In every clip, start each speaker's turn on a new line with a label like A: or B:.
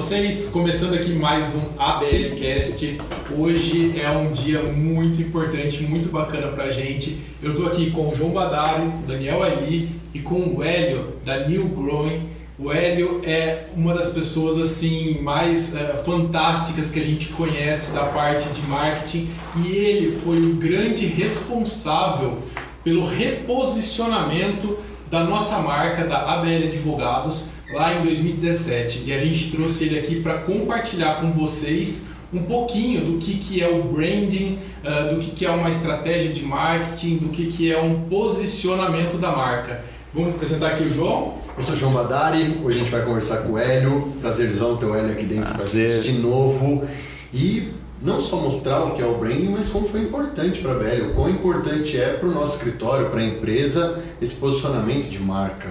A: vocês? Começando aqui mais um ABLcast. Hoje é um dia muito importante, muito bacana pra gente. Eu tô aqui com o João Badário, Daniel Ali e com o Hélio da New Growing. O Hélio é uma das pessoas assim mais uh, fantásticas que a gente conhece da parte de marketing e ele foi o grande responsável pelo reposicionamento da nossa marca da ABL Advogados lá em 2017 e a gente trouxe ele aqui para compartilhar com vocês um pouquinho do que, que é o branding, uh, do que, que é uma estratégia de marketing, do que, que é um posicionamento da marca. Vamos apresentar aqui o João?
B: Eu sou o João Badari, hoje a gente vai conversar com o Hélio. Prazerzão ter o Hélio aqui dentro Prazer. de novo. E não só mostrar o que é o branding, mas como foi importante para a BL, o quão importante é para o nosso escritório, para a empresa, esse posicionamento de marca.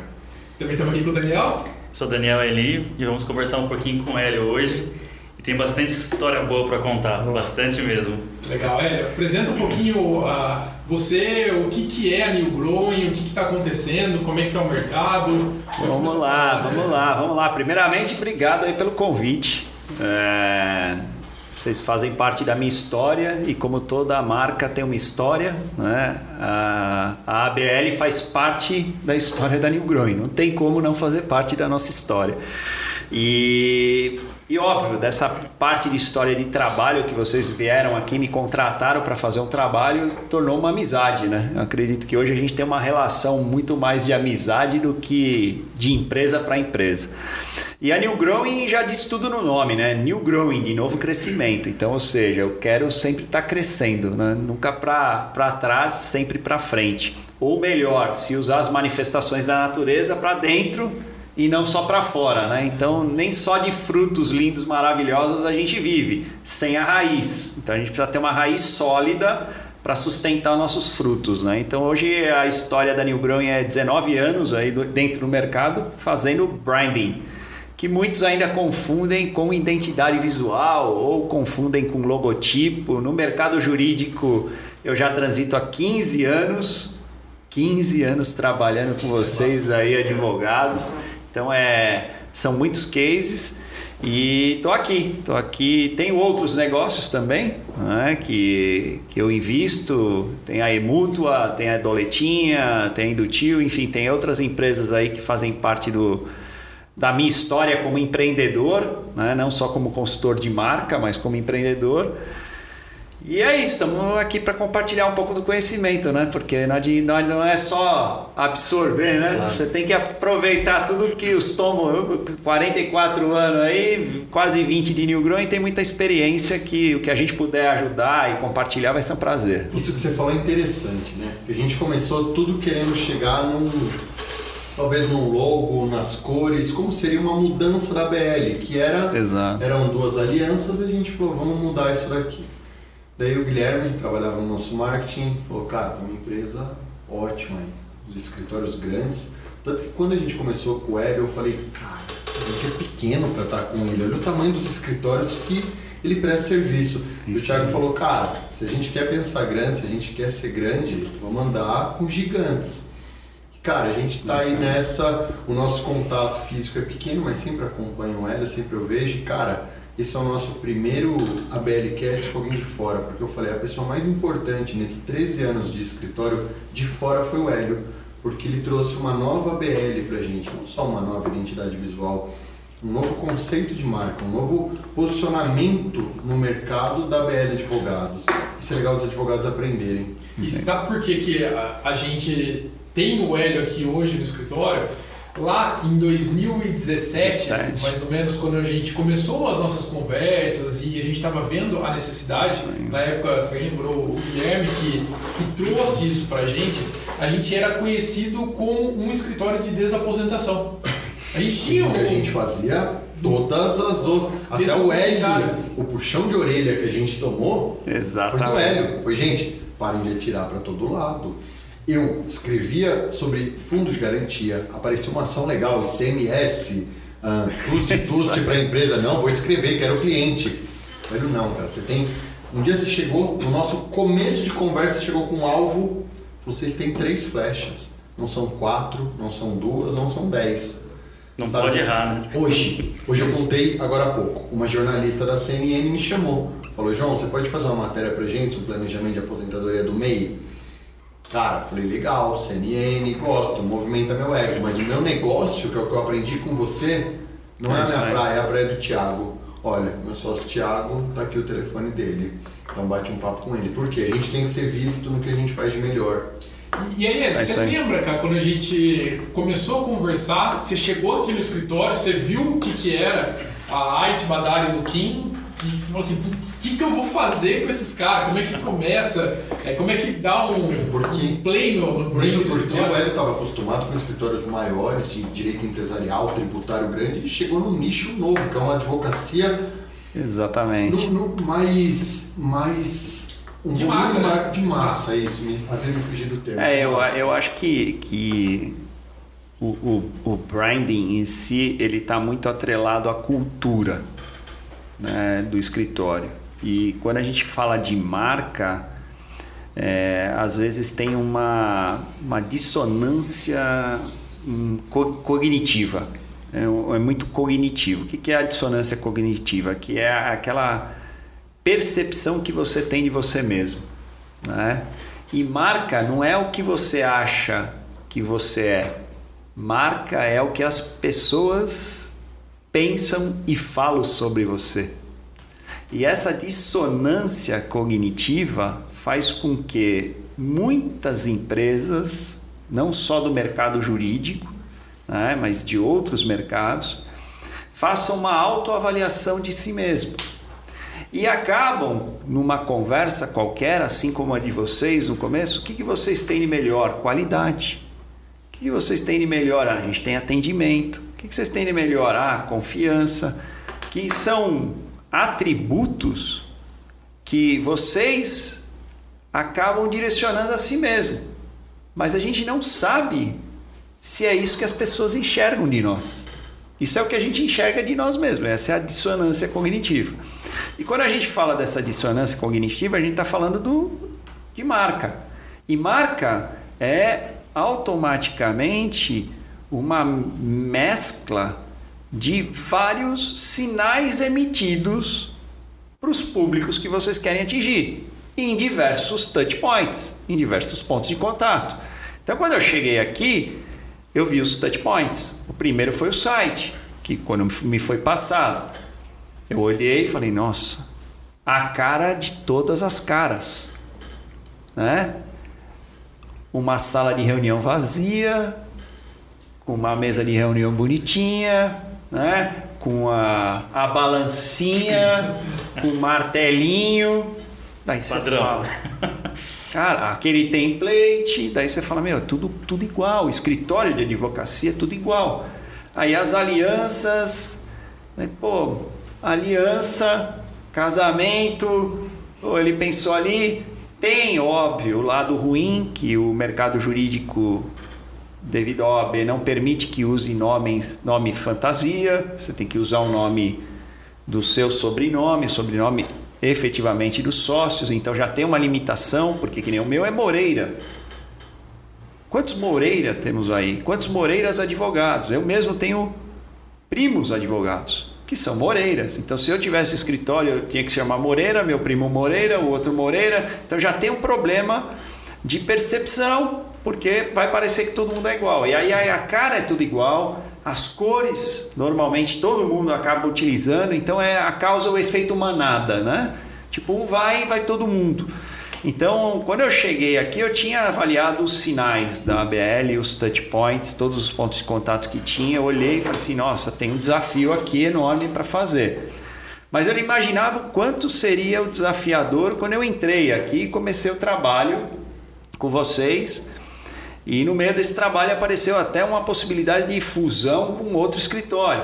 A: Também estamos aqui com o Daniel.
C: Sou Daniel Eli e vamos conversar um pouquinho com o Hélio hoje. E tem bastante história boa para contar, bastante mesmo.
A: Legal, Hélio. Apresenta um pouquinho uh, você, o que, que é a New Growing, o que está acontecendo, como é que está o mercado.
D: Vamos lá, vamos lá, vamos lá. Primeiramente, obrigado aí pelo convite. É vocês fazem parte da minha história e como toda marca tem uma história, né? a, ABL faz parte da história da New Growing. Não tem como não fazer parte da nossa história. E, e óbvio, dessa parte de história de trabalho que vocês vieram aqui, me contrataram para fazer um trabalho, tornou uma amizade, né? Eu acredito que hoje a gente tem uma relação muito mais de amizade do que de empresa para empresa. E a New Growing já diz tudo no nome, né? New Growing, de novo crescimento. Então, ou seja, eu quero sempre estar tá crescendo, né? nunca para trás, sempre para frente. Ou melhor, se usar as manifestações da natureza para dentro e não só para fora, né? Então, nem só de frutos lindos, maravilhosos a gente vive, sem a raiz. Então, a gente precisa ter uma raiz sólida para sustentar nossos frutos, né? Então, hoje a história da New Growing é 19 anos aí dentro do mercado fazendo branding que muitos ainda confundem com identidade visual ou confundem com logotipo. No mercado jurídico, eu já transito há 15 anos, 15 anos trabalhando com vocês aí, advogados. Então, é, são muitos cases. E estou aqui, estou aqui. Tenho outros negócios também, né, que, que eu invisto. Tem a Emútua, tem a Doletinha, tem a Indutil, enfim, tem outras empresas aí que fazem parte do, da minha história como empreendedor, né? não só como consultor de marca, mas como empreendedor. E é isso, estamos aqui para compartilhar um pouco do conhecimento, né? Porque não, é só absorver, né? Claro. Você tem que aproveitar tudo que os tomos, 44 anos aí, quase 20 de New Grow, e tem muita experiência que o que a gente puder ajudar e compartilhar vai ser um prazer.
B: Isso que você falou é interessante, né? Porque a gente começou tudo querendo chegar num talvez no logo, nas cores, como seria uma mudança da BL, que era
D: Exato.
B: eram duas alianças e a gente falou, vamos mudar isso daqui. Daí o Guilherme, que trabalhava no nosso marketing, falou, cara, tem uma empresa ótima aí, os escritórios grandes. Tanto que quando a gente começou com o Hélio, eu falei, cara, a gente é pequeno para estar com ele, olha o tamanho dos escritórios que ele presta serviço. E o Thiago falou, cara, se a gente quer pensar grande, se a gente quer ser grande, vamos andar com gigantes. Cara, a gente está aí nessa, o nosso contato físico é pequeno, mas sempre acompanho o Hélio, sempre eu vejo. E, cara, esse é o nosso primeiro ABLcast com alguém de fora, porque eu falei, a pessoa mais importante nesses 13 anos de escritório de fora foi o Hélio, porque ele trouxe uma nova ABL pra gente, não só uma nova identidade visual, um novo conceito de marca, um novo posicionamento no mercado da ABL Advogados. Isso é legal os advogados aprenderem.
A: E sabe por que, que a, a gente tem o Hélio aqui hoje no escritório, lá em 2017, 17. mais ou menos, quando a gente começou as nossas conversas e a gente estava vendo a necessidade, na época, você lembrou o Guilherme que, que trouxe isso para a gente, a gente era conhecido como um escritório de desaposentação.
B: A gente tinha um... que a gente fazia todas as outras. Até o Hélio, o puxão de orelha que a gente tomou
D: Exatamente.
B: foi do Hélio. Foi, gente, parem de atirar para todo lado eu escrevia sobre fundo de garantia, apareceu uma ação legal, ICMS, uh, custo de custo para a empresa, não, vou escrever, quero cliente. Mas não, cara, você tem. Um dia você chegou, no nosso começo de conversa, chegou com um alvo, vocês têm três flechas. Não são quatro, não são duas, não são dez.
C: Não
B: Sabe?
C: pode errar, né?
B: Hoje, hoje eu contei agora há pouco. Uma jornalista da CNN me chamou. Falou, João, você pode fazer uma matéria pra gente, um planejamento de aposentadoria do MEI? Cara, falei, legal, CNN, gosto, movimenta meu ego, mas o meu negócio, que é o que eu aprendi com você, não é,
D: É
B: a minha praia, é a praia do Thiago. Olha, meu sócio Thiago, tá aqui o telefone dele. Então bate um papo com ele. Por quê? A gente tem que ser visto no que a gente faz de melhor.
A: E aí, Ed,
D: É
A: você lembra, cara, quando a gente começou a conversar, você chegou aqui no escritório, você viu o que, que era a Ait Badari do Kim, e você falou assim, putz, o que, que eu vou fazer com esses caras? Como é que começa? É, como é que dá um,
B: Por quê?
A: um play no, no
B: Mesmo porque o? Hélio estava acostumado com escritórios maiores, de direito empresarial, tributário grande, ele chegou num nicho novo, que é uma advocacia
D: Exatamente.
B: no, no- mais. mais um
A: De massa, né?
B: de massa, isso, me, havia me fugido do termo.
D: É, eu,
B: massa.
D: eu acho que, que o, o, o branding em si ele está muito atrelado à cultura né, do escritório. E quando a gente fala de marca, é, às vezes tem uma, uma dissonância hum, co- cognitiva. É, é muito cognitivo. O que que é a dissonância cognitiva? Que é aquela percepção que você tem de você mesmo. Né? E marca não é o que você acha que você é. Marca é o que as pessoas pensam e falam sobre você. E essa dissonância cognitiva faz com que muitas empresas, não só do mercado jurídico, né, mas de outros mercados, façam uma autoavaliação de si mesmo. E acabam numa conversa qualquer, assim como a de vocês no começo, o que, que vocês têm de melhor? Qualidade. O que, que vocês têm de melhor? Ah, a gente tem atendimento. O que, vocês têm de melhor? Ah, confiança. Que são atributos que vocês acabam direcionando a si mesmo. Mas a gente não sabe se é isso que as pessoas enxergam de nós. Isso é o que a gente enxerga de nós mesmos, essa é a dissonância cognitiva. E quando a gente fala dessa dissonância cognitiva, a gente está falando do, de marca. E marca é automaticamente uma mescla de vários sinais emitidos para os públicos que vocês querem atingir em diversos touch points, em diversos pontos de contato. Então, quando eu cheguei aqui, eu vi os touch points. O primeiro foi o site, que quando me foi passado, eu olhei e falei: nossa, a cara de todas as caras, né? Uma sala de reunião vazia, com uma mesa de reunião bonitinha, né? Com a, a balancinha, com o martelinho. Daí você
C: Padrão.
D: fala, cara, aquele template, daí você fala, meu, tudo, tudo igual, escritório de advocacia, tudo igual. Aí as alianças, né, pô, aliança, casamento, pô, ele pensou ali, tem, óbvio, o lado ruim que o mercado jurídico devido ao OAB não permite que use nome, nome fantasia, você tem que usar o nome do seu sobrenome, sobrenome efetivamente dos sócios, então já tem uma limitação, porque que nem o meu é Moreira. Quantos Moreira temos aí? Quantos Moreiras advogados? Eu mesmo tenho primos advogados, que são Moreiras. Então, se eu tivesse escritório, eu tinha que chamar Moreira, meu primo Moreira, o outro Moreira. Então, já tem um problema de percepção, porque vai parecer que todo mundo é igual. E aí a cara é tudo igual, as cores, normalmente todo mundo acaba utilizando, então é a causa o efeito manada, né? Tipo, um vai vai todo mundo. Então, quando eu cheguei aqui, eu tinha avaliado os sinais da ABL, os touch points, todos os pontos de contato que tinha. Eu olhei e falei assim: nossa, tem um desafio aqui enorme para fazer. Mas eu não imaginava o quanto seria o desafiador quando eu entrei aqui e comecei o trabalho com vocês. E no meio desse trabalho apareceu até uma possibilidade de fusão com outro escritório.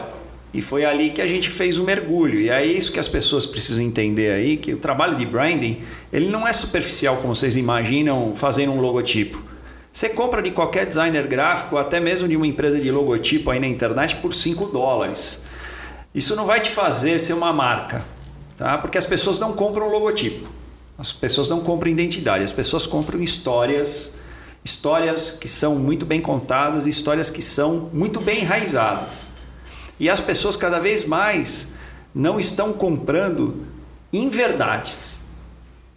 D: E foi ali que a gente fez o mergulho. E é isso que as pessoas precisam entender aí, que o trabalho de branding, ele não é superficial como vocês imaginam fazendo um logotipo. Você compra de qualquer designer gráfico, até mesmo de uma empresa de logotipo aí na internet por 5 dólares. Isso não vai te fazer ser uma marca, tá? Porque as pessoas não compram logotipo. As pessoas não compram identidade, as pessoas compram histórias, histórias que são muito bem contadas, histórias que são muito bem enraizadas. E as pessoas cada vez mais não estão comprando inverdades.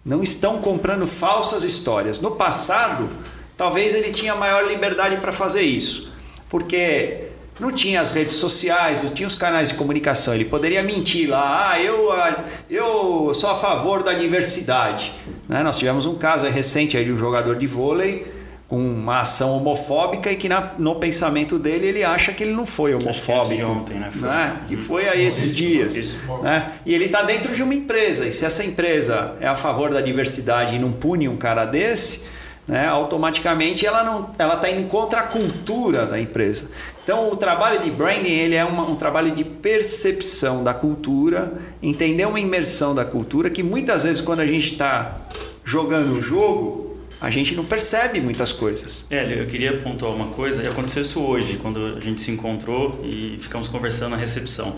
D: Não estão comprando falsas histórias. No passado, talvez ele tinha maior liberdade para fazer isso, porque não tinha as redes sociais, não tinha os canais de comunicação. Ele poderia mentir lá, ah, eu, ah, eu sou a favor da diversidade. Né? Nós tivemos um caso recente aí de um jogador de vôlei com uma ação homofóbica e que na, no pensamento dele ele acha que ele não foi homofóbico.
C: Que ontem, né?
D: Foi. né? Que foi aí esses dias. Né? E ele está dentro de uma empresa. E se essa empresa é a favor da diversidade e não pune um cara desse, né, automaticamente ela não ela está indo contra a cultura da empresa. Então o trabalho de branding ele é uma, um trabalho de percepção da cultura, entender uma imersão da cultura que muitas vezes quando a gente está jogando o jogo a gente não percebe muitas coisas.
C: É, eu queria pontuar uma coisa, e aconteceu isso hoje, quando a gente se encontrou e ficamos conversando na recepção.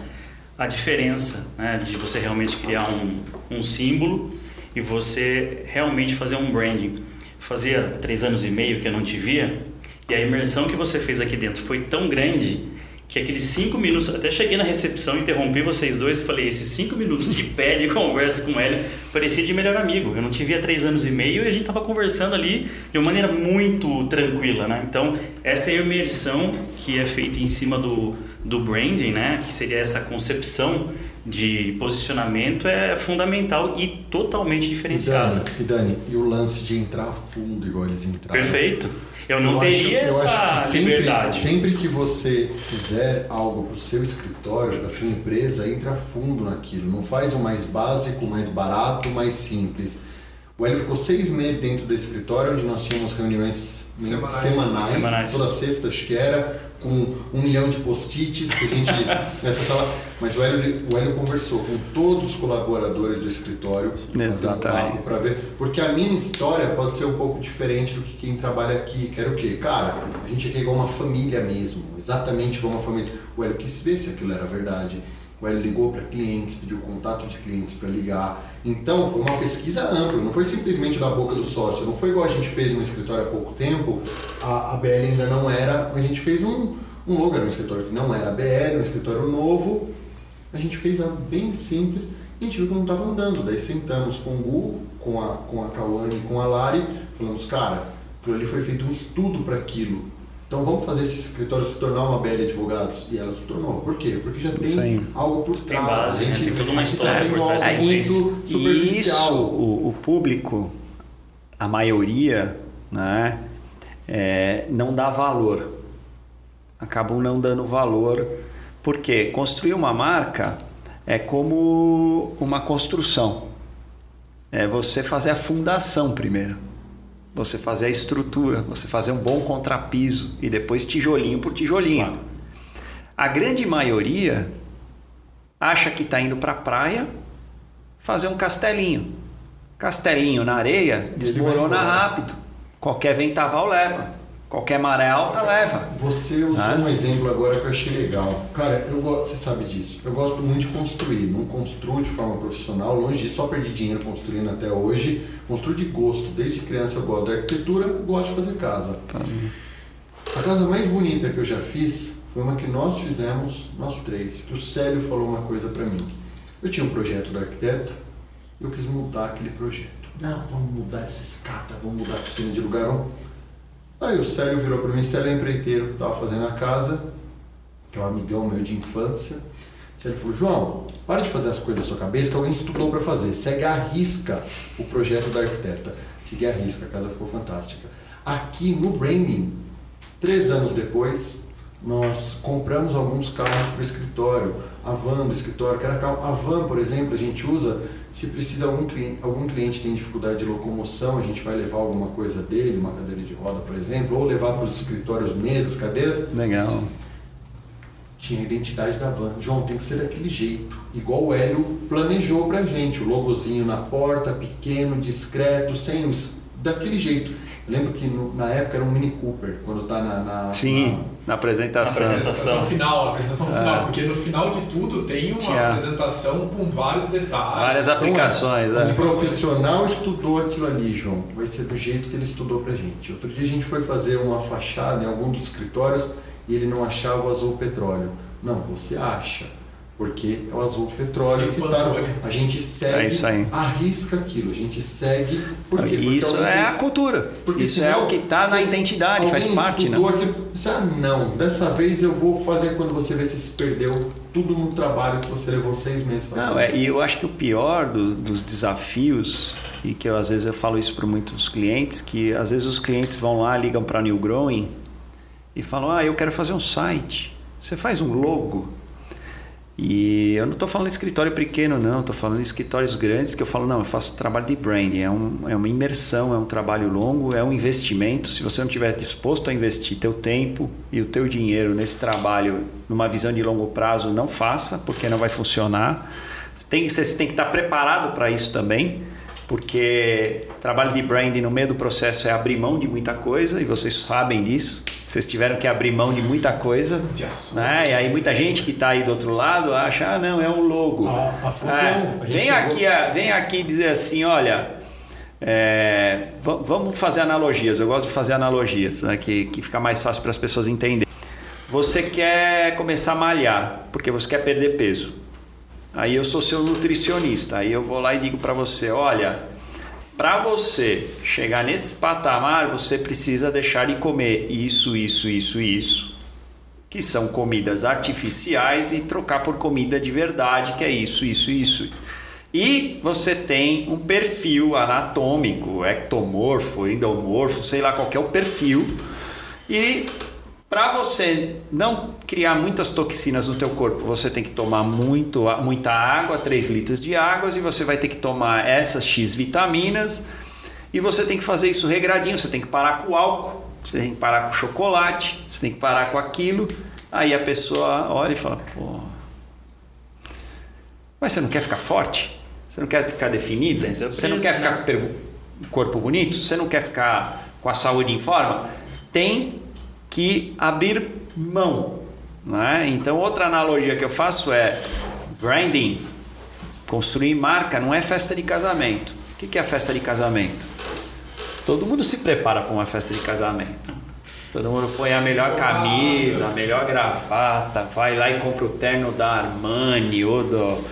C: A diferença né, de você realmente criar um, um símbolo e você realmente fazer um branding. Fazia três anos e meio que eu não te via, e a imersão que você fez aqui dentro foi tão grande que aqueles cinco minutos, até cheguei na recepção, interrompi vocês dois e falei, esses cinco minutos de pé de conversa com ele parecia de melhor amigo. Eu não te via há três anos e meio e a gente estava conversando ali de uma maneira muito tranquila, né? Então, essa é a imersão que é feita em cima do, do branding, né? Que seria essa concepção de posicionamento é fundamental e totalmente diferenciado.
B: E Dani, e, Dani, e o lance de entrar a fundo, igual eles entraram.
C: Perfeito. Eu não eu teria acho, essa eu acho que
B: sempre,
C: liberdade.
B: Sempre que você fizer algo para o seu escritório, para sua empresa, entra a fundo naquilo. Não faz o mais básico, mais barato, mais simples. O Hélio ficou seis meses dentro do escritório, onde nós tínhamos reuniões semanais, semanais, semanais. toda sexta, acho que era, com um milhão de post-its que a gente nessa sala. Mas o Hélio, o Hélio conversou com todos os colaboradores do escritório para ver, porque a minha história pode ser um pouco diferente do que quem trabalha aqui. Quer o quê? Cara, a gente aqui é igual uma família mesmo, exatamente igual uma família. O Hélio quis ver se aquilo era verdade. Hélio ligou para clientes, pediu contato de clientes para ligar. Então foi uma pesquisa ampla, não foi simplesmente da boca do sócio, não foi igual a gente fez no escritório há pouco tempo, a, a BL ainda não era, a gente fez um, um logo no escritório que não era a BL, um escritório novo, a gente fez algo bem simples e a gente viu que não estava andando. Daí sentamos com o Gu, com a, com a Kawane e com a Lari, falamos, cara, aquilo ali foi feito um estudo para aquilo então vamos fazer esse escritório se tornar uma BL Advogados. E ela se tornou. Por quê? Porque já tem algo por trás.
C: Tem base, né? tem toda uma história por trás.
D: É, muito superficial. Isso, o, o, público, a maioria, né, é, não dá valor. Acabam não dando valor. Porque construir uma marca é como uma construção. É você fazer a fundação primeiro você fazer a estrutura, você fazer um bom contrapiso e depois tijolinho por tijolinho. Claro. A grande maioria acha que está indo para a praia fazer um castelinho. Castelinho na areia desmorona rápido. Qualquer ventaval leva. Qualquer maré alta leva.
B: Você usou ah. um exemplo agora que eu achei legal. Cara, eu gosto, você sabe disso. Eu gosto muito de construir. Não construo de forma profissional, longe disso, só perdi dinheiro construindo até hoje. Construo de gosto. Desde criança eu gosto da arquitetura, gosto de fazer casa. Tá. A casa mais bonita que eu já fiz foi uma que nós fizemos, nós três. Que o Célio falou uma coisa para mim. Eu tinha um projeto da arquiteta, eu quis mudar aquele projeto. Não, vamos mudar essa escada, vamos mudar a piscina de lugar, vamos Aí o Célio virou para mim, Célio é empreiteiro que estava fazendo a casa, que é um amigão meu de infância. Célio falou, João, para de fazer as coisas na sua cabeça que alguém estudou para fazer. Segue a risca o projeto da arquiteta. Segui a risca, a casa ficou fantástica. Aqui no Branding, três anos depois, nós compramos alguns carros para o escritório. A van do escritório, que era carro. A van, por exemplo, a gente usa se precisa algum cliente, algum cliente tem dificuldade de locomoção, a gente vai levar alguma coisa dele, uma cadeira de roda, por exemplo, ou levar para os escritórios mesas, cadeiras.
D: Legal.
B: Tinha a identidade da van. João, tem que ser daquele jeito. Igual o Hélio planejou pra gente. O logozinho na porta, pequeno, discreto, sem os... daquele jeito. Eu lembro que no, na época era um Mini Cooper, quando tá na. na
D: Sim, na, na apresentação.
A: Na apresentação final, a apresentação é. final, porque no final de tudo tem uma Tinha. apresentação com vários detalhes.
D: Várias então, aplicações.
B: É, um profissional estudou aquilo ali, João. Vai ser do jeito que ele estudou pra gente. Outro dia a gente foi fazer uma fachada em algum dos escritórios e ele não achava o azul petróleo. Não, você acha. Porque é o azul petróleo que tá.
A: Pantone.
B: A gente segue,
D: É isso aí.
B: arrisca aquilo, a gente segue. Por quê? Porque
D: Isso é
B: fez-
D: a cultura.
B: porque
D: Isso
B: senão,
D: é o que está na identidade, faz parte, né?
B: estudou aquilo, você, ah, não, dessa vez eu vou fazer quando você vê se se perdeu tudo no trabalho que você levou seis meses fazendo.
D: Não, é, e eu acho que o pior do- dos desafios, e que eu, às vezes eu falo isso para muitos clientes, que às vezes os clientes vão lá, ligam para a New Growing e falam, ah, eu quero fazer um site. Você faz um logo? E eu não estou falando escritório pequeno, não, estou falando escritórios grandes que eu falo, não, eu faço trabalho de branding, é, um, é uma imersão, é um trabalho longo, é um investimento. Se você não estiver disposto a investir teu tempo e o teu dinheiro nesse trabalho numa visão de longo prazo, não faça, porque não vai funcionar. Você tem, você tem que estar preparado para isso também, porque trabalho de branding no meio do processo é abrir mão de muita coisa, e vocês sabem disso. Vocês tiveram que abrir mão de muita coisa. Né? E aí muita gente que está aí do outro lado acha, ah não, é um logo.
B: A- a função,
D: É, vem,
B: chegou-
D: aqui, vem aqui dizer assim, olha, é, va- vamos fazer analogias. Eu gosto de fazer analogias, né? que, que fica mais fácil para as pessoas entenderem. Você quer começar a malhar porque você quer perder peso. Aí eu sou seu nutricionista. Aí eu vou lá e digo para você, olha, para você chegar nesse patamar, você precisa deixar de comer isso, isso, isso, isso, que são comidas artificiais e trocar por comida de verdade, que é isso, isso, isso. E você tem um perfil anatômico, ectomorfo, endomorfo, sei lá qual é o perfil. E para você não criar muitas toxinas no teu corpo, você tem que tomar muito, muita água, 3 litros de água, e você vai ter que tomar essas X vitaminas. E você tem que fazer isso regradinho, você tem que parar com o álcool, você tem que parar com o chocolate, você tem que parar com aquilo. Aí a pessoa olha e fala, pô, mas você não quer ficar forte? Você não quer ficar definido? Você não quer ficar
C: né?
D: com o corpo bonito? Você não quer ficar com a saúde em forma? Tem que abrir mão. Né? Então, outra analogia que eu faço é branding, construir marca, não é festa de casamento. O que é festa de casamento? Todo mundo se prepara para uma festa de casamento. Todo mundo põe a melhor camisa, a melhor gravata, vai lá e compra o terno da Armani ou do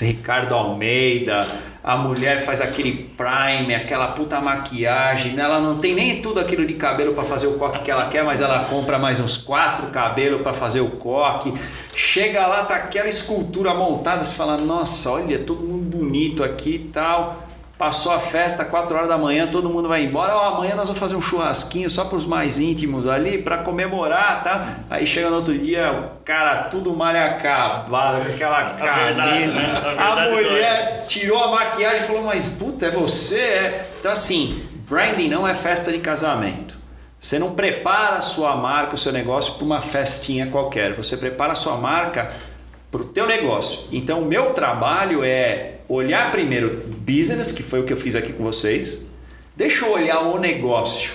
D: Ricardo Almeida. A mulher faz aquele prime, aquela puta maquiagem. né? Ela não tem nem tudo aquilo de cabelo para fazer o coque que ela quer, mas ela compra mais uns quatro cabelos para fazer o coque. Chega lá, tá aquela escultura montada, você fala: Nossa, olha, todo mundo bonito aqui e tal. Passou a festa, 4 horas da manhã, todo mundo vai embora. Amanhã nós vamos fazer um churrasquinho só para os mais íntimos ali, para comemorar, tá? Aí chega no outro dia, o cara tudo malha acabado, com aquela
C: verdade,
D: camisa.
C: né? A
D: A mulher tirou a maquiagem e falou: Mas puta, é você? É? Então, assim, branding não é festa de casamento. Você não prepara a sua marca, o seu negócio para uma festinha qualquer. Você prepara a sua marca para o teu negócio. Então, o meu trabalho é olhar primeiro business, que foi o que eu fiz aqui com vocês. Deixa eu olhar o negócio.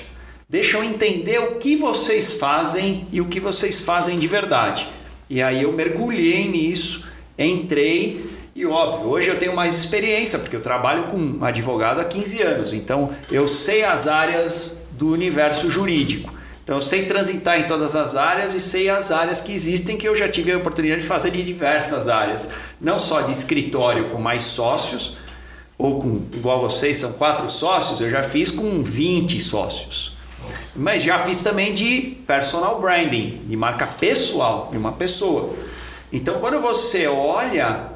D: Deixa eu entender o que vocês fazem e o que vocês fazem de verdade. E aí eu mergulhei nisso, entrei e óbvio, hoje eu tenho mais experiência, porque eu trabalho com advogado há 15 anos, então eu sei as áreas do universo jurídico. Então eu sei transitar em todas as áreas e sei as áreas que existem que eu já tive a oportunidade de fazer de diversas áreas, não só de escritório com mais sócios, ou com igual vocês são quatro sócios, eu já fiz com 20 sócios. Mas já fiz também de personal branding, de marca pessoal de uma pessoa. Então quando você olha,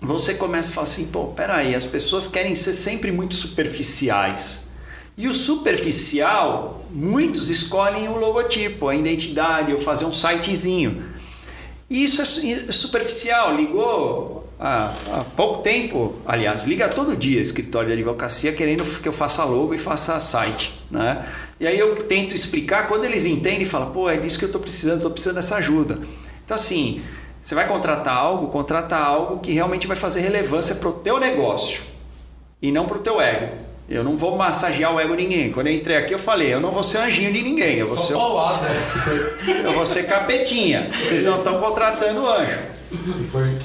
D: você começa a falar assim, pô, peraí, as pessoas querem ser sempre muito superficiais. E o superficial, muitos escolhem o logotipo, a identidade, ou fazer um sitezinho. E isso é su- superficial, ligou há, há pouco tempo, aliás, liga todo dia escritório de advocacia querendo que eu faça logo e faça site, né? E aí eu tento explicar, quando eles entendem, falam, pô, é disso que eu estou precisando, estou precisando dessa ajuda. Então assim, você vai contratar algo, contrata algo que realmente vai fazer relevância para o teu negócio e não para o teu ego. Eu não vou massagear o ego de ninguém. Quando eu entrei aqui, eu falei, eu não vou ser anjinho de ninguém, eu vou ser,
A: Só paulada.
D: eu vou ser capetinha. Vocês não estão contratando anjo.
B: E foi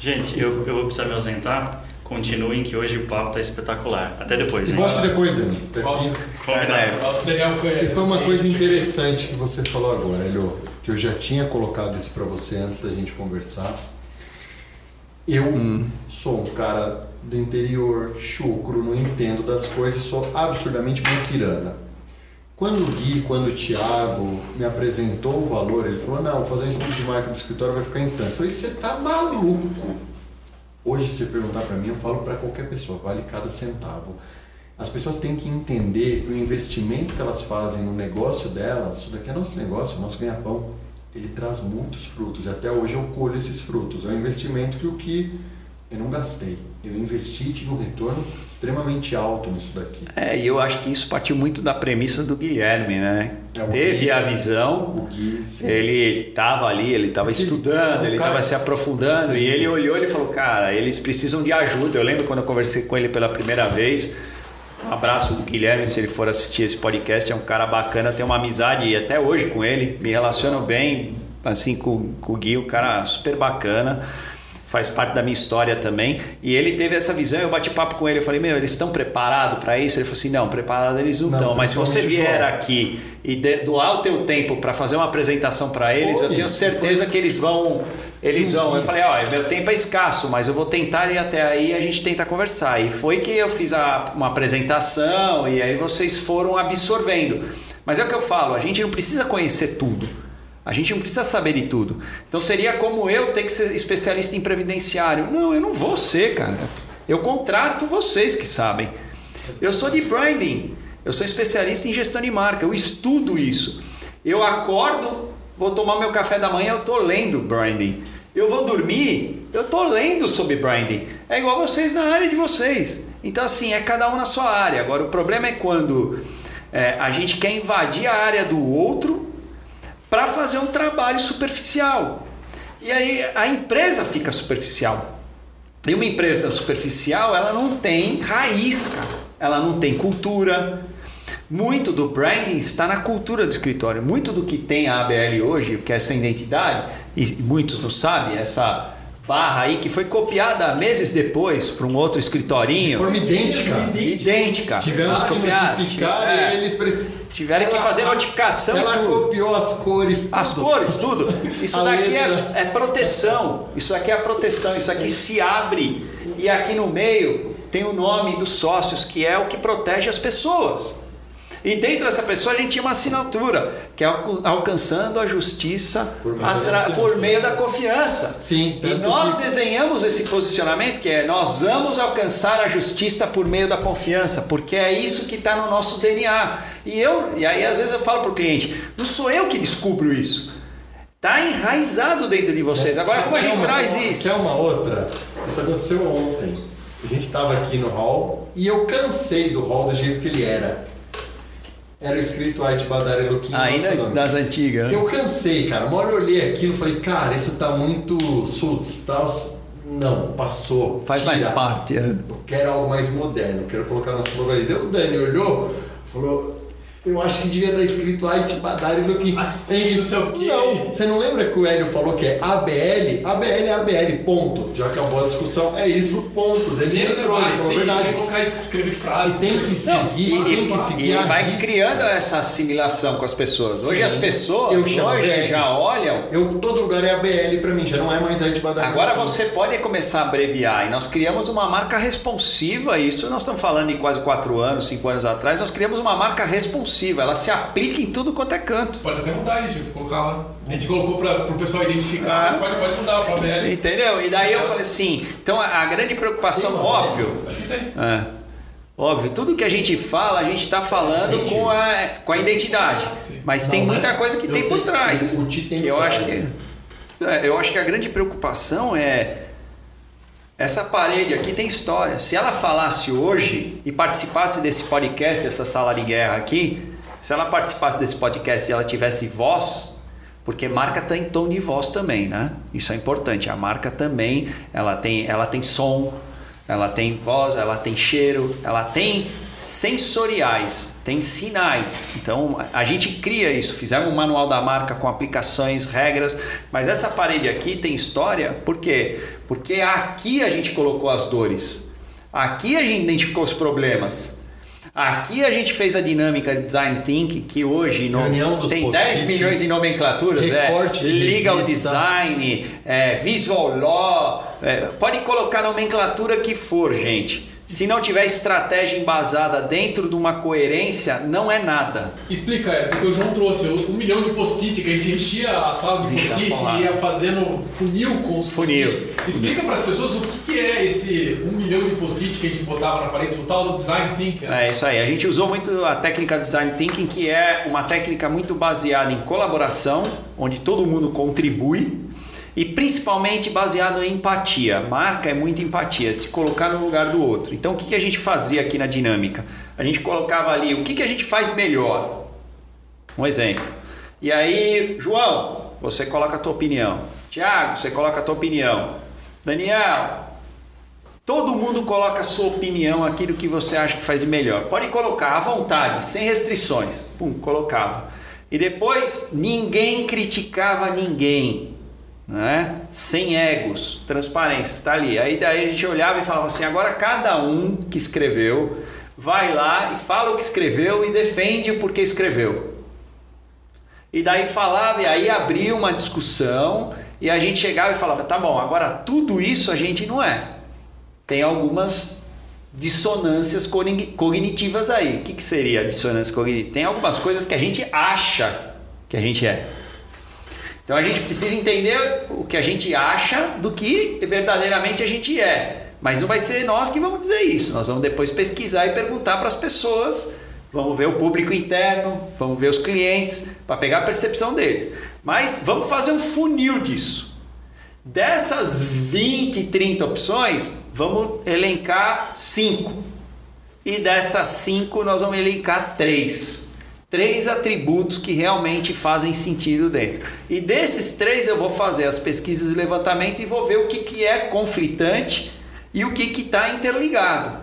C: Gente, eu, eu vou precisar me ausentar. Continuem que hoje o papo tá espetacular. Até depois.
B: E
C: hein?
B: volte depois, Dani. Tá.
C: Combinado.
A: Daniel foi.
B: E foi uma coisa interessante que você falou agora, Elio, que eu já tinha colocado isso para você antes da gente conversar. Eu sou um cara do interior, chucro, não entendo das coisas, sou absurdamente muquirana. Quando o Gui, quando o Thiago me apresentou o valor, ele falou, não, fazer um estudo de marca do escritório vai ficar intenso. Eu falei, você tá maluco? Hoje, se perguntar para mim, eu falo para qualquer pessoa, vale cada centavo. As pessoas têm que entender que o investimento que elas fazem no negócio delas, isso daqui é nosso negócio, nosso ganha-pão, ele traz muitos frutos. E até hoje eu colho esses frutos. É um investimento que o que eu não gastei. Eu investi e tive um retorno extremamente alto nisso daqui.
D: É, e eu acho que isso partiu muito da premissa do Guilherme, né?
B: É,
D: teve
B: Gui-
D: a visão,
B: O Gui,
D: ele estava ali, ele estava estudando, ele estava se aprofundando
B: Sim.
D: e ele olhou e falou, cara, eles precisam de ajuda. Eu lembro quando eu conversei com ele pela primeira vez. Um abraço do Guilherme, se ele for assistir esse podcast, é um cara bacana, tenho uma amizade e até hoje com ele, me relaciono bem, assim, com, com o Gui, um cara super bacana, faz parte da minha história também. E ele teve essa visão, eu bati papo com ele, eu falei, meu, eles estão preparados para isso? Ele falou assim, não, preparados eles não estão, mas se você vier aqui e doar o teu tempo para fazer uma apresentação para eles, eu
B: Foi,
D: tenho certeza que eles vão. Eles vão. Eu falei, ó, meu tempo é escasso, mas eu vou tentar ir até aí e a gente tenta conversar. E foi que eu fiz a- uma apresentação e aí vocês foram absorvendo. Mas é o que eu falo, a gente não precisa conhecer tudo. A gente não precisa saber de tudo. Então seria como eu ter que ser especialista em previdenciário. Não, eu não vou ser, cara. Eu contrato vocês que sabem. Eu sou de branding. Eu sou especialista em gestão de marca. Eu estudo isso. Eu acordo, vou tomar meu café da manhã, eu tô lendo branding. Eu vou dormir, eu tô lendo sobre branding. É igual vocês na área de vocês. Então assim, é cada um na sua área. Agora o problema é quando é, a gente quer invadir a área do outro para fazer um trabalho superficial. E aí a empresa fica superficial. E uma empresa superficial, ela não tem raiz, cara. Ela não tem cultura. Muito do branding está na cultura do escritório. Muito do que tem a ABL hoje, que é essa identidade, e muitos não sabem, essa barra aí que foi copiada meses depois para um outro
B: De
D: escritorinho.
B: forma idêntica.
D: idêntica.
B: Tivemos que
D: Copiar.
B: notificar
D: É.
B: e eles...
D: Tiveram que
B: Ela-
D: fazer notificação.
B: Ela
D: tudo.
B: copiou as cores.
D: As
B: tudo.
D: cores, tudo. Isso daqui é, é proteção. Isso aqui é a proteção. Isso aqui se abre. E aqui no meio tem o nome dos sócios, que é o que protege as pessoas. E dentro dessa pessoa a gente tinha uma assinatura, que é alcançando a justiça
B: Por meio da
D: atra-
B: confiança.
D: por meio da confiança.
B: Sim,
D: E nós
B: que-
D: desenhamos esse posicionamento que é nós vamos alcançar a justiça por meio da confiança, porque é isso que está no nosso DNA. E eu, e aí às vezes eu falo para o cliente, não sou eu que descubro isso. Está enraizado dentro de vocês. Agora como a gente traz isso?
B: Quer uma outra? Isso aconteceu ontem. A gente estava aqui no hall e eu cansei do hall do jeito que ele era. Era escrito Ait Badar Eloquim.
D: Ainda das antigas. né?
B: Eu cansei, cara. Uma hora eu olhei aquilo e falei, cara, isso tá muito suits, tal. Não, passou.
D: Faz mais
B: tira.
D: parte. é.
B: Eu quero algo mais moderno, quero colocar nosso logo ali. Deu o Dani, olhou, falou, eu acho que devia estar escrito Ait Badar Eloquim.
A: Assim,
B: A gente-
A: não sei o quê.
B: Não, você não lembra que o Hélio falou que é ABL? ABL é ABL, ponto. Já acabou a discussão, é isso, ponto. Daí ele
A: Menos é
B: verdade.
A: tem que colocar, escrever
B: E
A: frases.
B: tem que
A: né?
B: seguir,
D: Não,
B: tem que
D: e,
B: seguir
D: e
B: a
D: vai
B: risca.
D: criando essa assimilação com as pessoas. Hoje
B: Sim.
D: as pessoas
B: Eu chamo
D: hoje já olham
B: Eu, todo lugar é ABL pra mim, já não é mais Ait Badar
D: Agora você pode começar a abreviar e nós criamos uma marca responsiva. Isso nós estamos falando de quase quatro anos, cinco anos atrás. Nós criamos uma marca responsiva. Ela se aplica em tudo quanto é canto.
A: Pode até mudar, gente, colocar lá. A gente colocou para o pessoal identificar,
D: Ah.
A: mas pode, pode mudar para a BL.
D: Entendeu? E daí eu falei assim. Então a, a grande preocupação,
B: Tem,
D: óbvio,
A: Acho que tem.
D: É. Óbvio, tudo que a gente fala, a gente está falando
B: Entendi.
D: com a, com a identidade.
A: Sim.
D: Mas
B: Não,
D: tem muita coisa que tem por trás.
B: o
D: que eu acho que eu acho que a grande preocupação é essa parede aqui tem história. Se ela falasse hoje e participasse desse podcast, essa sala de guerra aqui, se ela participasse desse podcast e ela tivesse voz, porque marca tem tom de voz também, né? Isso é importante. A marca também, ela tem, ela tem som, ela tem voz, ela tem cheiro, ela tem sensoriais, tem sinais. Então a gente cria isso. Fizemos um manual da marca com aplicações, regras, mas essa parede aqui tem história, por quê? Porque aqui a gente colocou as dores. Aqui a gente identificou os problemas. Aqui a gente fez a dinâmica de design thinking, que hoje no, tem 10 milhões de nomenclaturas.
B: Recorte
D: é,
B: de
D: legal
B: revista.
D: design, é, visual law. É, pode colocar a nomenclatura que for, gente. Se não tiver estratégia embasada dentro de uma coerência, não é nada.
A: Explica, é porque o João trouxe um milhão de post-it que a gente enchia a sala de post-it e ia fazendo funil com os
D: Funil.
A: post-it. Explica para as pessoas o que, que é esse um milhão de post-it que a gente botava na parede, o tal do design thinking.
D: É isso aí. A gente usou muito a técnica design thinking, que é uma técnica muito baseada em colaboração, onde todo mundo contribui e principalmente baseado em empatia. Marca é muito empatia, se colocar no lugar do outro. Então o que a gente fazia aqui na dinâmica? A gente colocava ali o que que a gente faz melhor. Um exemplo. E aí, João, você coloca a tua opinião. Tiago, você coloca a tua opinião. Daniel, Todo mundo coloca a sua opinião, aquilo que você acha que faz melhor. Pode colocar à vontade, sem restrições. Pum, colocava. E depois ninguém criticava ninguém, né? Sem egos, transparência, está ali. Aí daí a gente olhava e falava assim: agora cada um que escreveu vai lá e fala o que escreveu e defende o porquê escreveu. E daí falava, e aí abria uma discussão, e a gente chegava e falava: tá bom, agora tudo isso a gente não é tem algumas dissonâncias cogni- cognitivas aí. O que, que seria dissonância cognitiva? Tem algumas coisas que a gente acha que a gente é. Então a gente precisa entender o que a gente acha do que verdadeiramente a gente é. Mas não vai ser nós que vamos dizer isso. Nós vamos depois pesquisar e perguntar para as pessoas. Vamos ver o público interno, vamos ver os clientes, para pegar a percepção deles. Mas vamos fazer um funil disso. Dessas 20, 30 opções, vamos elencar 5. E dessas 5, nós vamos elencar 3. Três atributos que realmente fazem sentido dentro. E desses três, eu vou fazer as pesquisas de levantamento e vou ver o que, que é conflitante e o que está interligado.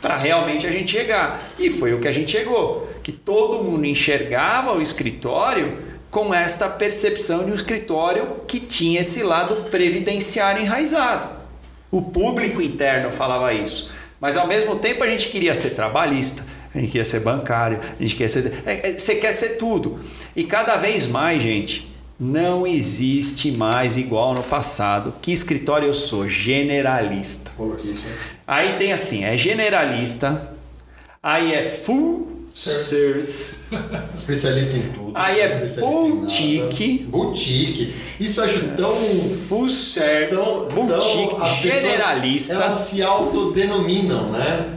D: Para realmente a gente chegar. E foi o que a gente chegou. Que todo mundo enxergava o escritório com esta percepção de um escritório que tinha esse lado previdenciário enraizado. O público interno falava isso, mas ao mesmo tempo a gente queria ser trabalhista, a gente queria ser bancário, a gente queria ser. é, é, Você quer ser tudo. E cada vez mais, gente, não existe mais igual no passado. Que escritório eu sou? Generalista.
B: Coloquei isso aí.
D: Aí tem assim, é generalista, aí é full service,
B: Especialista em tudo.
D: Aí é boutique.
B: Boutique. Isso eu acho tão.
D: full service,
B: tão,
D: boutique,
B: tão
D: generalista,
B: Elas se autodenominam, né?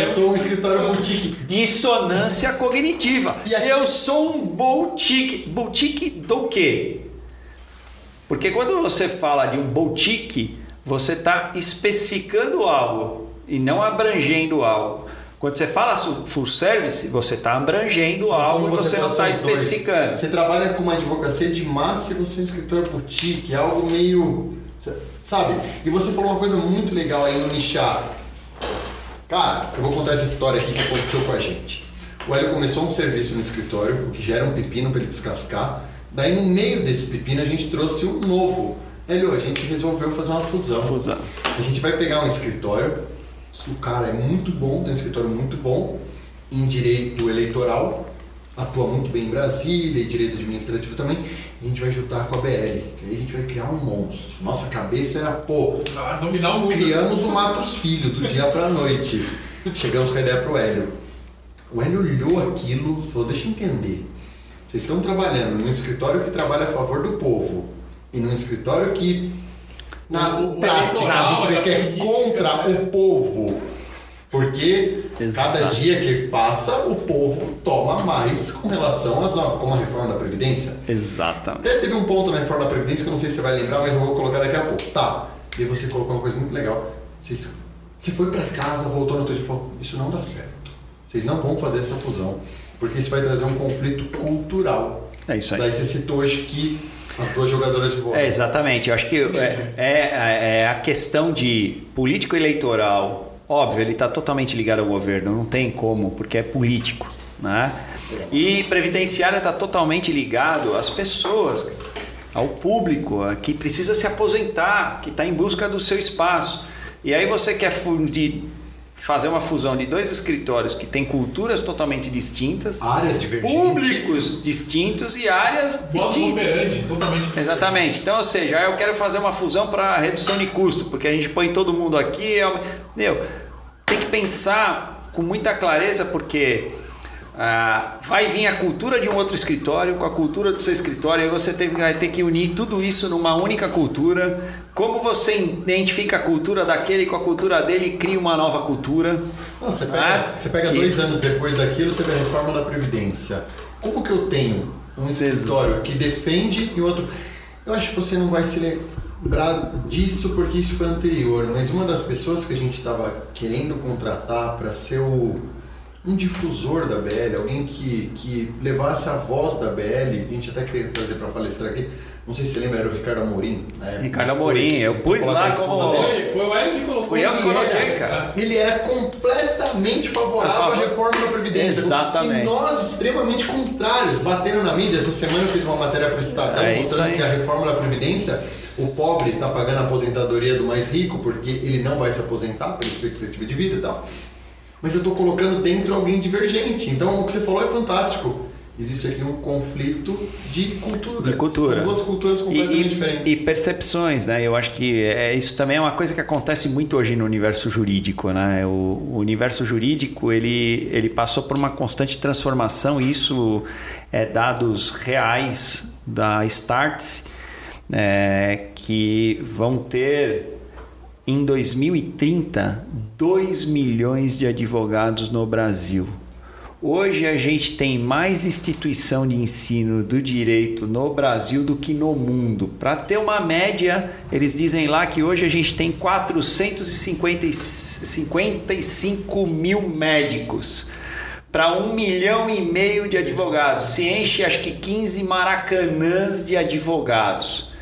B: Eu sou um escritório boutique.
D: dissonância cognitiva.
B: E aqui-
D: Eu sou um boutique. Boutique do quê? Porque quando você fala de um boutique, você está especificando algo e não abrangendo algo. Quando você fala full service, você está abrangendo algo e você não
B: pode
D: está
B: os dois?
D: especificando.
B: Você trabalha com uma advocacia de massa e você é um escritório boutique, é algo meio. Sabe? E você falou uma coisa muito legal aí no nichar. Cara, eu vou contar essa história aqui que aconteceu com a gente. O Hélio começou um serviço no escritório, o que gera um pepino para ele descascar. Daí, no meio desse pepino, a gente trouxe um novo. Hélio, a gente resolveu fazer uma fusão.
D: Fusão.
B: A gente vai pegar um escritório, o cara é muito bom, é um escritório muito bom em direito eleitoral, atua muito bem em Brasília e direito administrativo também. A gente vai juntar com a BL, que aí a gente vai criar um monstro. Nossa cabeça era, pô,
A: Pra dominar o mundo.
B: criamos o Matos Filho do dia pra noite. Chegamos com a ideia pro Hélio. O Hélio olhou aquilo e falou: Deixa eu entender. Vocês estão trabalhando num escritório que trabalha a favor do povo e num escritório que, na
A: O- o
B: prática, a gente vê que é contra
A: política,
B: o povo. Porque cada
D: Exato.
B: dia que passa, o povo toma mais com relação às novas, como a reforma da Previdência.
D: Exatamente.
B: Até teve um ponto na reforma da Previdência que eu não sei se você vai lembrar, mas eu vou colocar daqui a pouco. Tá. E você colocou uma coisa muito legal. Você, você foi pra casa, voltou no outro dia e falou: Isso não dá certo. Vocês não vão fazer essa fusão, porque isso vai trazer um conflito cultural.
D: É isso aí.
B: Daí você citou hoje que as duas jogadoras de vôlei.
D: É, exatamente. Eu acho que é, é- é a questão de político eleitoral. Óbvio, ele está totalmente ligado ao governo, não tem como, porque é político. Né? E previdenciário está totalmente ligado às pessoas, ao público que precisa se aposentar, que está em busca do seu espaço. E aí você quer fundir fazer uma fusão de dois escritórios que têm culturas totalmente distintas,
B: Áreas divergentes.
D: públicos distintos e áreas distintas.
A: totalmente.
D: Exatamente. Então, ou seja, eu quero fazer uma fusão para redução de custo, porque a gente põe todo mundo aqui. é Meu, tem que pensar com muita clareza, porque ah, vai vir a cultura de um outro escritório com a cultura do seu escritório, e você tem- vai ter que unir tudo isso numa única cultura. Como você identifica a cultura daquele com a cultura dele e cria uma nova cultura?
B: Não, você pega,
D: Ah,
B: você pega
D: que-
B: dois anos depois daquilo, teve a reforma da Previdência. Como que eu tenho um escritório que defende e outro. Eu acho que você não vai se lembrar disso porque isso foi anterior, mas uma das pessoas que a gente estava querendo contratar para ser o, um difusor da BL, alguém que, que levasse a voz da BL, a gente até queria trazer para palestrar aqui. Não sei se você lembra, era o Ricardo Amorim. época.
D: Ricardo
B: Foi-
D: Amorim, eu pus lá como-
B: dele.
A: Foi, foi o Hélio que colocou.
D: Fui eu que coloquei, cara.
B: Ele era completamente favorável à reforma da Previdência.
D: Exatamente.
B: E nós, extremamente contrários, batendo na mídia. Essa semana eu fiz uma matéria para o Estadão
D: É
B: mostrando que a reforma da Previdência, o pobre está pagando a aposentadoria do mais rico porque ele não vai se aposentar pela expectativa de vida e tal. Mas eu estou colocando dentro alguém divergente. Então o que você falou é fantástico. Existe aqui um conflito de cultura.
D: De cultura.
B: São duas culturas completamente
D: e,
B: diferentes.
D: e percepções, né? Eu acho que é, isso também é uma coisa que acontece muito hoje no universo jurídico, né? O, o universo jurídico ele, ele passou por uma constante transformação. E isso é dados reais da Startse é, que vão ter em 2030 2 milhões de advogados no Brasil. Hoje a gente tem mais instituição de ensino do direito no Brasil do que no mundo. Para ter uma média, eles dizem lá que hoje a gente tem 455 mil médicos para um milhão e meio de advogados. Se enche acho que 15 maracanãs de advogados.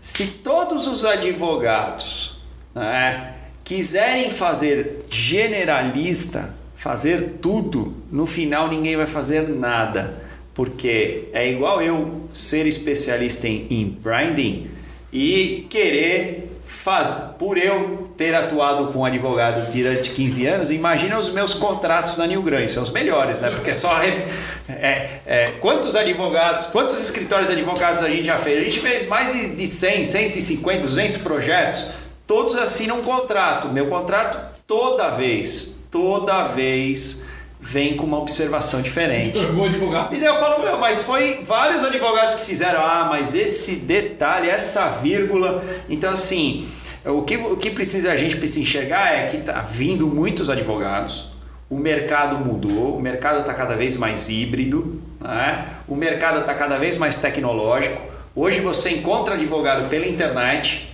D: Se todos os advogados né, quiserem fazer generalista, fazer tudo, no final ninguém vai fazer nada. Porque é igual eu ser especialista em, em branding e querer fazer. Por eu ter atuado com advogado durante 15 anos, imagina os meus contratos na New Grand, são os melhores, né? Porque só. re- É, é, quantos advogados, quantos escritórios de advogados a gente já fez? A gente fez mais de- de 100, 150, 200 projetos, todos assinam um contrato. Meu contrato, toda vez, toda vez, vem com uma observação diferente.
A: Bom advogado.
D: E daí eu falo, meu, mas foi vários advogados que fizeram, ah, mas esse detalhe, essa vírgula. Então, assim, o que, o que precisa a gente precisa enxergar é que tá vindo muitos advogados, o mercado mudou, o mercado está cada vez mais híbrido, né? o mercado está cada vez mais tecnológico. Hoje você encontra advogado pela internet,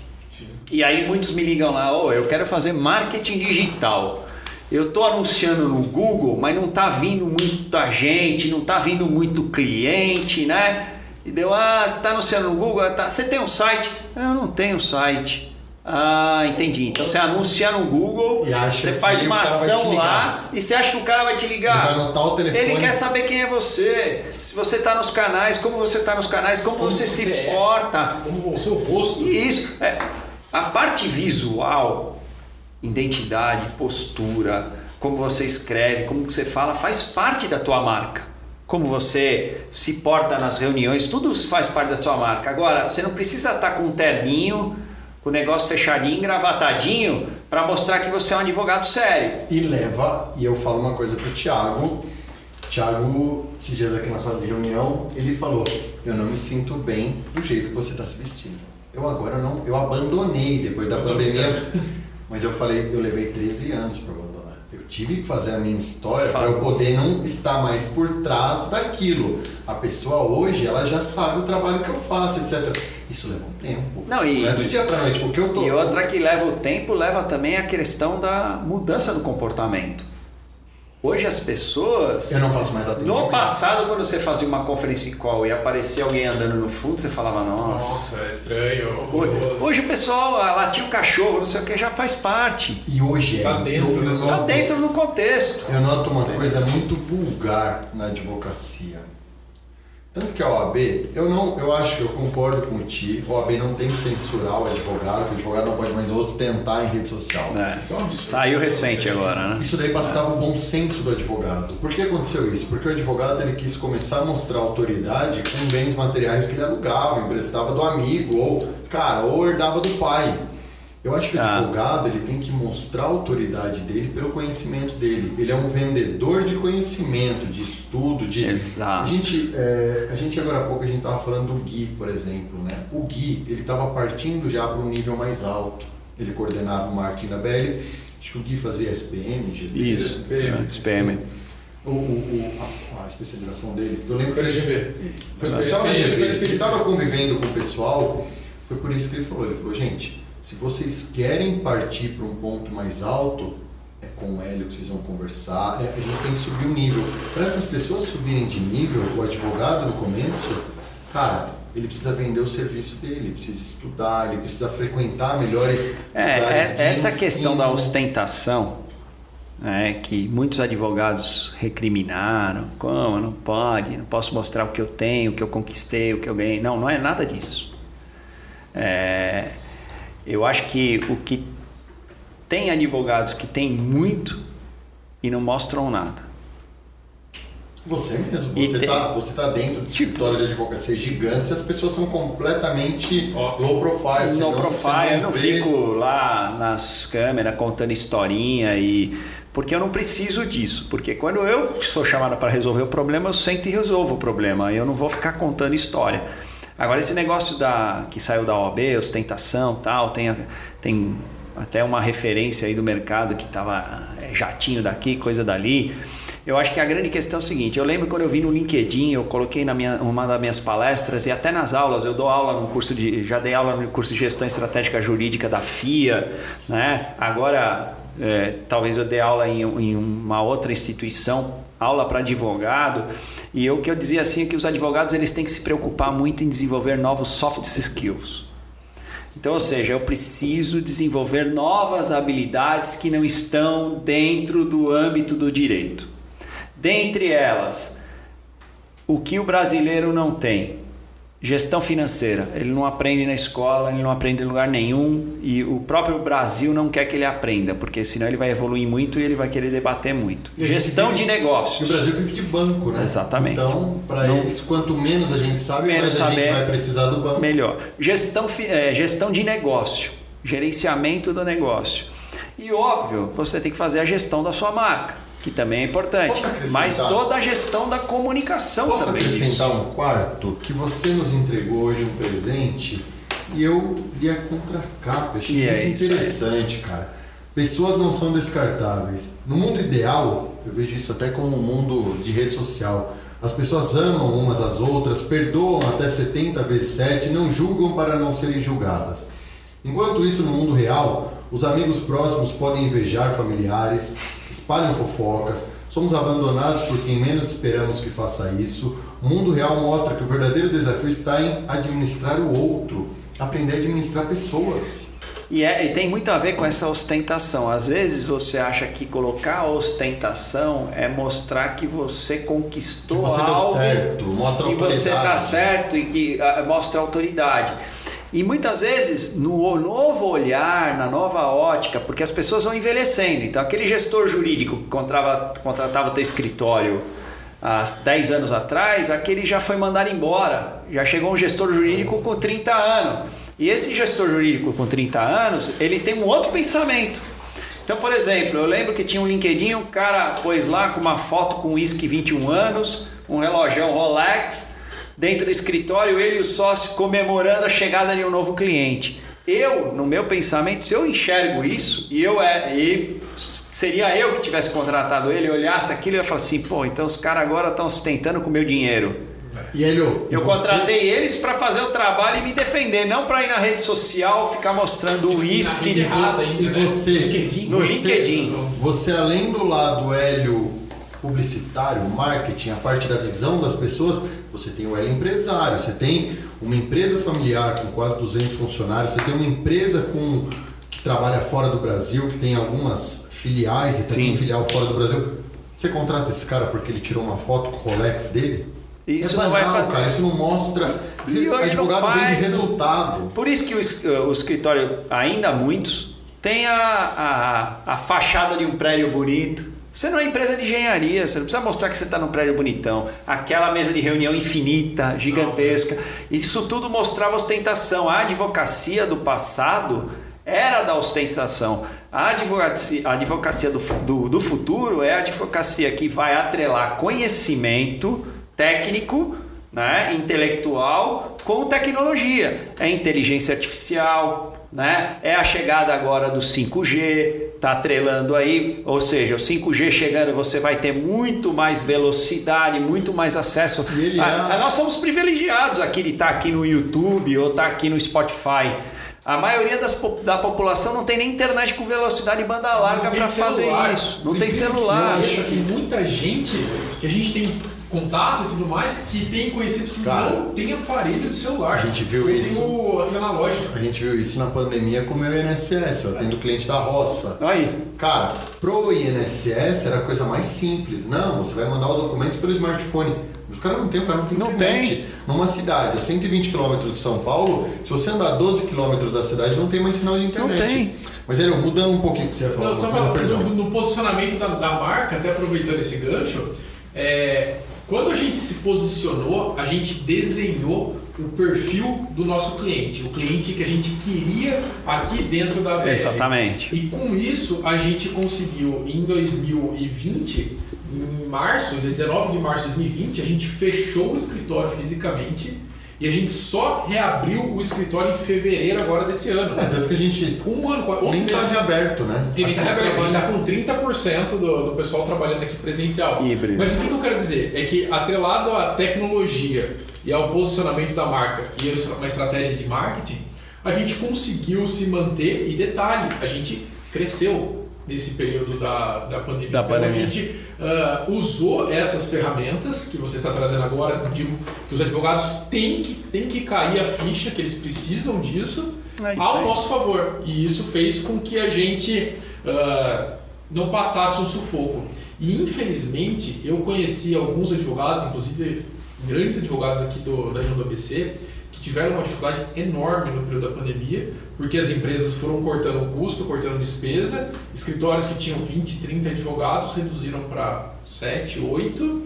D: e aí muitos me ligam lá, oh, eu quero fazer marketing digital. Eu estou anunciando no Google, mas não está vindo muita gente, não está vindo muito cliente, né? E deu, ah, você está anunciando no Google, Ah, tá. você tem um site? "Ah, Eu não tenho site. Ah, entendi. Então você anuncia no Google,
B: E
D: você faz uma ação lá e você acha que o cara vai te ligar.
B: Ele vai anotar o telefone.
D: Ele quer saber quem é você, se você está nos canais, como você está nos canais, como,
A: Como
D: você, se
A: você é.
D: porta.
A: Como o seu rosto.
D: Isso. É, a parte visual, identidade, postura, como você escreve, como você fala, faz parte da tua marca. Como você se porta nas reuniões, tudo faz parte da tua marca. Agora, você não precisa estar com um terninho, com o negócio fechadinho, engravatadinho, para mostrar que você é um advogado sério.
B: E leva, e eu falo uma coisa pro Thiago. Thiago, esses dias aqui na sala de reunião, ele falou: Eu não me sinto bem do jeito que você está se vestindo. Eu agora não, eu abandonei depois da pandemia. Mas eu falei: Eu levei 13 anos para abandonar. Eu tive que fazer a minha história para eu poder não estar mais por trás daquilo. A pessoa hoje, ela já sabe o trabalho que eu faço, etc. Isso leva um tempo.
D: Não, e-
B: é do dia para noite, porque eu tô.
D: E outra que leva o tempo, leva também a questão da mudança do comportamento. Hoje as pessoas
B: Eu não faço mais atendimento.
D: No passado, quando você fazia uma conference call e aparecia alguém andando no fundo, você falava, nossa.
A: Nossa, é estranho.
D: Hoje, hoje o pessoal ah, latia o cachorro, não sei o que, já faz parte.
B: E hoje é.
A: Tá dentro,
B: eu, eu
A: né?
D: Tá
B: noto-
D: dentro do contexto.
B: Eu noto uma coisa muito vulgar na advocacia. Tanto que a OAB, eu não, eu acho que eu concordo com o Ti, a OAB não tem que censurar o advogado, que o advogado não pode mais ostentar em rede social.
D: É,
A: é.
D: Saiu recente agora, né?
B: Isso daí bastava o bom senso do advogado. Por que aconteceu isso? Porque o advogado ele quis começar a mostrar autoridade com bens materiais que ele alugava, emprestava do amigo, ou, cara, ou herdava do pai. Eu acho que o
D: Ah.
B: advogado ele tem que mostrar a autoridade dele pelo conhecimento dele. Ele é um vendedor de conhecimento, de estudo, de.
D: Exato.
B: A gente, é, a gente agora há pouco a gente estava falando do Gui, por exemplo, né? O Gui ele estava partindo já para um nível mais alto. Ele coordenava o marketing da BL. Acho que o Gui fazia SPM, GD.
D: Isso,
A: SPM.
D: SPM.
B: O, o- o- a, a especialização dele. Eu lembro
A: Foi
B: que ele ele estava convivendo com o pessoal, foi por isso que ele falou. Ele falou, gente, se vocês querem partir para um ponto mais alto, é com o Hélio que vocês vão conversar, é, a gente tem que subir o nível. Para essas pessoas subirem de nível, o advogado no começo, cara, ele precisa vender o serviço dele, ele precisa estudar, ele precisa frequentar melhores
D: É, é- essa
B: ensino.
D: questão da ostentação, né, que muitos advogados recriminaram, como não pode, não posso mostrar o que eu tenho, o que eu conquistei, o que eu ganhei. Não, não é nada disso. É, eu acho que o que tem advogados que têm muito e não mostram nada.
B: Você mesmo, você
D: tem-
B: está você tá dentro de escritórios de advocacia gigantes e as pessoas são completamente
A: Off.
B: low profile. não-
D: profile, eu não
B: vê-
D: fico lá nas câmeras contando historinha e porque eu não preciso disso, porque quando eu sou chamado para resolver o problema, eu sento e resolvo o problema, eu não vou ficar contando história. Agora esse negócio da que saiu da OAB, ostentação, tal, tem tem até uma referência aí do mercado que tava é, jatinho daqui, coisa dali. Eu acho que a grande questão é o seguinte, eu lembro quando eu vi no LinkedIn, eu coloquei na minha uma das minhas palestras e até nas aulas, eu dou aula no curso de já dei aula no curso de gestão estratégica jurídica da FIA, né? Agora é, talvez eu dê aula em, em uma outra instituição, aula para advogado, e o que eu dizia assim que os advogados eles têm que se preocupar muito em desenvolver novos soft skills. Então, ou seja, eu preciso desenvolver novas habilidades que não estão dentro do âmbito do direito. Dentre elas, o que o brasileiro não tem? Gestão financeira. Ele não aprende na escola, ele não aprende em lugar nenhum e o próprio Brasil não quer que ele aprenda, porque senão ele vai evoluir muito e ele vai querer debater muito. Gestão
B: vive-
D: de
B: E o
D: negócios.
B: Brasil vive de banco, né?
D: Exatamente.
B: Então, para eles, quanto menos a gente sabe,
D: Menos
B: mais a gente vai precisar do banco.
D: Melhor. Gestão, é, gestão de negócio. Gerenciamento do negócio. E óbvio, você tem que fazer a gestão da sua marca, que também é importante.
B: Posso?
D: Mas toda a gestão da comunicação
B: Posso
D: também.
B: acrescentar um quarto que você nos entregou hoje um presente e eu li a contracapa, achei
D: E é isso
B: interessante, cara. Pessoas não são descartáveis. No mundo ideal, eu vejo isso até como um mundo de rede social. As pessoas amam umas às outras, perdoam até 70 vezes 7, não julgam para não serem julgadas. Enquanto isso, no mundo real, os amigos próximos podem invejar familiares, espalham fofocas, somos abandonados por quem menos esperamos que faça isso. O mundo real mostra que o verdadeiro desafio está em administrar o outro, aprender a administrar pessoas.
D: E, é- e tem muito a ver com essa ostentação. Às vezes você acha que colocar ostentação é mostrar que você conquistou
B: Que você deu
D: algo
B: certo, mostra
D: que você está
B: autoridade.
D: certo e que ah, mostra autoridade. E muitas vezes, no novo olhar, na nova ótica, porque as pessoas vão envelhecendo. Então, aquele gestor jurídico que contratava, contratava teu escritório há 10 anos atrás, aquele já foi mandado embora. Já chegou um gestor jurídico com 30 anos. E esse gestor jurídico com 30 anos, ele tem um outro pensamento. Então, por exemplo, eu lembro que tinha um LinkedIn, um cara pôs lá com uma foto com uísque 21 anos, um relógio Rolex, dentro do escritório, ele e o sócio comemorando a chegada de um novo cliente. Eu, no meu pensamento, se eu enxergo isso, e eu é, e seria eu que tivesse contratado ele, olhasse aquilo e ia falar assim, pô, então os caras agora estão ostentando com o meu dinheiro.
B: E Helio,
D: Eu
B: você-
D: contratei eles para fazer o trabalho e me defender, não para ir na rede social ficar mostrando o uísque de
A: ainda,
B: E
A: né?
B: você,
A: LinkedIn.
D: No
B: você,
D: LinkedIn.
B: Você além do lado hélio publicitário, marketing, a parte da visão das pessoas, você tem o hélio empresário, você tem uma empresa familiar com quase 200 funcionários, você tem uma empresa com que trabalha fora do Brasil, que tem algumas filiais e também
D: Sim.
B: filial fora do Brasil. Você contrata esse cara porque ele tirou uma foto com o Rolex dele?
D: Isso
B: é
D: não
B: banal,
D: vai fazer.
B: cara, isso não mostra.
D: E
B: Advogado
D: não faz,
B: vende
D: não-
B: resultado.
D: Por isso que o, es- o escritório, ainda muitos, tem a, a, a fachada de um prédio bonito. Você não é empresa de engenharia, você não precisa mostrar que você está num prédio bonitão. Aquela mesa de reunião infinita, gigantesca. Isso tudo mostrava ostentação. A advocacia do passado era da ostentação. A advocacia, a advocacia do, do, do futuro é a advocacia que vai atrelar conhecimento técnico né, intelectual com tecnologia. É inteligência artificial, né? é a chegada agora do 5G, está atrelando aí, ou seja, o 5G chegando, você vai ter muito mais velocidade, muito mais acesso.
B: Ele
D: A-
B: é-
D: a- nós somos privilegiados aqui de estar aqui no YouTube ou estar aqui no Spotify. A maioria das da população não tem nem internet com velocidade banda larga
A: tem
D: para fazer isso. Não tem
A: que
D: celular.
A: pareça, tem muita gente que a gente tem contato e tudo mais que tem conhecidos que
B: Cara,
A: não tem aparelho de celular.
B: a gente viu isso.
A: analógico.
B: A gente viu isso na pandemia com o meu INSS. Eu atendo cliente da roça.
D: Aí.
B: Cara, pro INSS era a coisa mais simples. Não, você vai mandar os documentos pelo smartphone. Os caras não tem, o cara não tem
D: Não
B: internet.
D: tem.
B: Numa cidade a 120 km de São Paulo, se você andar 12 km da cidade, não tem mais sinal de internet.
D: tem.
B: Mas ele mudando um pouquinho o que você ia falar,
A: Não,
B: coisa,
A: falando
B: perdão.
A: no, no posicionamento da, da marca, até aproveitando esse gancho, é, quando a gente se posicionou, a gente desenhou o perfil do nosso cliente, o cliente que a gente queria aqui dentro da BL.
D: Exatamente.
A: E com isso a gente conseguiu em 2020, em março, dia 19 de março de 2020, a gente fechou o escritório fisicamente e a gente só reabriu o escritório em fevereiro agora desse ano.
B: É, tanto que a gente
A: Um ano, 11
B: nem tá
A: meses.
B: reaberto, né?
A: Ele tá
B: Aqui
A: aberto, a gente
B: trabalha-
A: tá com 30% do, do pessoal trabalhando aqui presencial.
D: Híbrido.
A: Mas o que que eu quero dizer? É que atrelado à tecnologia e ao posicionamento da marca e uma estratégia de marketing, a gente conseguiu se manter e detalhe, a gente cresceu nesse período da, da pandemia.
D: Da
A: então
D: pandemia.
A: a gente ah, usou essas ferramentas que você está trazendo agora, de, que os advogados têm que, têm que cair a ficha, que eles precisam disso,
D: É
A: ao
D: aí.
A: nosso favor. E isso fez com que a gente ah, não passasse um sufoco. E infelizmente eu conheci alguns advogados, inclusive grandes advogados aqui do, da região do ABC, que tiveram uma dificuldade enorme no período da pandemia, porque as empresas foram cortando custo, cortando despesa, escritórios que tinham 20, 30 advogados reduziram para 7, 8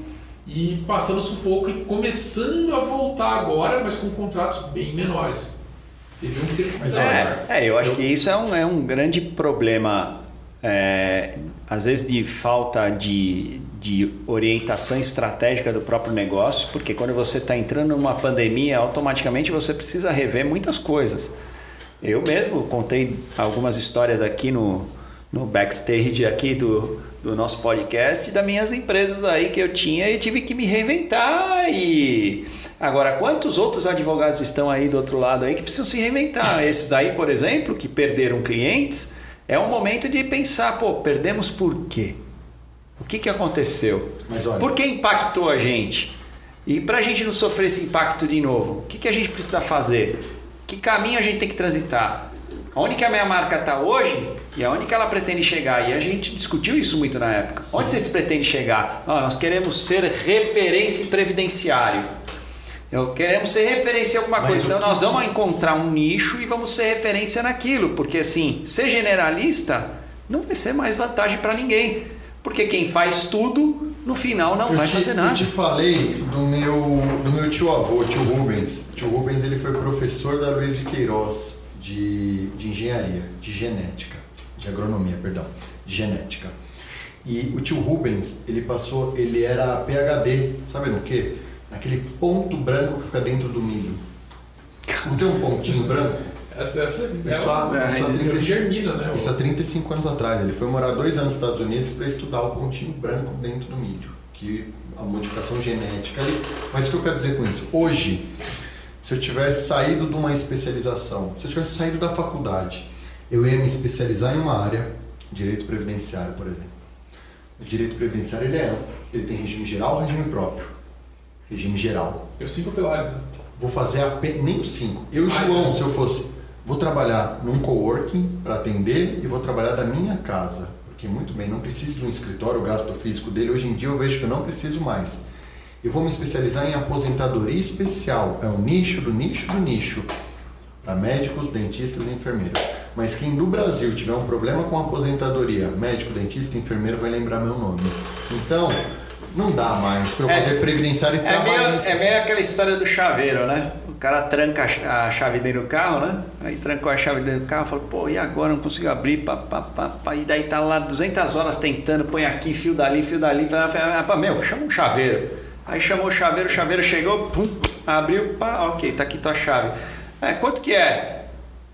A: e passando sufoco e começando a voltar agora, mas com contratos bem menores. Deviam ter
B: Mas
A: cuidado.
B: olha,
D: É, é, eu acho que isso é um, é um grande problema, é, às vezes de falta de, de orientação estratégica do próprio negócio, porque quando você está entrando numa pandemia, automaticamente você precisa rever muitas coisas. Eu mesmo contei algumas histórias aqui no, no backstage aqui do, do nosso podcast das minhas empresas aí que eu tinha e tive que me reinventar e agora quantos outros advogados estão aí do outro lado aí que precisam se reinventar esses daí por exemplo que perderam clientes é um momento de pensar pô perdemos por quê que que aconteceu
B: olha-
D: por que impactou a gente e para a gente não sofrer esse impacto de novo o que que a gente precisa fazer que caminho a gente tem que transitar Onde que a minha marca está hoje e aonde que ela pretende chegar? E a gente discutiu isso muito na época. Onde vocês pretendem chegar? Ah, nós queremos ser referência em previdenciário. Eu queremos ser referência em alguma
B: Mas
D: coisa. Então nós
B: que-
D: vamos encontrar um nicho e vamos ser referência naquilo. Porque assim, ser generalista não vai ser mais vantagem para ninguém. Porque quem faz tudo, no final não
B: eu
D: vai
B: te,
D: fazer
B: Eu
D: nada.
B: te falei do meu, do meu tio avô, tio Rubens. Tio Rubens ele foi professor da Luiz de Queiroz de, de engenharia, de genética, de agronomia, perdão, de genética. E o tio Rubens, ele passou, ele era PhD, sabe no quê? Naquele ponto branco que fica dentro do milho. Não tem um pontinho branco?
A: Essa, essa é
B: Isso há,
A: uma-
B: isso há
A: isso
B: 35
A: germina, né?
B: isso há 35 anos atrás. Ele foi morar dois anos nos Estados Unidos para estudar o pontinho branco dentro do milho, que a modificação genética ali. Mas o que eu quero dizer com isso? Hoje, se eu tivesse saído de uma especialização, se eu tivesse saído da faculdade, eu ia me especializar em uma área, direito previdenciário, por exemplo. O direito previdenciário ele é amplo. ele tem regime geral, regime próprio. Regime geral.
A: Os cinco pilares. Né?
B: Vou fazer apenas, nem os cinco. Eu, João,
A: um.
B: se eu fosse, vou trabalhar num coworking para atender e vou trabalhar da minha casa. Porque, muito bem, não preciso de um escritório, o gasto físico dele. Hoje em dia eu vejo que eu não preciso mais. Eu vou me especializar em aposentadoria especial. É o nicho do nicho do nicho. Para médicos, dentistas e enfermeiros. Mas quem do Brasil tiver um problema com aposentadoria, médico, dentista, enfermeiro, vai lembrar meu nome. Então, não dá mais para eu
D: É-
B: fazer previdenciário e
D: É meio,
B: trabalhista.
D: é meio aquela história do chaveiro, né? O cara tranca a ch- a chave dentro do carro, né? Aí trancou a chave dentro do carro, falou, pô, e agora? Não consigo abrir, pá, pá, pá, pá. E daí tá lá 200 horas tentando, põe aqui, fio dali, fio dali. Pá, meu, chama um chaveiro. Aí chamou o chaveiro, o chaveiro chegou, pum, abriu, pá, ok, tá aqui tua chave. É, quanto que é?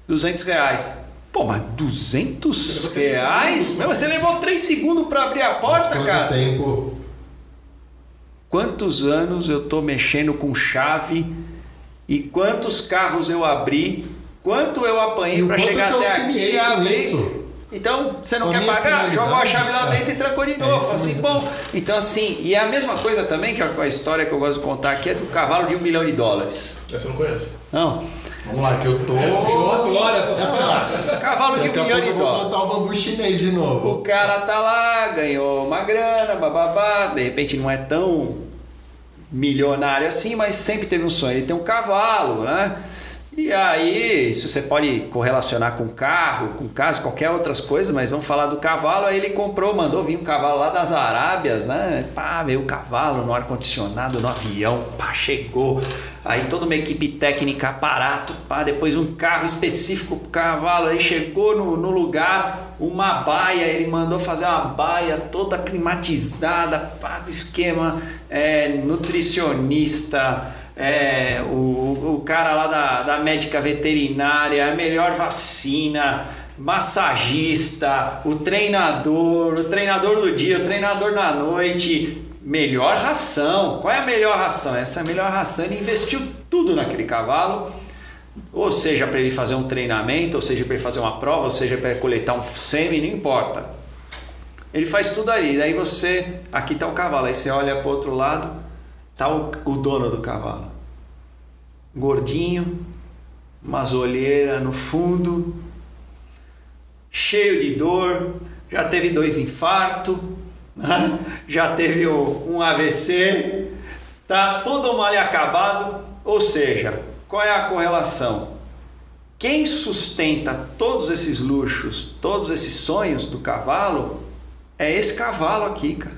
D: 200 reais. Pô, mas 200 reais? Meu, você levou 3 segundos pra abrir a
B: Mas
D: porta,
B: quanto
D: cara?
B: tempo?
D: Quantos anos eu tô mexendo com chave e quantos carros eu abri, quanto eu apanhei
B: o
D: para
B: quanto
D: chegar
B: eu
D: até aqui e abrir.
B: isso?
D: Então, você não
B: A
D: quer pagar? Jogou a chave lá
B: é,
D: dentro e trancou de
B: é
D: novo.
B: isso
D: assim,
B: mesmo.
D: bom, então assim, e a mesma coisa também, que é a história que eu gosto de contar aqui, é do cavalo de um milhão de dólares.
A: Essa eu não conheço.
D: Não,
B: Vamos lá, que eu tô.
A: Eu adoro essas coisas.
D: cavalo de um milhão de
B: eu vou
D: dólares.
B: contar o bambu chinês de
D: O
B: novo.
D: cara tá lá, ganhou uma grana, bababá, de repente não é tão milionário assim, mas sempre teve um sonho. Ele tem um cavalo, né? E aí, isso você pode correlacionar com carro, com casa, qualquer outras coisas, mas vamos falar do cavalo. Aí ele comprou, mandou vir um cavalo lá das Arábias, né? Pá, veio o cavalo no ar-condicionado, no avião, pá, chegou. Aí toda uma equipe técnica, aparato, pá, depois um carro específico pro cavalo. Aí chegou no, no lugar, uma baia, ele mandou fazer uma baia toda climatizada, pá, esquema é, nutricionista, é, o, o cara lá da, da médica veterinária, a melhor vacina, massagista, o treinador, o treinador do dia, o treinador na noite, melhor ração. Qual é a melhor ração? Essa é a melhor ração. Ele investiu tudo naquele cavalo. Ou seja, para ele fazer um treinamento, ou seja, para ele fazer uma prova, ou seja, para coletar um sêmen, não importa. Ele faz tudo ali. Daí você, aqui está o cavalo, aí você olha para o outro lado, tá o, o dono do cavalo. Gordinho, umas olheiras no fundo, cheio de dor, já teve dois infartos, né? já teve um AVC, tá todo mal acabado. Ou seja, qual é a correlação? Quem sustenta todos esses luxos, todos esses sonhos do cavalo, é esse cavalo aqui, cara.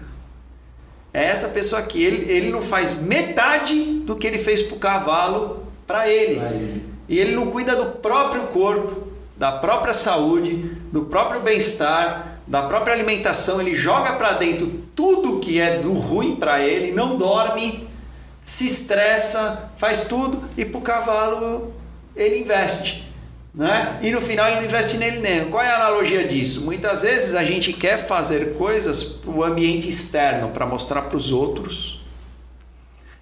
D: É essa pessoa aqui. Ele, ele não faz metade do que ele fez pro cavalo para ele.
B: Ele.
D: E ele não cuida do próprio corpo, da própria saúde, do próprio bem-estar, da própria alimentação. Ele joga para dentro tudo que é do ruim para ele, não dorme, se estressa, faz tudo e pro cavalo ele investe. Né? E no final ele não investe nele mesmo. Qual é a analogia disso? Muitas vezes a gente quer fazer coisas para o ambiente externo, para mostrar para os outros,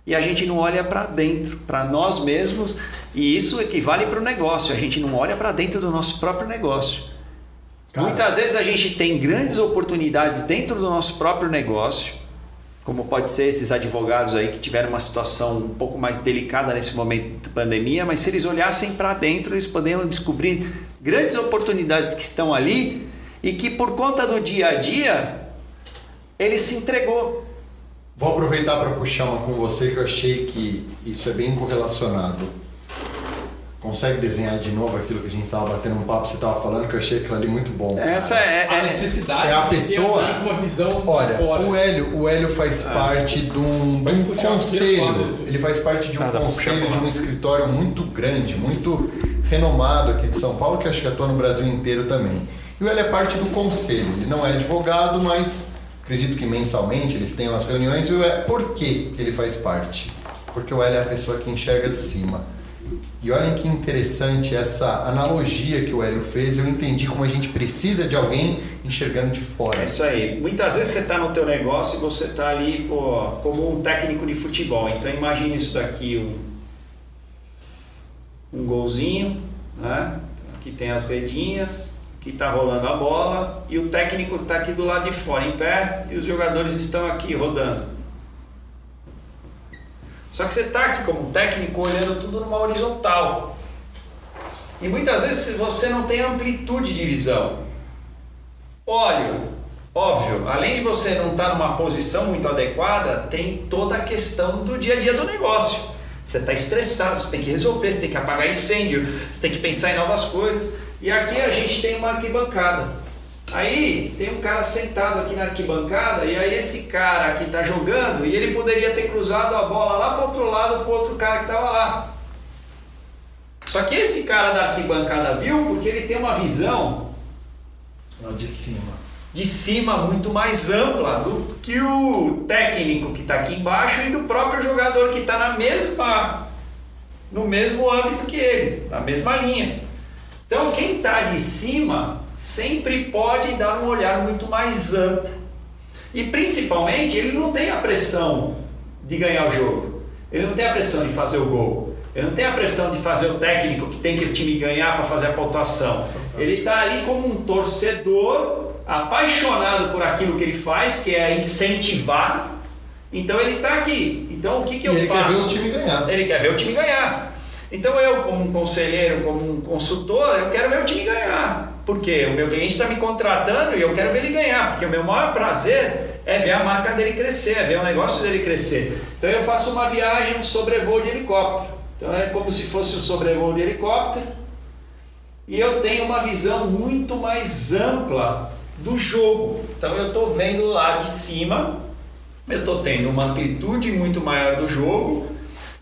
D: e a gente não olha para dentro, para nós mesmos, e isso equivale para o negócio. A gente não olha para dentro do nosso próprio negócio.
B: Cara.
D: Muitas vezes a gente tem grandes oportunidades dentro do nosso próprio negócio, como pode ser esses advogados aí que tiveram uma situação um pouco mais delicada nesse momento de pandemia, mas se eles olhassem para dentro, eles poderiam descobrir grandes oportunidades que estão ali e que por conta do dia a dia ele se entregou.
B: Vou aproveitar para puxar uma com você que eu achei que isso é bem correlacionado. Consegue desenhar de novo aquilo que a gente estava batendo um papo, você estava falando, que eu achei aquilo ali muito bom.
D: Essa
B: cara.
D: é,
A: A
D: é-
A: necessidade
B: É a pessoa-
A: uma visão
B: Olha,
A: fora.
B: o Hélio, o Hélio faz parte de um, de um conselho. Ele faz parte de um
D: Ah, dá pra
B: conselho de um escritório muito grande, muito renomado aqui de São Paulo, que eu acho que atua no Brasil inteiro também. E o Hélio é parte do conselho. Ele não é advogado, mas acredito que mensalmente eles têm umas reuniões. E o Hélio, por que, que ele faz parte? Porque o Hélio é a pessoa que enxerga de cima. E olhem que interessante essa analogia que o Hélio fez. Eu entendi como a gente precisa de alguém enxergando de fora.
D: É isso aí. Muitas vezes você está no teu negócio e você está ali pô, como um técnico de futebol. Então imagine isso daqui, um, um golzinho, né? Aqui tem as redinhas, aqui está rolando a bola e o técnico está aqui do lado de fora, em pé, e os jogadores estão aqui rodando. Só que você está aqui como técnico olhando tudo numa horizontal. E muitas vezes você não tem amplitude de visão. Olho, Óbvio, além de você não estar numa posição muito adequada, tem toda a questão do dia a dia do negócio. Você está estressado, você tem que resolver, você tem que apagar incêndio, você tem que pensar em novas coisas. E aqui a gente tem uma arquibancada. Aí tem um cara sentado aqui na arquibancada e aí esse cara que está jogando e ele poderia ter cruzado a bola lá para outro lado para outro cara que estava lá. Só que esse cara da arquibancada viu porque ele tem uma visão
B: Lá de cima.
D: de cima muito mais ampla do que o técnico que está aqui embaixo e do próprio jogador que está na mesma no mesmo âmbito que ele, na mesma linha. Então quem está de cima sempre pode dar um olhar muito mais amplo e principalmente ele não tem a pressão de ganhar o jogo, ele não tem a pressão de fazer o gol, ele não tem a pressão de fazer o técnico que tem que o time ganhar para fazer a pontuação. Ele está ali como um torcedor apaixonado por aquilo que ele faz, que é incentivar. Então ele está aqui. Então o que, que eu
B: ele
D: faço?
B: quer ver o time ganhar.
D: Ele quer ver o time ganhar. Então eu, como um conselheiro, como um consultor, eu quero ver o time ganhar. Porque o meu cliente está me contratando e eu quero ver ele ganhar. Porque o meu maior prazer é ver a marca dele crescer, é ver o negócio dele crescer. Então eu faço uma viagem, um sobrevoo de helicóptero. Então é como se fosse um sobrevoo de helicóptero. E eu tenho uma visão muito mais ampla do jogo. Então eu estou vendo lá de cima, eu estou tendo uma amplitude muito maior do jogo.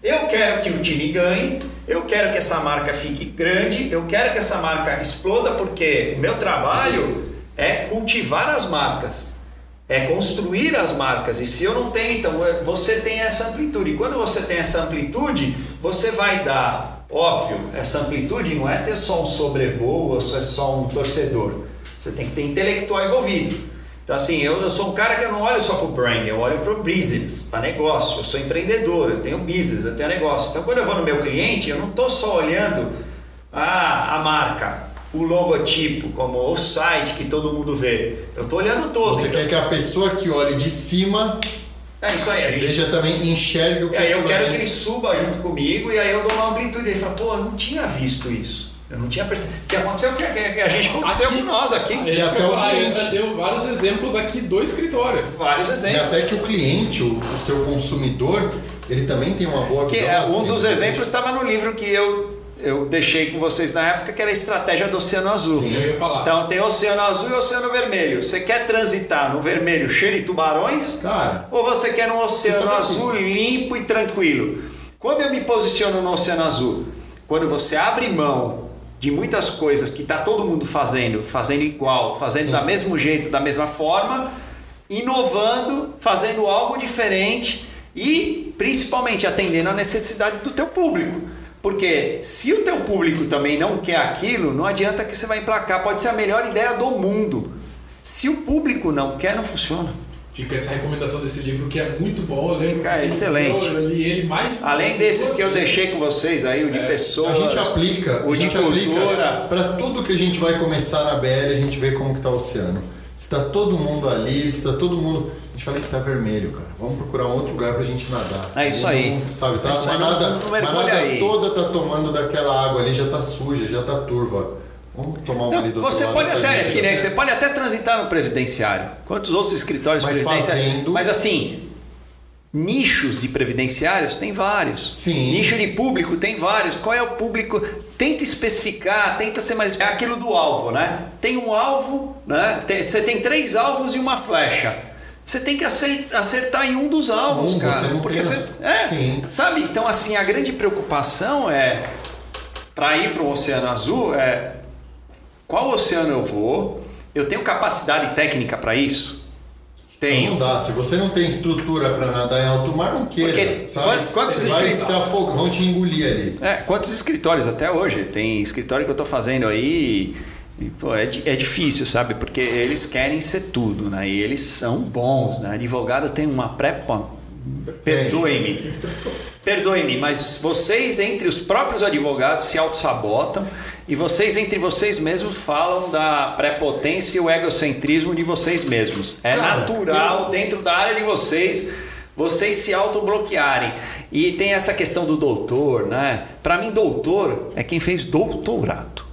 D: Eu quero que o time ganhe, eu quero que essa marca fique grande, eu quero que essa marca exploda, porque o meu trabalho é cultivar as marcas, é construir as marcas. E se eu não tenho, então é- você tem essa amplitude. E quando você tem essa amplitude, você vai dar, óbvio, essa amplitude não é ter só um sobrevoo ou só- só um torcedor. Você tem que ter intelectual envolvido. Então, assim, eu, eu sou um cara que eu não olho só para o brand, eu olho para o business, para negócio. Eu sou empreendedor, eu tenho business, eu tenho negócio. Então, quando eu vou no meu cliente, eu não estou só olhando a, a marca, o logotipo, como o site que todo mundo vê. Eu estou olhando todo.
B: Você
D: Então,
B: quer que a pessoa que olhe de cima
D: É isso aí, a gente
B: veja também, enxergue o que
D: E aí eu quero que ele suba junto comigo e aí eu dou uma amplitude. Ele fala, pô, eu não tinha visto isso. Eu não tinha percebido. O que aconteceu que que a gente aconteceu
A: Aqui-
D: com nós aqui.
A: Ele
B: até o
A: a
B: cliente.
A: Deu vários exemplos aqui do escritório.
D: Vários
B: E
D: exemplos.
B: até que o cliente, o, o seu consumidor, ele também tem uma boa
D: Que
B: visão.
D: é, um dos exemplos estava no livro que eu, eu deixei com vocês na época, que era a estratégia do Oceano Azul.
B: Sim.
A: Eu ia falar.
D: Então tem Oceano Azul e Oceano Vermelho. Você quer transitar no vermelho cheio de tubarões?
B: Cara,
D: Ou você quer um oceano azul limpo e tranquilo? Quando eu me posiciono no oceano azul? Quando você abre mão de muitas coisas que está todo mundo fazendo, fazendo igual, fazendo
B: Sim.
D: da mesmo jeito, da mesma forma, inovando, fazendo algo diferente e principalmente atendendo a necessidade do teu público. Porque se o teu público também não quer aquilo, não adianta que você vai emplacar. Pode ser a melhor ideia do mundo. Se o público não quer, não funciona.
A: Fica essa recomendação desse livro que é muito bom. Eu lembro
D: Fica
A: que você
D: excelente.
A: Eu li ele mais de
D: Além desses que eu
A: vezes.
D: deixei com vocês aí, o de
A: É,
D: pessoas,
B: a gente aplica,
D: o
B: a gente
D: cultura.
B: aplica para tudo que a gente vai começar na BL, a gente vê como que tá o oceano. Se tá todo mundo ali, se tá todo mundo. A gente fala que tá vermelho, cara. Vamos procurar um outro lugar pra gente nadar.
D: É isso aí.
B: Sabe, tá?
D: É aí,
B: manada,
D: não- não mergulha
B: manada toda tá tomando daquela água ali, já tá suja, já tá turva. Vamos tomar uma
D: Não, você pode até, que nem, você pode até transitar no previdenciário. Quantos outros escritórios
B: Mas
D: previdenciários?
B: fazendo-
D: Mas assim, nichos de previdenciários tem vários.
B: Sim.
D: Nicho de público tem vários. Qual é o público? Tenta especificar, tenta ser mais. É aquilo do alvo, né? Tem um alvo, né? Tem- você tem três alvos e uma flecha. Você tem que acertar em um dos alvos,
B: Um,
D: cara.
B: você não
D: porque
B: tem
D: você, é,
B: Sim.
D: sabe? Então, assim, a grande preocupação é para ir para o Oceano Azul é qual oceano eu vou? Eu tenho capacidade técnica para isso? Tenho.
B: Não dá. Se você não tem estrutura para nadar em alto mar, não queira.
D: Porque
B: sabe?
D: quantos- quantos
B: Vai
D: escritos-
B: se afogar, vão te engolir ali.
D: É, quantos escritórios até hoje? Tem escritório que eu estou fazendo aí. e, pô, é, é difícil, sabe? Porque eles querem ser tudo, né? E eles são bons, né? Advogado tem uma pré. Perdoe-me. Perdoe-me, mas vocês, entre os próprios advogados, se auto-sabotam e vocês, entre vocês mesmos, falam da prepotência e o egocentrismo de vocês mesmos. É
B: Cara,
D: natural, dentro da área de vocês, vocês se autobloquearem. E tem essa questão do doutor, né? Para mim, doutor é quem fez doutorado.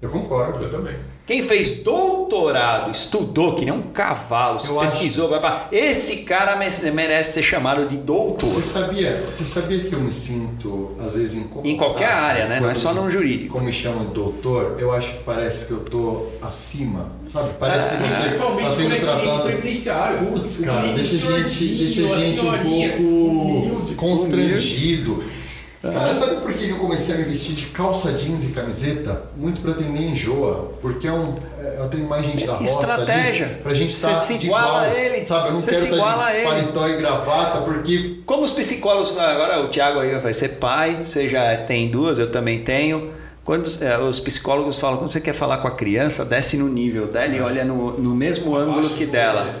B: Eu concordo.
A: Eu também.
D: Quem fez doutorado, estudou que nem um cavalo,
B: Eu
D: pesquisou, vai pra- esse cara me- merece ser chamado de doutor.
B: Você sabia, você sabia que eu me sinto, às vezes, incomodado?
D: Em qualquer área, né? Não é só no jurídico.
B: Como me chamam de doutor, eu acho que parece que eu tô acima, sabe? Parece que você está sendo
A: é
B: tratado...
A: previdenciário.
B: Putz,
A: O
B: cara, deixa a gente, deixa a gente um pouco
A: humilde.
B: constrangido. Cara, sabe por que eu comecei a me vestir de calça jeans e camiseta? Muito pra atender enjoa. Porque é um, é, eu tenho mais gente da roça
D: Estratégia.
B: ali. Pra gente estar
D: se
B: de
D: iguala
B: igual.
D: a ele.
B: Sabe, eu não
D: Você
B: quero
D: se
B: estar
D: a
B: de paletó e gravata, porque
D: Como os psicólogos, agora o Thiago aí vai ser pai, você já tem duas, eu também tenho. Quando os, eh, os psicólogos falam, quando você quer falar com a criança, desce no nível dela e olha no, no mesmo ângulo que
A: de
D: dela.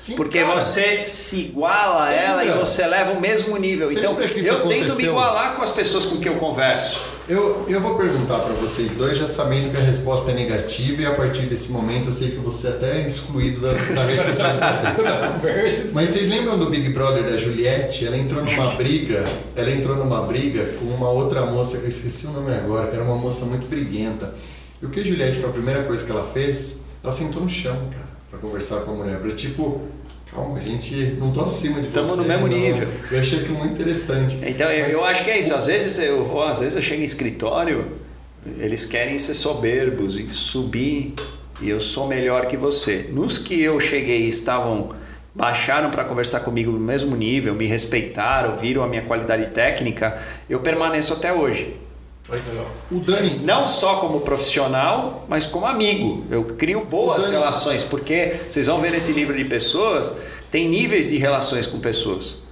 B: Sim,
D: Porque
B: cara,
D: você se iguala a ela e você leva o mesmo nível.
B: Sempre
D: Então,
B: que
D: eu tento me
B: aconteceu.
D: igualar com as pessoas com quem eu converso.
B: Eu, eu vou perguntar pra vocês dois, já sabendo que a resposta é negativa, e a partir desse momento eu sei que você até é excluído da, da rede social de vocês. Mas vocês lembram do Big Brother da Juliette? Ela entrou numa briga, ela entrou numa briga com uma outra moça que eu esqueci o nome agora, que era uma moça muito briguenta. E o que a Juliette foi a primeira coisa que ela fez? Ela sentou no chão, cara, pra conversar com a mulher, pra tipo, calma, a gente não tô acima de
D: Tamo
B: você.
D: no mesmo
B: não.
D: nível.
B: Eu achei aquilo muito interessante.
D: Então, eu,
B: Mas-
D: eu acho que é isso. Às vezes eu vou, às vezes eu chego em escritório, eles querem ser soberbos e subir e eu sou melhor que você. Nos que eu cheguei estavam baixaram para conversar comigo no mesmo nível, me respeitaram, viram a minha qualidade técnica, eu permaneço até hoje.
B: O Dani,
D: Não só como profissional, mas como amigo. Eu crio boas
B: Dani-
D: relações, porque vocês vão ver nesse livro de pessoas, tem níveis de relações com pessoas.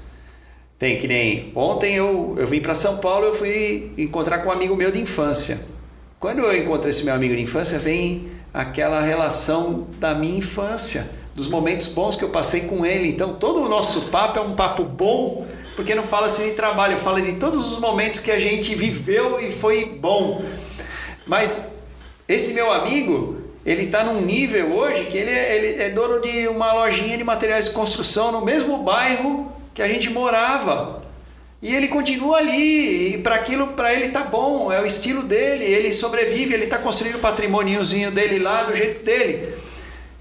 D: Tem que nem ontem eu, eu vim para São Paulo, eu fui encontrar com um amigo meu de infância. Quando eu encontro esse meu amigo de infância, vem aquela relação da minha infância, dos momentos bons que eu passei com ele. Então, todo o nosso papo é um papo bom, porque não fala assim de trabalho, fala de todos os momentos que a gente viveu e foi bom. Mas esse meu amigo, ele está num nível hoje que ele é, ele é dono de uma lojinha de materiais de construção no mesmo bairro que a gente morava. E ele continua ali, e para aquilo para ele tá bom, é o estilo dele, ele sobrevive, ele está construindo o patrimôniozinho dele lá do jeito dele.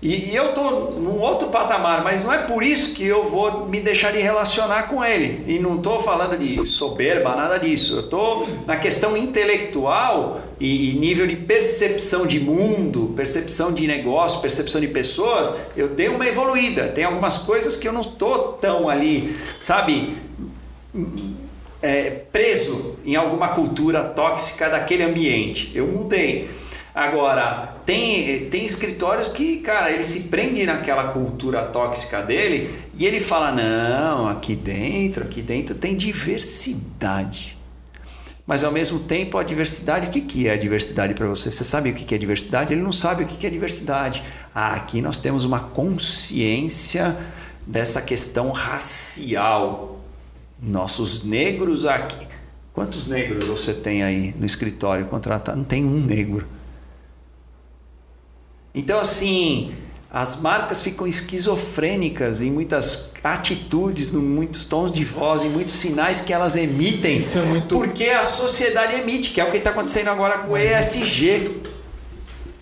D: E, eu tô num outro patamar, mas não é por isso que eu vou me deixar de relacionar com ele. E não estou falando de soberba, nada disso. Eu estou na questão intelectual e, e nível de percepção de mundo, percepção de negócio, percepção de pessoas. Eu dei uma evoluída. Tem algumas coisas que eu não estou tão ali, sabe? é, preso em alguma cultura tóxica daquele ambiente. Eu mudei. Agora, tem, tem escritórios que, cara, ele se prende naquela cultura tóxica dele e ele fala: não, aqui dentro, aqui dentro tem diversidade. Mas ao mesmo tempo, a diversidade, o que, que é a diversidade para você? Você sabe o que, que é diversidade? Ele não sabe o que, que é diversidade. Ah, aqui nós temos uma consciência dessa questão racial. Nossos negros aqui. Quantos negros você tem aí no escritório contratado? Não tem um negro. Então, assim, as marcas ficam esquizofrênicas em muitas atitudes, em muitos tons de voz, em muitos sinais que elas emitem.
B: Isso é muito-
D: Porque a sociedade emite, que é o que está acontecendo agora com o ESG.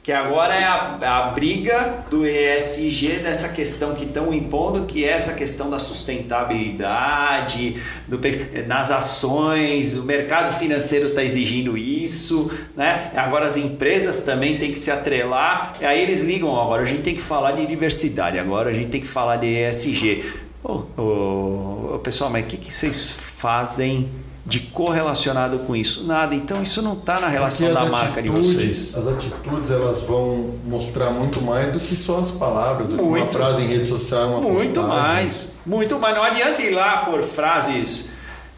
D: Que agora é a, a briga do ESG nessa questão que estão impondo, que é essa questão da sustentabilidade, do, nas ações, o mercado financeiro está exigindo isso, né? Agora as empresas também têm que se atrelar, aí eles ligam, agora a gente tem que falar de diversidade, agora a gente tem que falar de ESG. Ô, ô, ô, pessoal, mas o que, que vocês fazem de correlacionado com isso? Nada, então isso não está na relação da marca de vocês.
B: as atitudes elas vão mostrar muito mais do que só as palavras, do que uma
D: Muito.
B: frase em rede social, uma
D: Muito
B: postagem.
D: mais, muito mais. Não adianta ir lá por frases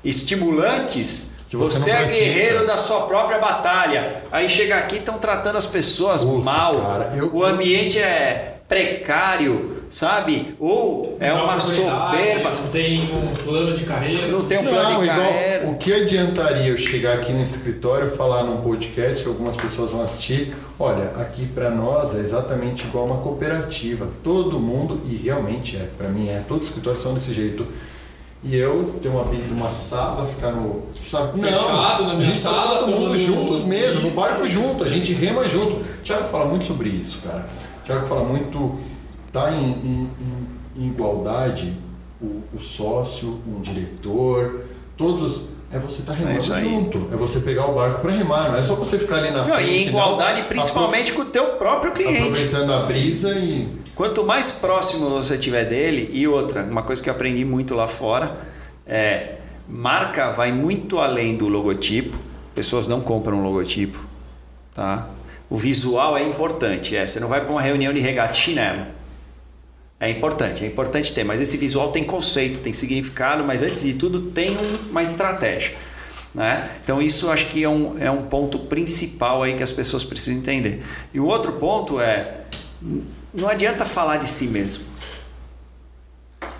D: estimulantes.
B: Se você
D: você é guerreiro da sua própria batalha. Aí chega aqui estão tratando as pessoas
B: Puta,
D: mal.
B: cara, eu-
D: O ambiente é precário, sabe? Ou é uma soberba.
A: Não tem um plano de carreira.
D: Não tem um plano
B: Não,
D: de
B: igual,
D: carreira.
B: o que adiantaria eu chegar aqui nesse escritório, falar num podcast que algumas pessoas vão assistir? Olha, aqui para nós é exatamente igual uma cooperativa. Todo mundo, e realmente é, para mim é, todos os escritórios são desse jeito. E eu tenho uma, uma sala, ficar no. Sabe?
A: Fechado
B: Não,
A: na
B: a
A: minha
B: gente tá
A: sala,
B: todo mundo juntos mesmo, no barco junto, a gente rema junto. O Thiago fala muito sobre isso, cara. O Thiago fala muito. Tá em, em- em- igualdade o, o sócio, um diretor, todos. É você estar remando
D: isso aí.
B: junto. É você pegar o barco para remar, não é só você ficar ali na
D: Não,
B: frente.
D: e em igualdade,
B: não.
D: principalmente com o teu próprio cliente.
B: Aproveitando a brisa e.
D: Quanto mais próximo você tiver dele, e outra, uma coisa que eu aprendi muito lá fora é marca vai muito além do logotipo. Pessoas não compram logotipo, tá? O visual é importante, é, você não vai para uma reunião de regata chinelo. É importante, é importante ter, mas esse visual tem conceito, tem significado, mas antes de tudo tem um- uma estratégia. Né? Então isso acho que é um, é um ponto principal aí que as pessoas precisam entender. E o outro ponto é, não adianta falar de si mesmo.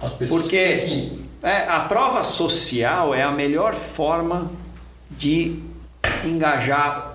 B: As pessoas
D: Porque
B: que-
D: é, a prova social é a melhor forma de engajar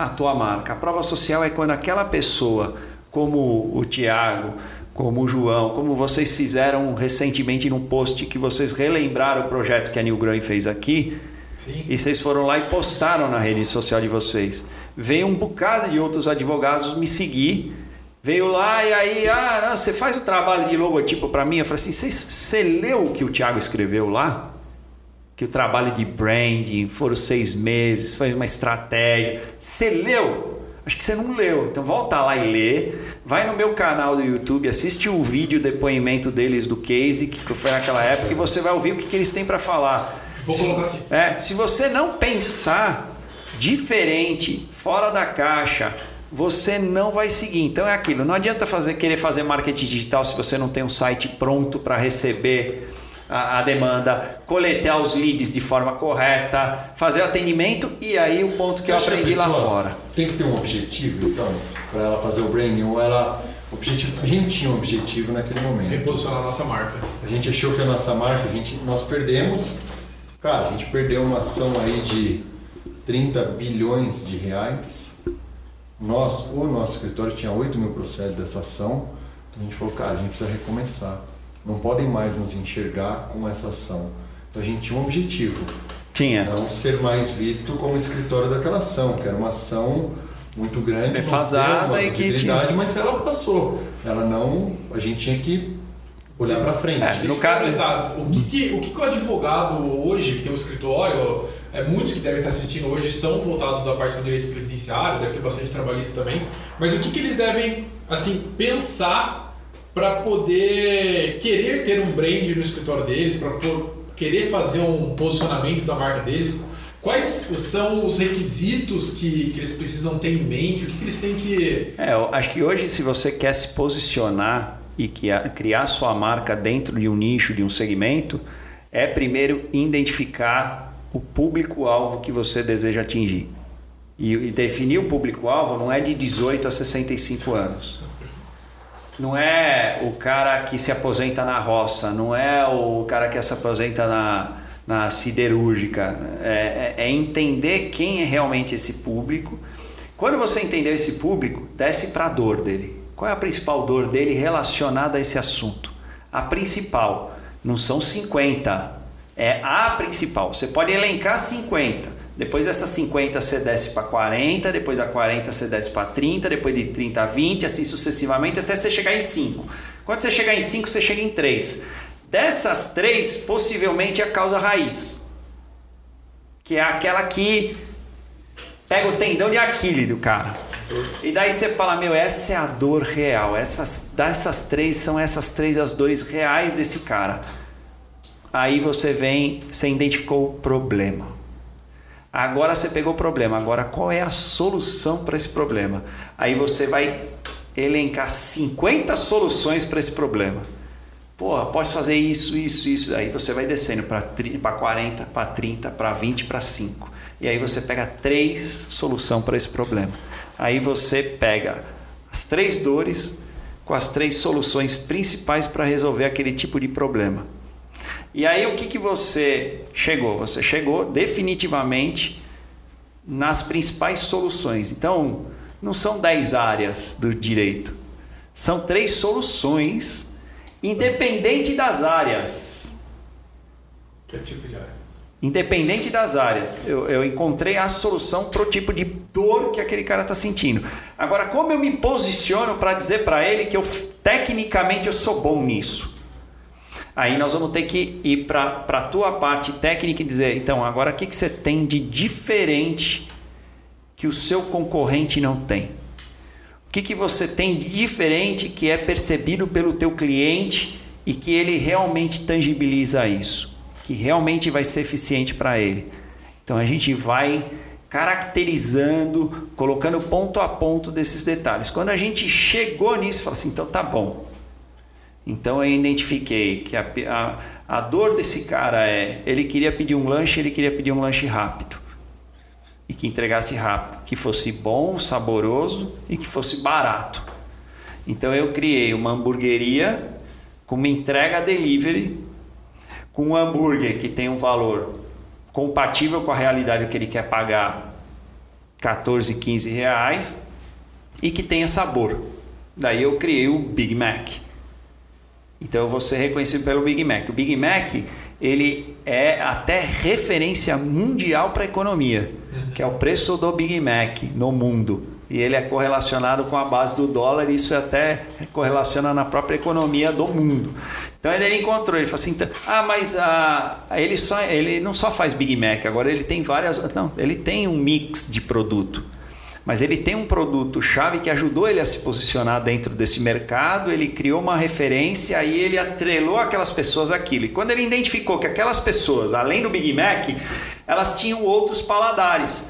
D: a tua marca. A prova social é quando aquela pessoa, como o Tiago, como o João, como vocês fizeram recentemente num post que vocês relembraram o projeto que a New Growing fez aqui,
A: Sim.
D: e vocês foram lá e postaram na rede social de vocês. Veio um bocado de outros advogados me seguir. Veio lá e aí, ah, não, você faz o trabalho de logotipo para mim. Eu falei assim: "Você- leu o que o Thiago escreveu lá? Que o trabalho de branding foram seis meses, foi uma estratégia. Você leu? Acho que você não leu. Então volta lá e lê. Vai no meu canal do YouTube, assiste o vídeo depoimento deles do case, que foi naquela época, e você vai ouvir o que, que eles têm para falar.
A: Vou
D: Se-
A: colocar aqui.
D: é, se você não pensar diferente, fora da caixa, você não vai seguir. Então é aquilo. Não adianta fazer, querer fazer marketing digital se você não tem um site pronto para receber a, a demanda, coletar os leads de forma correta, fazer o atendimento e aí o ponto que
B: Você
D: eu aprendi lá fora.
B: Tem que ter um objetivo, então, para ela fazer o branding, ou ela. Objetivo, a gente tinha um objetivo naquele momento.
A: Reposicionar a nossa marca.
B: A gente achou que a nossa marca, a gente, nós perdemos. Cara, a gente perdeu uma ação aí de 30 bilhões de reais. Nós, o nosso escritório tinha 8 mil processos dessa ação. Então a gente falou, cara, a gente precisa recomeçar. Não podem mais nos enxergar com essa ação. Então a gente tinha um objetivo.
D: Tinha.
B: não ser mais visto como escritório daquela ação, que era uma ação muito grande,
D: Defasada
B: uma
D: e que
B: visibilidade, mas ela passou. Ela não, a gente tinha que olhar para frente.
D: É, No
A: eu
D: caso-
A: o que, que- o que, que o advogado hoje, que tem um escritório, é, muitos que devem estar assistindo hoje são voltados da parte do direito previdenciário, deve ter bastante trabalhista também, mas o que, que eles devem assim pensar para poder querer ter um brand no escritório deles, para querer fazer um posicionamento da marca deles? Quais são os requisitos que, que eles precisam ter em mente? O que, que eles têm que.
D: É, eu acho que hoje, se você quer se posicionar e criar sua marca dentro de um nicho, de um segmento, é primeiro identificar o público-alvo que você deseja atingir. E definir o público-alvo não é de 18 a 65 anos. Não é o cara que se aposenta na roça, não é o cara que se aposenta na, na siderúrgica. É, é- é entender quem é realmente esse público. Quando você entendeu esse público, desce para a dor dele. Qual é a principal dor dele relacionada a esse assunto? A principal, não são 50, é a principal. Você pode elencar 50. Depois dessas 50 você desce para 40, depois da 40 você desce para 30, depois de 30 a 20, assim sucessivamente até você chegar em 5. Quando você chegar em 5, você chega em 3. Dessas três, possivelmente é a causa raiz, que é aquela que pega o tendão de Aquiles do cara. E daí você fala, meu, essa é a dor real. Essas, dessas três são essas três as dores reais desse cara. Aí você vem, você identificou o problema. Agora você pegou o problema. Agora qual é a solução para esse problema? Aí você vai elencar 50 soluções para esse problema. Pô, pode fazer isso, isso, isso. Aí você vai descendo para 40, para 30, para 20, para 5. E aí você pega três soluções para esse problema. Aí você pega as três dores com as três soluções principais para resolver aquele tipo de problema. E aí o que, que você chegou? Você chegou definitivamente nas principais soluções. Então, não são 10 áreas do direito. São três soluções, independente das áreas.
A: Que tipo de área?
D: Independente das áreas, eu, eu encontrei a solução para o tipo de dor que aquele cara está sentindo. Agora, como eu me posiciono para dizer para ele que eu tecnicamente eu sou bom nisso? Aí nós vamos ter que ir para a tua parte técnica e dizer, então, agora o que, que você tem de diferente que o seu concorrente não tem? O que, que você tem de diferente que é percebido pelo teu cliente e que ele realmente tangibiliza isso? Que realmente vai ser eficiente para ele. Então a gente vai caracterizando, colocando ponto a ponto desses detalhes. Quando a gente chegou nisso, fala assim, então tá bom. Então eu identifiquei que a, a, a dor desse cara é, ele queria pedir um lanche, ele queria pedir um lanche rápido e que entregasse rápido, que fosse bom, saboroso e que fosse barato. Então eu criei uma hamburgueria com uma entrega delivery, com um hambúrguer que tem um valor compatível com a realidade que ele quer pagar 14, 15 reais e que tenha sabor. Daí eu criei o Big Mac. Então eu vou ser reconhecido pelo Big Mac. O Big Mac ele é até referência mundial para a economia, uhum. que é o preço do Big Mac no mundo. E ele é correlacionado com a base do dólar, e isso até correlaciona na própria economia do mundo. Então ele encontrou, ele falou assim: então, ah, mas ah, ele, só, ele não só faz Big Mac, agora ele tem várias. Não, ele tem um mix de produto mas ele tem um produto chave que ajudou ele a se posicionar dentro desse mercado, ele criou uma referência e ele atrelou aquelas pessoas àquilo. E quando ele identificou que aquelas pessoas, além do Big Mac, elas tinham outros paladares.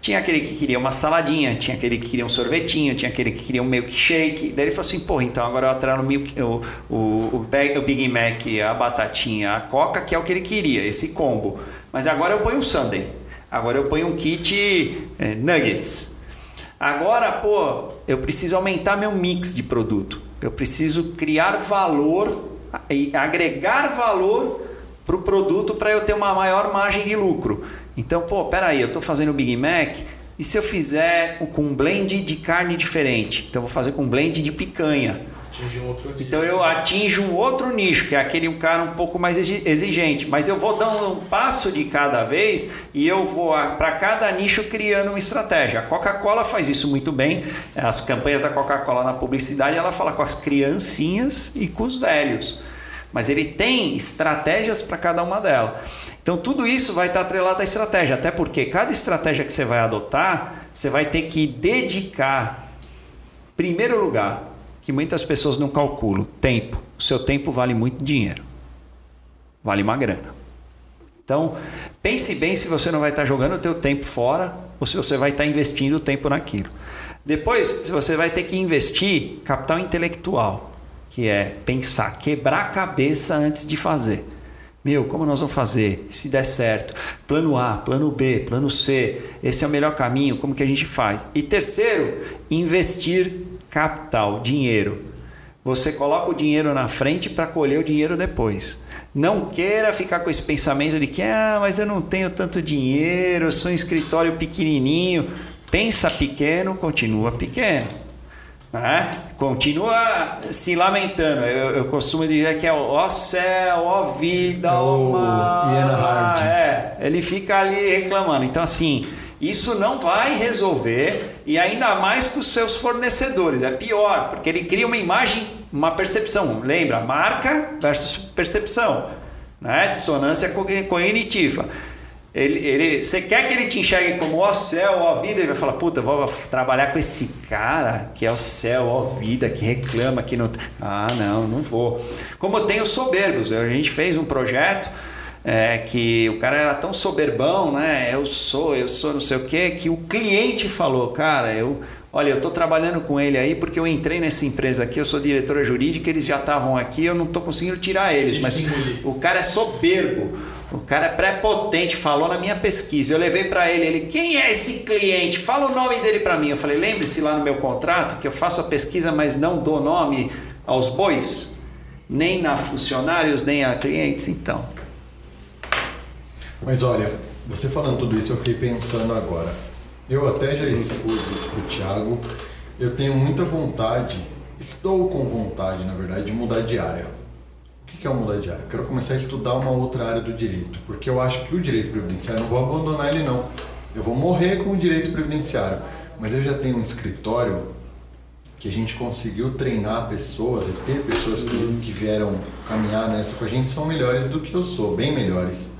D: Tinha aquele que queria uma saladinha, tinha aquele que queria um sorvetinho, tinha aquele que queria um milkshake. Daí ele falou assim: porra, então agora eu atrelo o, o, o, o Big Mac, a batatinha, a coca, que é o que ele queria, esse combo. Mas agora eu ponho um sundae. Agora eu ponho um kit eh, nuggets. Agora, pô, eu preciso aumentar meu mix de produto. Eu preciso criar valor e agregar valor para o produto para eu ter uma maior margem de lucro. Então, pô, peraí, eu estou fazendo o Big Mac e se eu fizer com um blend de carne diferente? Então, eu vou fazer com um blend de picanha. Um outro então eu atinjo um outro nicho, que é aquele um cara um pouco mais exigente. Mas eu vou dando um passo de cada vez e eu vou para cada nicho criando uma estratégia. A Coca-Cola faz isso muito bem. As campanhas da Coca-Cola na publicidade, ela fala com as criancinhas e com os velhos. Mas ele tem estratégias para cada uma delas. Então tudo isso vai estar atrelado à estratégia, até porque cada estratégia que você vai adotar, você vai ter que dedicar, primeiro lugar, que muitas pessoas não calculam. Tempo. O seu tempo vale muito dinheiro. Vale uma grana. Então, pense bem se você não vai estar jogando o teu tempo fora ou se você vai estar investindo o tempo naquilo. Depois, você vai ter que investir capital intelectual, que é pensar, quebrar a cabeça antes de fazer. Meu, como nós vamos fazer? Se der certo. Plano A, plano B, plano C. Esse é o melhor caminho. Como que a gente faz? E terceiro, investir capital, dinheiro. Você coloca o dinheiro na frente para colher o dinheiro depois. Não queira ficar com esse pensamento de que, ah, mas eu não tenho tanto dinheiro, eu sou um escritório pequenininho. Pensa pequeno, continua pequeno. Né? Continua se lamentando. Eu, eu, costumo dizer que é ó céu, ó vida, ó mar. É, ele fica ali reclamando. Então, assim, isso não vai resolver e ainda mais com os seus fornecedores. É pior, porque ele cria uma imagem, uma percepção. Lembra? Marca versus percepção. Né? Dissonância cognitiva. Ele, ele, você quer que ele te enxergue como ó céu, ó vida, ele vai falar, puta, vou trabalhar com esse cara que é o céu, ó vida, que reclama, que não. Ah, não, não vou. Como tem os soberbos, a gente fez um projeto é, que o cara era tão soberbão, né? Eu sou, eu sou não sei o quê, que o cliente falou, cara, eu. Olha, eu estou trabalhando com ele aí porque eu entrei nessa empresa aqui, eu sou diretora jurídica, eles já estavam aqui, eu não estou conseguindo tirar eles, mas o cara é soberbo. O cara é prepotente, falou na minha pesquisa. Eu levei para ele, ele, quem é esse cliente? Fala o nome dele para mim. Eu falei, lembre-se lá no meu contrato que eu faço a pesquisa, mas não dou nome aos bois, nem a funcionários, nem a clientes. Então,
B: mas olha, você falando tudo isso, eu fiquei pensando agora. Eu até já expus isso pro Thiago. Eu tenho muita vontade, estou com vontade, na verdade, de mudar de área. O que é mudar de área? Eu quero começar a estudar uma outra área do direito, porque eu acho que o direito previdenciário, não vou abandonar ele não. Eu vou morrer com o direito previdenciário, mas eu já tenho um escritório que a gente conseguiu treinar pessoas e ter pessoas que, que vieram caminhar nessa com a gente são melhores do que eu sou, bem melhores.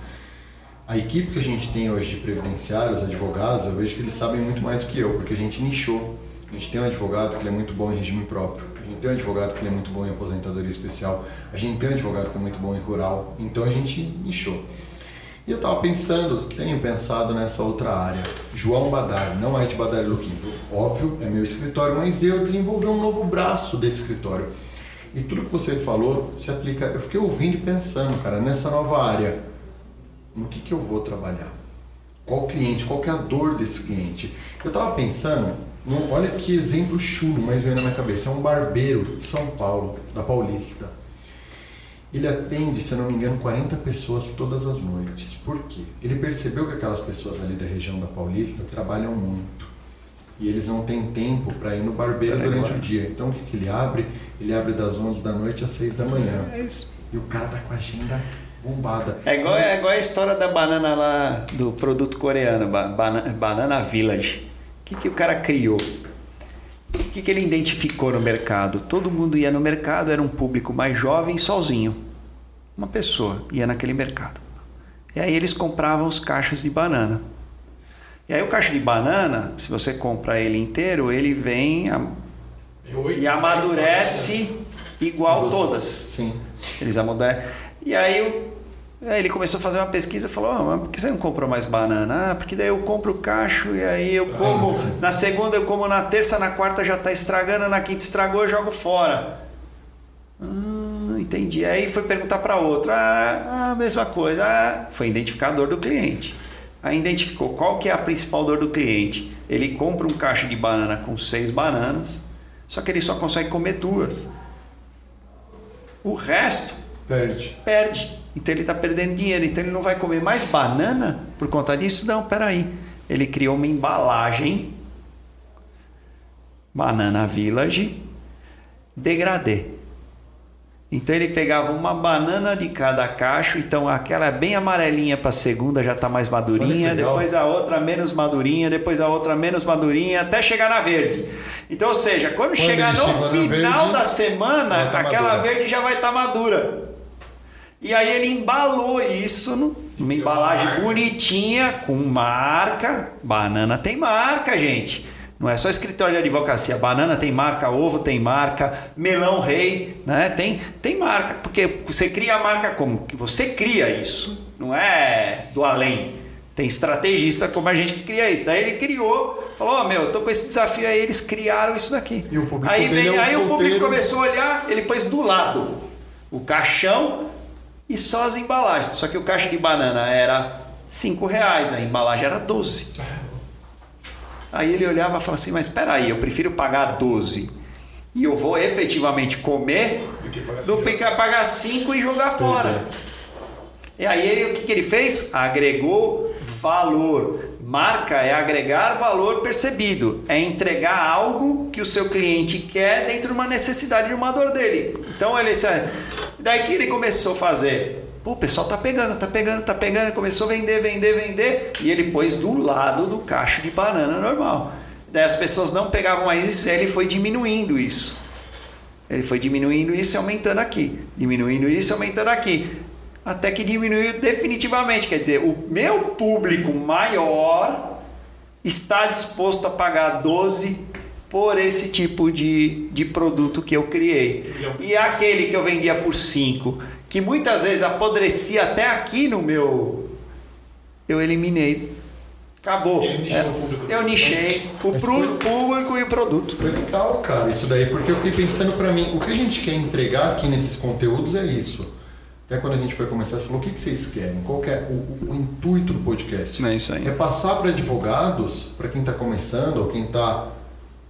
B: A equipe que a gente tem hoje de previdenciários, advogados, eu vejo que eles sabem muito mais do que eu, porque a gente nichou. A gente tem um advogado que ele é muito bom em regime próprio, a gente tem um advogado que ele é muito bom em aposentadoria especial, a gente tem um advogado que é muito bom em rural, então a gente nichou. E eu estava pensando, tenho pensado nessa outra área. João Badar, não é de Badar Luquim. Óbvio, é meu escritório, mas eu desenvolvi um novo braço desse escritório. E tudo que você falou se aplica. Eu fiquei ouvindo e pensando, cara, nessa nova área. No que, que eu vou trabalhar? Qual cliente? Qual que é a dor desse cliente? Eu estava pensando, no, olha que exemplo chulo, mas veio na minha cabeça. É um barbeiro de São Paulo, da Paulista ele atende, se eu não me engano, 40 pessoas todas as noites. Por quê? Ele percebeu que aquelas pessoas ali da região da Paulista trabalham muito. E eles não têm tempo para ir no barbeiro durante o dia. Então o que, que ele abre? Ele abre das 11 da noite às 6 da manhã. É. E o cara tá com a agenda bombada.
D: É igual, é igual a história da banana lá, do produto coreano, Banana, banana Village. O que, que o cara criou? O que, que ele identificou no mercado? Todo mundo ia no mercado, era um público mais jovem, sozinho. Uma pessoa ia naquele mercado. E aí eles compravam os cachos de banana. E aí o cacho de banana, se você compra ele inteiro, ele vem a... e amadurece igual todas.
B: Sim.
D: Eles amadurecem. E aí Aí ele começou a fazer uma pesquisa e falou: oh, mas por que você não comprou mais banana? Ah, porque daí eu compro o cacho e aí eu como. Na segunda eu como na terça, na quarta já está estragando, na quinta estragou, eu jogo fora. Ah, entendi. Aí foi perguntar para outro: ah, a mesma coisa. Ah, foi identificador do cliente. Aí identificou qual que é a principal dor do cliente. Ele compra um cacho de banana com seis bananas, só que ele só consegue comer duas. O resto
B: perde.
D: Perde. Então ele está perdendo dinheiro. Então ele não vai comer mais banana por conta disso? Não, peraí. Ele criou uma embalagem Banana Village degradê. Então ele pegava uma banana de cada cacho, então aquela bem amarelinha para a segunda já está mais madurinha, depois a outra menos madurinha, depois a outra menos madurinha, até chegar na verde. Então, ou seja, quando, quando chegar no final verde, da semana, tá aquela madura. verde já vai estar tá madura. E aí ele embalou isso numa embalagem bonitinha, com marca. Banana tem marca, gente. Não é só escritório de advocacia. Banana tem marca, ovo tem marca, melão rei, né? Tem, tem marca. Porque você cria a marca como? Você cria isso. Não é do além. Tem estrategista como a gente que cria isso. Daí ele criou, falou: oh, meu, eu tô com esse desafio aí, eles criaram isso daqui.
B: E o público
D: aí,
B: vem, é um
D: aí
B: o
D: público começou a olhar, ele pôs do lado o caixão e só as embalagens. Só que o caixa de banana era 5 reais, a embalagem era 12. Aí ele olhava e falava assim, mas espera aí, eu prefiro pagar 12 e eu vou efetivamente comer do que pagar 5 e jogar fora. E aí o que, que ele fez? Agregou valor. Marca é agregar valor percebido, é entregar algo que o seu cliente quer dentro de uma necessidade de uma dor dele. Então ele daí que ele começou a fazer. Pô, o pessoal tá pegando, tá pegando, tá pegando, começou a vender, vender, vender, e ele pôs do lado do cacho de banana normal. Daí as pessoas não pegavam mais isso, ele foi diminuindo isso. Ele foi diminuindo isso e aumentando aqui, diminuindo isso e aumentando aqui até que diminuiu definitivamente. Quer dizer, o meu público maior está disposto a pagar 12 por esse tipo de, de produto que eu criei. E aquele que eu vendia por 5, que muitas vezes apodrecia até aqui no meu. Eu eliminei. Acabou.
A: É,
D: eu nichei o público e o produto.
B: Foi legal, cara, isso daí, porque eu fiquei pensando para mim, o que a gente quer entregar aqui nesses conteúdos é isso até quando a gente foi começar, você falou: o que, vocês querem? Qual que é o, o, intuito do podcast?
D: É isso aí.
B: É passar para advogados, para quem está começando ou quem está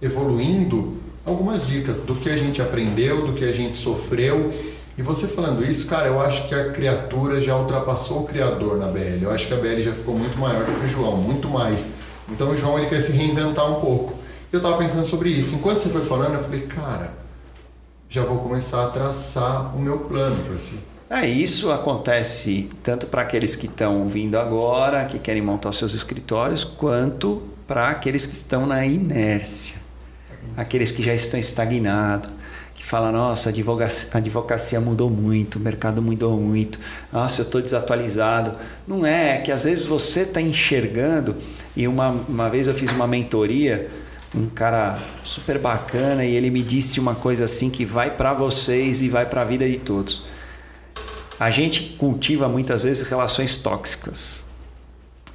B: evoluindo, algumas dicas do que a gente aprendeu, do que a gente sofreu. E você falando isso, cara, eu acho que a criatura já ultrapassou o criador na BL. Eu acho que a BL já ficou muito maior do que o João, muito mais. Então o João ele quer se reinventar um pouco. Eu estava pensando sobre isso. Enquanto você foi falando, eu falei, cara já vou começar a traçar o meu plano para si.
D: É, isso acontece tanto para aqueles que estão vindo agora, que querem montar seus escritórios, quanto para aqueles que estão na inércia, aqueles que já estão estagnados, que falam: nossa, a advocacia, a advocacia mudou muito, o mercado mudou muito, nossa, eu estou desatualizado. Não é, é que às vezes você está enxergando, e uma, uma vez eu fiz uma mentoria um cara super bacana e ele me disse uma coisa assim que vai para vocês e vai para a vida de todos. A gente cultiva muitas vezes relações tóxicas.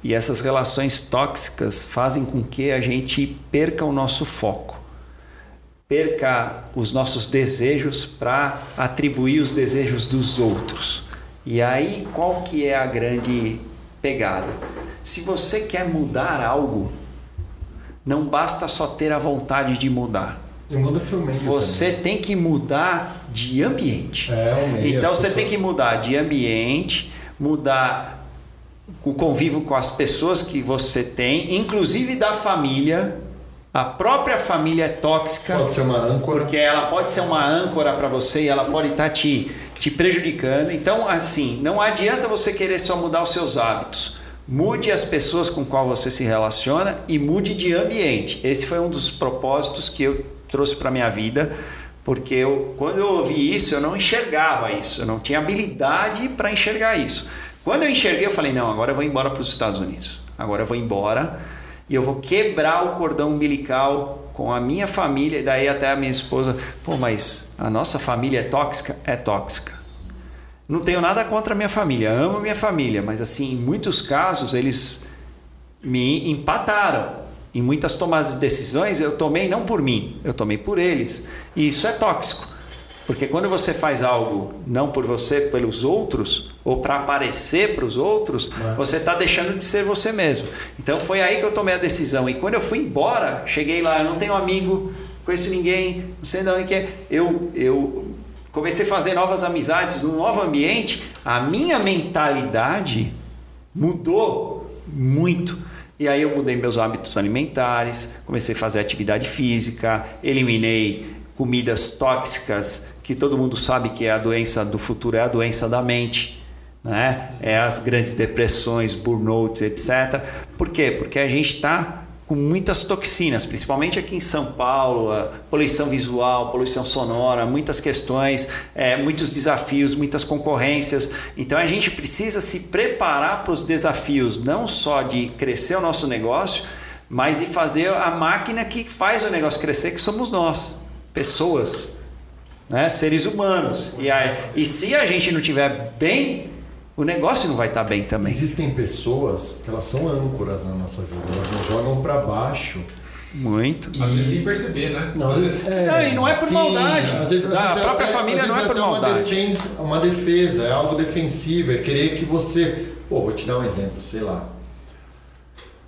D: E essas relações tóxicas fazem com que a gente perca o nosso foco, perca os nossos desejos para atribuir os desejos dos outros. E aí qual que é a grande pegada? Se você quer mudar algo, não basta só ter a vontade de mudar.
B: E muda seu meio.
D: Você
B: também.
D: tem que mudar de ambiente.
B: É, o meio.
D: Então você
B: pessoas-
D: tem que mudar de ambiente, mudar o convívio com as pessoas que você tem, inclusive da família. A própria família é tóxica.
B: Pode ser uma âncora.
D: Porque ela pode ser uma âncora para você e ela pode estar te, te prejudicando. Então, assim, não adianta você querer só mudar os seus hábitos. Mude as pessoas com qual você se relaciona e mude de ambiente. Esse foi um dos propósitos que eu trouxe para minha vida, porque eu, quando eu ouvi isso, eu não enxergava isso, eu não tinha habilidade para enxergar isso. Quando eu enxerguei, eu falei: não, agora eu vou embora para os Estados Unidos. Agora eu vou embora e eu vou quebrar o cordão umbilical com a minha família. E daí até a minha esposa: pô, mas a nossa família é tóxica? É tóxica. Não tenho nada contra a minha família, amo minha família, mas assim, em muitos casos eles me empataram. Em muitas tomadas de decisões eu tomei não por mim, eu tomei por eles. E isso é tóxico. Porque quando você faz algo não por você, pelos outros, ou para aparecer para os outros,
B: Mas-
D: você está deixando de ser você mesmo. Então foi aí que eu tomei a decisão. E quando eu fui embora, cheguei lá, eu não tenho amigo, conheço ninguém, não sei de onde que é. Eu, eu comecei a fazer novas amizades num novo ambiente. A minha mentalidade mudou muito. E aí eu mudei meus hábitos alimentares, comecei a fazer atividade física, eliminei comidas tóxicas, que todo mundo sabe que é a doença do futuro, é a doença da mente, né? É as grandes depressões, burnouts, etc. Por quê? Porque a gente está com muitas toxinas, principalmente aqui em São Paulo, poluição visual, poluição sonora, muitas questões, é, muitos desafios, muitas concorrências. Então a gente precisa se preparar para os desafios, não só de crescer o nosso negócio, mas de fazer a máquina que faz o negócio crescer, que somos nós, pessoas, né? seres humanos. E, e se a gente não tiver bem, o negócio não vai estar bem também.
B: Existem pessoas que elas são âncoras na nossa vida, elas nos jogam para baixo.
D: Muito.
A: Às vezes sem perceber, né?
B: Não, às vezes,
D: Não, e não é por maldade.
B: Às vezes, às
D: Da
B: vezes
D: própria
B: é,
D: família
B: às
D: não é
B: vezes
D: por
B: até uma
D: maldade.
B: defesa, uma defesa, é algo defensivo, é querer que você. Pô, vou te dar um exemplo, sei lá.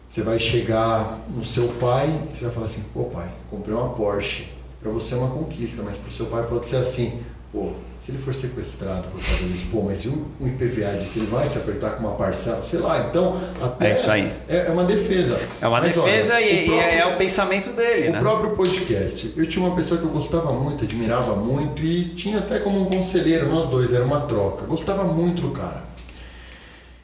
B: Você vai chegar no seu pai, você vai falar assim, pô pai, comprei uma Porsche. Pra você é uma conquista, mas pro seu pai pode ser assim, pô, se ele for sequestrado por causa disso, pô, mas e um, um IPVA disso, ele vai se apertar com uma parcela, sei lá, então até
D: É isso aí.
B: É, é uma defesa.
D: É uma
B: Mas, olha,
D: defesa e,
B: o
D: e
B: próprio-
D: é o pensamento dele,
B: o
D: né?
B: próprio podcast. Eu tinha uma pessoa que eu gostava muito, admirava muito e tinha até como um conselheiro, nós dois, era uma troca. Gostava muito do cara.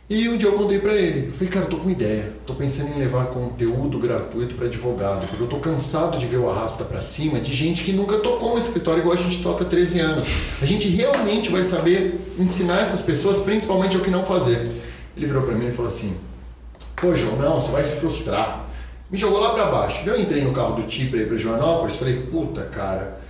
B: E um dia eu contei pra ele, falei, cara, tô com uma ideia, tô pensando em levar conteúdo gratuito para advogado, porque eu tô cansado de ver o arrasta pra cima de gente que nunca tocou um escritório igual a gente toca há 13 anos. A gente realmente vai saber ensinar essas pessoas, principalmente o que não fazer. Ele virou pra mim e falou assim: Pô, João, não, você vai se frustrar. Me jogou lá pra baixo. Eu entrei no carro do Ti pra ir pra Joanópolis falei, puta, cara,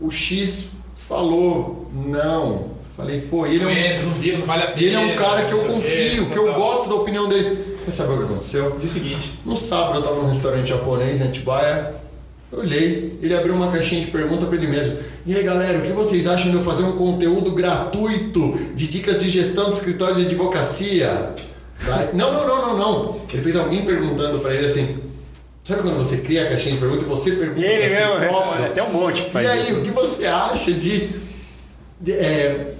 B: o X falou não. Falei, pô, ele é
A: Não
B: um,
A: entra, não vira, não vale a pena.
B: ele é um cara que eu confio, que eu gosto da opinião dele. Você sabe o que aconteceu?
A: Dia seguinte.
B: No sábado eu tava num restaurante japonês em Atibaia. Eu olhei, ele abriu uma caixinha de pergunta pra ele mesmo. E aí galera, o que vocês acham de eu fazer um conteúdo gratuito de dicas de gestão do escritório de advocacia? Não, não, não, não, não. Ele fez alguém perguntando pra ele assim. Sabe quando você cria a caixinha de pergunta e você pergunta
D: E ele
B: si
D: mesmo
B: próprio?
D: responde, até um monte que faz
B: e aí,
D: isso.
B: o que você acha de. de, é,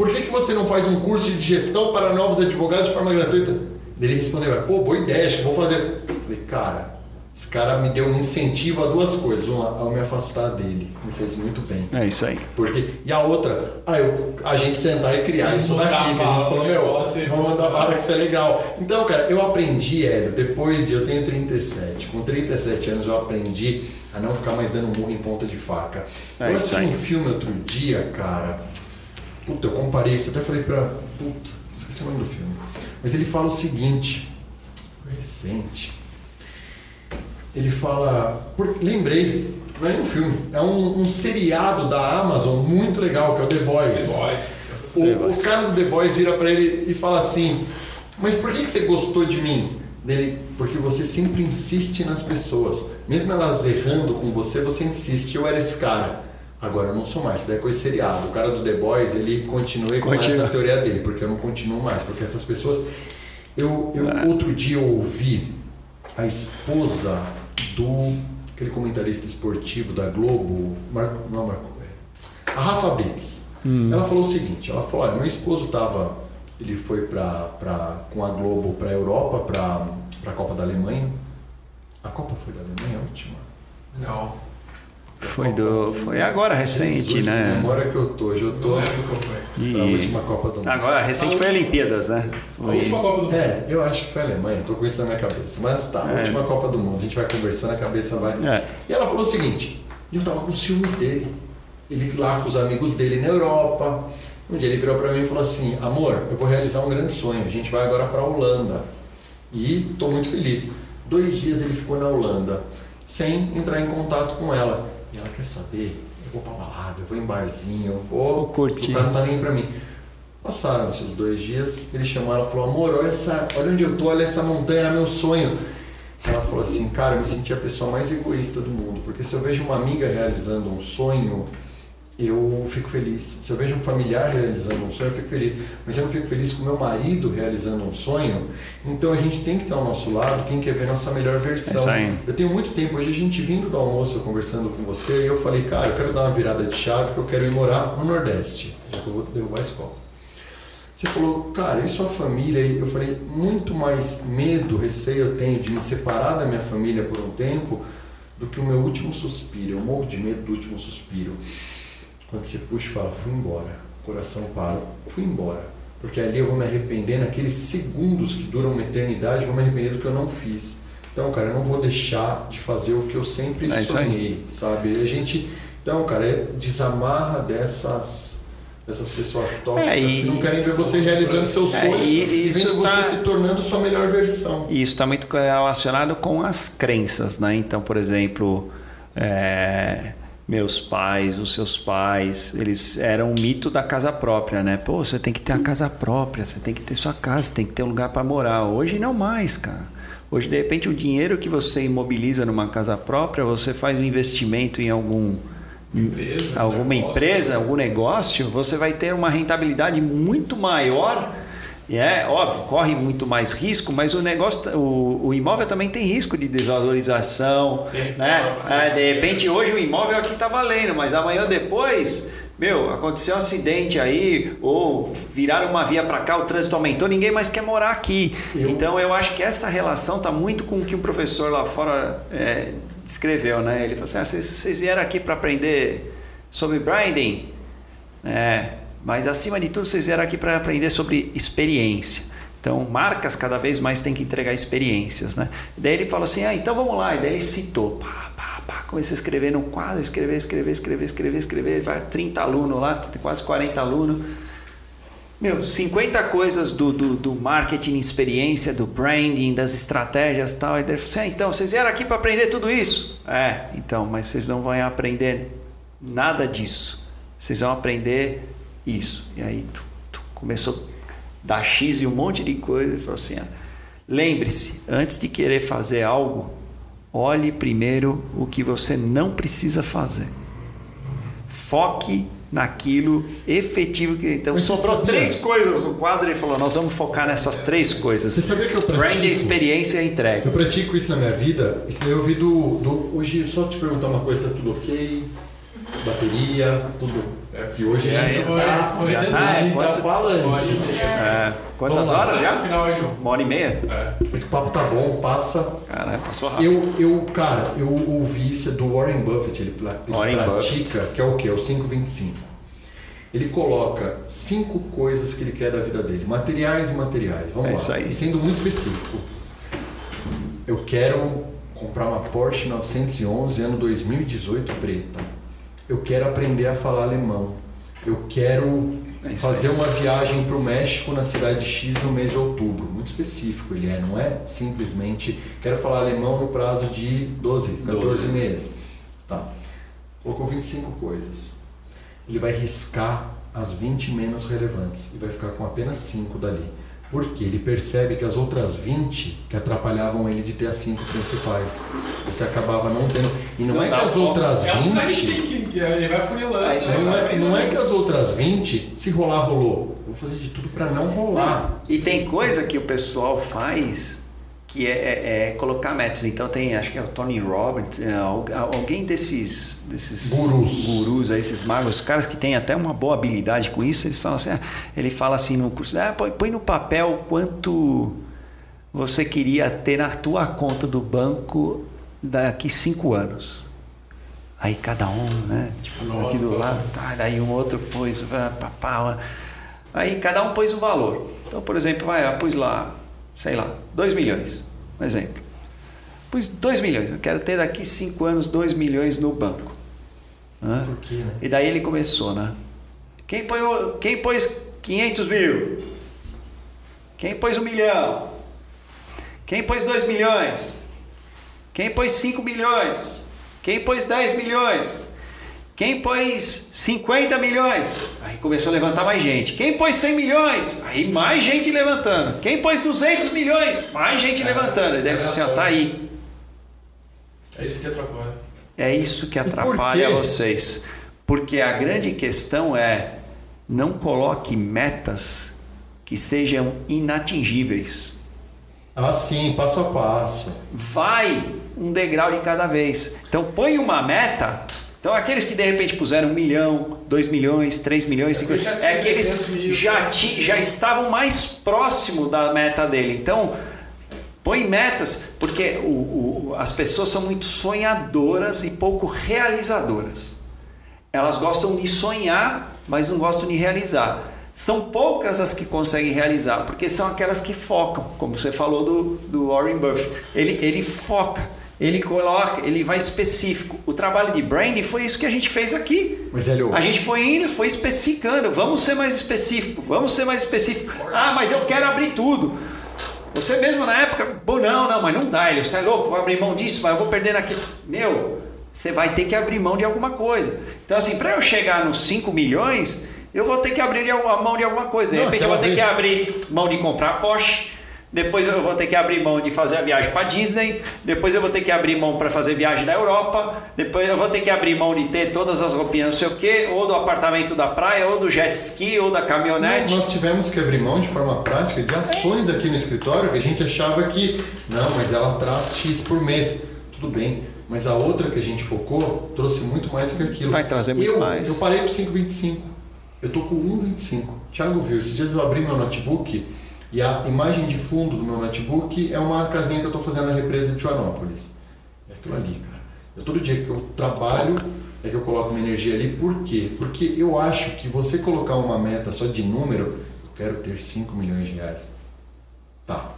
B: por que, que você não faz um curso de gestão para novos advogados de forma gratuita? Ele respondeu, pô, boa ideia, acho que vou fazer. Eu falei, cara, Esse cara me deu um incentivo a duas coisas. Uma, a me afastar dele. Me fez muito bem.
D: É isso aí.
B: Porque, e a outra, ah, eu, a gente sentar e criar isso daqui. A gente falou, meu, vamos mandar bala que isso é legal. Então, cara, eu aprendi, Hélio, depois de. Eu tenho 37. Com 37 anos eu aprendi a não ficar mais dando murro em ponta de faca.
D: É
B: eu assisti um filme outro dia, cara. Puta, eu comparei isso, até falei pra. Puta, esqueci o nome do filme. Mas ele fala o seguinte. Foi recente. Ele fala. Por, lembrei, não é um filme, é um, um seriado da Amazon muito legal, que é o The Boys.
A: The Boys.
B: O,
A: sensacional.
B: o cara do The Boys vira pra ele e fala assim: Mas por que, que você gostou de mim? Dele, porque você sempre insiste nas pessoas. Mesmo elas errando com você, você insiste. Eu era esse cara. Agora eu não sou mais, isso daí é coisa de seriado. O cara do The Boys, ele continua com
D: Continua.
B: essa teoria dele, porque eu não continuo mais. Porque essas pessoas. Eu, eu outro dia eu ouvi a esposa do aquele comentarista esportivo da Globo, Marco, não Marco, é, a Rafa Brits. Ela falou o seguinte, ela falou, olha, meu esposo tava, ele foi pra, pra, com a Globo para a Europa, para a Copa da Alemanha. A Copa foi da Alemanha, a última?
A: Não.
D: Foi, do, foi agora, recente,
B: Jesus, Que
D: né?
B: memória que eu tô, hoje eu tô
A: foi.
B: para a última Copa do Mundo.
D: agora, recente foi a Olimpíadas, né?
A: A última Copa do Mundo.
B: É, eu acho que foi a Alemanha, tô com isso na minha cabeça. Mas tá, a
D: É.
B: última Copa do Mundo, a gente vai conversando, a cabeça vai.
D: É.
B: E ela falou o seguinte: eu tava com ciúmes dele. Ele lá com os amigos dele na Europa. Um dia ele virou pra mim e falou assim: amor, eu vou realizar um grande sonho. A gente vai agora pra Holanda. E tô muito feliz. Dois dias ele ficou na Holanda, sem entrar em contato com ela. E ela quer saber: eu vou pra balada, eu vou em barzinho, eu vou.
D: Vou curtir.
B: O cara não tá nem pra mim. Passaram-se os dois dias, ele chamou ela e falou: Amor, olha, essa, olha onde eu tô, olha essa montanha, era meu sonho. Ela falou assim: Cara, eu me senti a pessoa mais egoísta do mundo, porque se eu vejo uma amiga realizando um sonho, eu fico feliz. Se eu vejo um familiar realizando um sonho, eu fico feliz. Mas eu não fico feliz com meu marido realizando um sonho. Então a gente tem que ter ao nosso lado quem quer ver nossa melhor
D: É
B: versão.
D: aí.
B: Eu tenho muito tempo, hoje a gente vindo do almoço, eu conversando com você, e eu falei, cara, eu quero dar uma virada de chave, que eu quero ir morar no Nordeste. Já que eu vou derrubar a escola. Você falou, cara, e sua família? Eu falei, muito mais medo, receio eu tenho de me separar da minha família por um tempo do que o meu último suspiro. Eu morro de medo do último suspiro. Quando você puxa e fala, fui embora, o coração para, fui embora. Porque ali eu vou me arrepender, naqueles segundos que duram uma eternidade, vou me arrepender do que eu não fiz. Então, cara, eu não vou deixar de fazer o que eu sempre
D: É
B: sonhei, sabe? A gente, então, cara, é desamarra dessas dessas pessoas tóxicas
D: É,
B: que não querem ver você realizando seus
D: É,
B: sonhos
D: e-
B: vendo
D: tá-
B: você se tornando sua melhor versão.
D: E isso está muito relacionado com as crenças, né? Então, por exemplo, é, meus pais, os seus pais, eles eram um mito da casa própria, né? Pô, você tem que ter a casa própria, você tem que ter sua casa, tem que ter um lugar para morar. Hoje não mais, cara. Hoje, de repente, o dinheiro que você imobiliza numa casa própria, você faz um investimento em algum
A: Empresa,
D: alguma
A: negócio.
D: empresa, algum negócio, você vai ter uma rentabilidade muito maior. E é óbvio, corre muito mais risco, mas o negócio, o, o imóvel também tem risco de desvalorização. Né?
A: forma,
D: É, de repente hoje o imóvel aqui está valendo, mas amanhã ou depois, meu, aconteceu um acidente aí, ou viraram uma via para cá, o trânsito aumentou, ninguém mais quer morar aqui.
B: Eu-
D: Então eu acho que essa relação está muito com o que o professor lá fora é, descreveu, né? Ele falou assim: ah, vocês, vocês vieram aqui para aprender sobre branding, é, mas acima de tudo vocês vieram aqui para aprender sobre experiência. Então, marcas cada vez mais têm que entregar experiências, né? Daí ele falou assim: ah, então vamos lá. E daí ele citou, pá, pá, pá, comecei a escrever no quadro, escrever, escrever, escrever, escrever, escrever, vai 30 alunos lá, quase 40 alunos. Meu, 50 coisas do, do, do marketing, experiência, do branding, das estratégias e tal. E daí ele falou assim: ah, então, vocês vieram aqui para aprender tudo isso? É, então, mas vocês não vão aprender nada disso. Vocês vão aprender isso. E aí tu, tu começou a dar X e um monte de coisa. E falou assim: ó, lembre-se, antes de querer fazer algo, olhe primeiro o que você não precisa fazer. Foque naquilo efetivo que então
B: Mas
D: sobrou
B: sabia?
D: três coisas no quadro e falou nós vamos focar nessas três coisas
B: Você sabia que eu
D: brand
B: pratico?
D: experiência e entrega
B: Eu pratico isso na minha vida. Isso daí eu vi do, do. Hoje, só te perguntar uma coisa: tá tudo ok? Bateria, tudo.
A: É, É,
B: E hoje a gente
A: Foi-
B: tá,
A: foi
B: já
A: de
B: tá, gente tá falando.
D: É, quantas
B: Vamos lá.
D: horas já?
A: Final aí, João.
D: Uma hora e meia?
A: É.
B: É que o papo tá bom, passa.
D: Caralho, passou rápido.
B: Eu, eu, cara, eu ouvi isso do Warren Buffett, ele, ele
D: Warren
B: pratica, que é o quê? É o 525. Ele coloca cinco coisas que ele quer da vida dele, materiais e materiais. Vamos
D: É
B: lá.
D: isso aí.
B: E sendo muito específico. Eu quero comprar uma Porsche 911 ano 2018 preta. Eu quero aprender a falar alemão. Eu quero
D: É
B: fazer uma viagem para o México na cidade X no mês de outubro. Muito específico ele é, não é simplesmente quero falar alemão no prazo de 12, 14
D: 12.
B: meses. Tá. Colocou 25 coisas. Ele vai riscar as 20 menos relevantes e vai ficar com apenas 5 dali. Porque ele percebe que as outras 20 que atrapalhavam ele de ter as 5 principais. Você acabava não tendo. E não,
D: Não
B: é que as outras
A: É um time
B: 20.
A: ticking, que ele vai funilando.
B: Não é, que as outras 20, se rolar, rolou. Vou fazer de tudo para não rolar.
D: E tem coisa que o pessoal faz que é, é- é colocar metas. Então tem, acho que é o Tony Robbins, é, al- alguém desses, desses
B: Gurus.
D: gurus aí, esses magos, caras que têm até uma boa habilidade com isso, eles falam assim, ah, ele fala assim no curso, ah, põe, no papel quanto você queria ter na tua conta do banco daqui cinco anos. Aí cada um, né? Tipo,
A: Anota.
D: aqui do lado, tá, daí um outro pôs, ah, papá, Aí cada um pôs um valor. Então, por exemplo, vai, pus lá, sei lá, 2 milhões, um exemplo. Pus 2 milhões, eu quero ter daqui 5 anos 2 milhões no banco. Hã?
B: Por quê, né?
D: E daí ele começou, né? Quem, põe, quem pôs 500 mil? Quem pôs um milhão? Quem pôs 2 milhões? Quem pôs 5 milhões? Quem pôs 10 milhões? Quem pôs 50 milhões? Aí começou a levantar mais gente. Quem pôs 100 milhões? Aí mais gente levantando. Quem pôs 200 milhões? Mais gente levantando. E daí ele falou assim: ó, tá aí.
A: É isso que atrapalha.
D: É isso que
B: por
D: atrapalha
B: quê?
D: vocês. Porque a grande questão é não coloque metas que sejam inatingíveis.
B: Ah, sim, passo a passo.
D: Vai um degrau de cada vez. Então põe uma meta. Então aqueles que de repente puseram um milhão, dois milhões, três milhões, cinco
A: É
D: milhões, é que
A: 300
D: eles já, ti- já estavam mais próximo da meta dele. Então põe metas, porque o- o- as pessoas são muito sonhadoras e pouco realizadoras. Elas gostam de sonhar, mas não gostam de realizar. São poucas as que conseguem realizar, porque são aquelas que focam, como você falou do, do Warren Buffett. Ele, ele foca, ele coloca, ele vai específico. O trabalho de branding foi isso que a gente fez aqui.
B: Mas, Hélio,
D: A gente foi indo, foi especificando. Vamos ser mais específico, vamos ser mais específico. Ah, mas eu quero abrir tudo. Você mesmo na época, bom, não, não, mas não dá, Hélio, você é louco, vou abrir mão disso, mas eu vou perder naquilo. Meu, você vai ter que abrir mão de alguma coisa. Então, assim, para eu chegar nos 5 milhões, eu vou ter que abrir alguma- mão de alguma coisa. De repente, eu vou ter que
B: vez-
D: abrir mão de comprar Porsche. Depois eu vou ter que abrir mão de fazer a viagem para Disney. Depois eu vou ter que abrir mão para fazer viagem na Europa. Depois eu vou ter que abrir mão de ter todas as roupinhas, não sei o quê, ou do apartamento da praia, ou do jet ski, ou da caminhonete.
B: nós tivemos que abrir mão de forma prática de ações aqui no escritório que a gente achava que, não, mas ela traz X por mês. Tudo bem, mas a outra que a gente focou trouxe muito mais do que aquilo.
D: Vai trazer muito
B: eu,
D: mais.
B: Eu parei com 5,25. Eu tô com 1,25. Thiago viu, esses dias eu abri meu notebook e a imagem de fundo do meu notebook é uma casinha que eu tô fazendo na represa de Joanópolis. É aquilo ali, cara. Eu, todo dia que eu trabalho é que eu coloco minha energia ali. Por quê? Porque eu acho que você colocar uma meta só de número, eu quero ter 5 milhões de reais. Tá.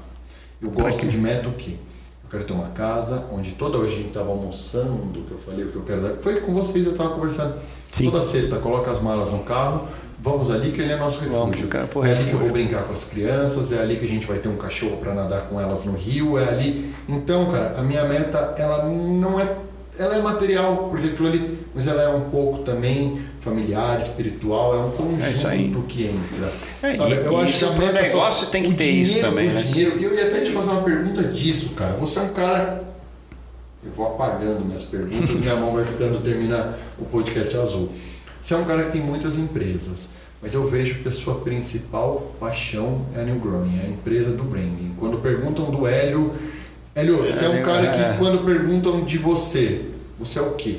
B: Eu gosto de meta o quê? Eu quero ter uma casa onde toda hoje a gente estava almoçando, que eu falei o que eu quero dar. Foi com vocês, eu estava conversando.
D: Sim.
B: Toda sexta, coloca as malas no carro, vamos ali que ele é nosso
D: Vamos
B: refúgio.
D: pro campo
B: é ali que eu vou brincar com as crianças, é ali que a gente vai ter um cachorro para nadar com elas no rio, é ali. Então, cara, a minha meta, ela não é. Ela é material, porque aquilo ali. Mas ela é um pouco também familiar, espiritual, é um conjunto
D: É isso aí.
B: que entra.
D: É, e-
B: eu acho
D: isso
B: que a meta só-
D: negócio tem que ter isso
B: dinheiro
D: também,
B: por
D: né?
B: dinheiro. Eu ia até te fazer uma pergunta disso, cara. Você é um cara. Eu vou apagando minhas perguntas, minha mão vai ficando terminar o podcast azul. Você é um cara que tem muitas empresas, mas eu vejo que a sua principal paixão é a New Growing, é a empresa do branding. Quando perguntam do Hélio, Hélio, você é um cara
D: é.
B: que quando perguntam de você, você é o quê?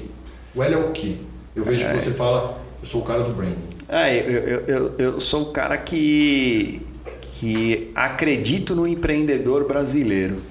B: O Hélio é o quê? Eu vejo
D: É.
B: que você fala, Eu sou o cara do branding.
D: É, eu, eu, eu, eu sou o cara que, que acredito no empreendedor brasileiro.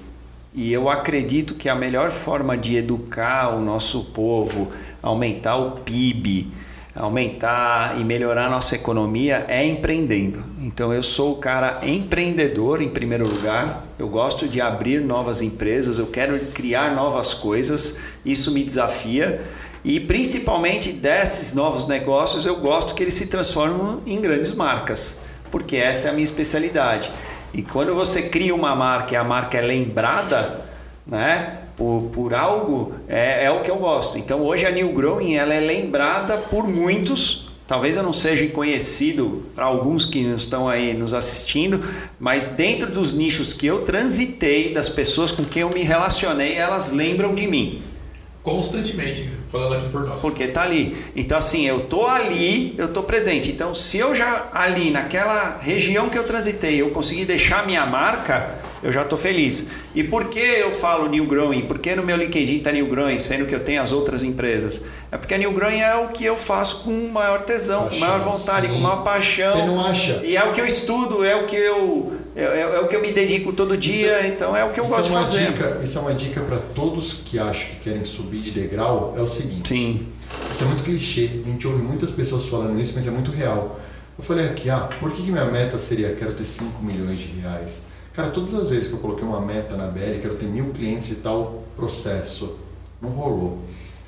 D: E eu acredito que a melhor forma de educar o nosso povo, aumentar o PIB, aumentar e melhorar nossa economia é empreendendo. Então eu sou o cara empreendedor em primeiro lugar. Eu gosto de abrir novas empresas, eu quero criar novas coisas, isso me desafia. E principalmente desses novos negócios, eu gosto que eles se transformem em grandes marcas, porque essa é a minha especialidade. E quando você cria uma marca e a marca é lembrada, né? Por, por algo, é, é o que eu gosto. Então hoje a New Growing ela é lembrada por muitos, talvez eu não seja conhecido para alguns que estão aí nos assistindo, mas dentro dos nichos que eu transitei, das pessoas com quem eu me relacionei, elas lembram de mim.
A: Constantemente, falando aqui por nós.
D: Porque tá ali. Então, assim, eu tô ali, eu tô presente. Então, se eu já ali, naquela região que eu transitei, eu consegui deixar minha marca, eu já tô feliz. E por que eu falo New Growing? Por que no meu LinkedIn tá New Growing, sendo que eu tenho as outras empresas? É porque a New Growing é o que eu faço com maior tesão, paixão, com maior vontade, sim. com maior paixão.
B: Você não acha?
D: E é o que eu estudo, é o que eu é, é, é, o que eu me dedico todo dia, então é o que eu gosto
B: é
D: de fazer.
B: Dica, isso é uma dica para todos que acham que querem subir de degrau, é o seguinte.
D: Sim.
B: Isso é muito clichê, a gente ouve muitas pessoas falando isso, mas é muito real. Eu falei aqui, ah, por que, que minha meta seria quero ter 5 milhões de reais? Cara, todas as vezes que eu coloquei uma meta na BL, quero ter mil clientes e tal processo, não rolou.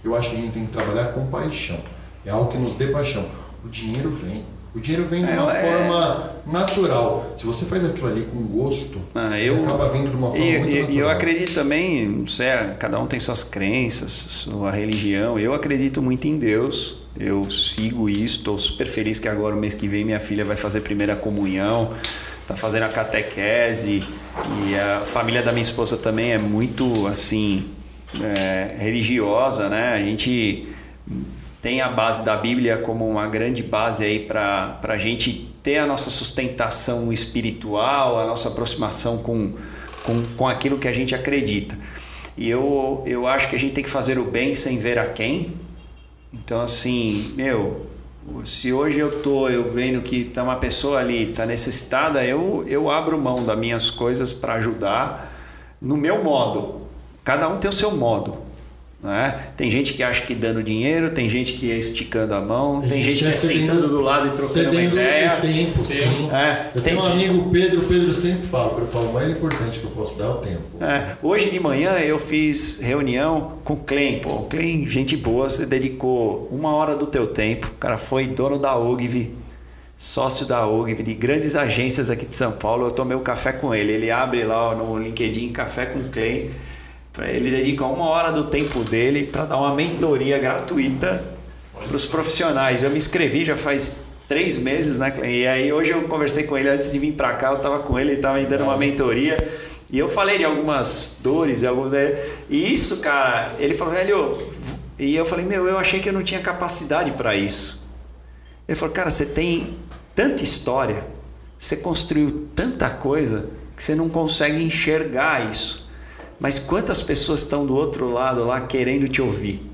B: Eu acho que a gente tem que trabalhar com paixão. É algo que nos dê paixão. O dinheiro vem. O dinheiro vem de uma é, forma natural. Se você faz aquilo ali com gosto,
D: ah, eu,
B: acaba vindo de uma forma e, muito natural.
D: E eu acredito também, não sei, cada um tem suas crenças, sua religião. Eu acredito muito em Deus. Eu sigo isso, estou super feliz que agora, o mês que vem, minha filha vai fazer primeira comunhão, está fazendo a catequese. E a família da minha esposa também é muito, assim, é, religiosa, né? A gente tem a base da Bíblia como uma grande base aí para a gente ter a nossa sustentação espiritual, a nossa aproximação com, com, com aquilo que a gente acredita. E eu, eu acho que a gente tem que fazer o bem sem ver a quem. Então, assim, meu, se hoje eu tô eu vendo que tá uma pessoa ali tá necessitada, eu eu abro mão das minhas coisas para ajudar no meu modo. Cada um tem o seu modo. Né? Tem gente que acha que dando dinheiro, tem gente que é esticando a mão, tem, tem gente, que é sentando do lado e trocando uma ideia.
B: tempo, sim. É, eu tenho um amigo Pedro, o Pedro sempre fala, eu falo, o mais importante que eu posso dar é o tempo.
D: É, hoje de manhã eu fiz reunião com o Clem, pô, o Clem, gente boa, você dedicou uma hora do teu tempo, o cara foi dono da OGV, sócio da OGV, de grandes agências aqui de São Paulo, eu tomei um café com ele, ele abre lá no LinkedIn, café com o Clem, ele dedica uma hora do tempo dele para dar uma mentoria gratuita para os profissionais. Eu me inscrevi já faz três meses, né? E aí hoje eu conversei com ele antes de vir para cá, eu estava com ele, ele estava me dando uma mentoria. E eu falei de algumas dores, alguns. E isso, cara, ele falou, velho. E eu falei, meu, eu achei que eu não tinha capacidade para isso. Ele falou, cara, você tem tanta história, você construiu tanta coisa que você não consegue enxergar isso. Mas quantas pessoas estão do outro lado lá querendo te ouvir?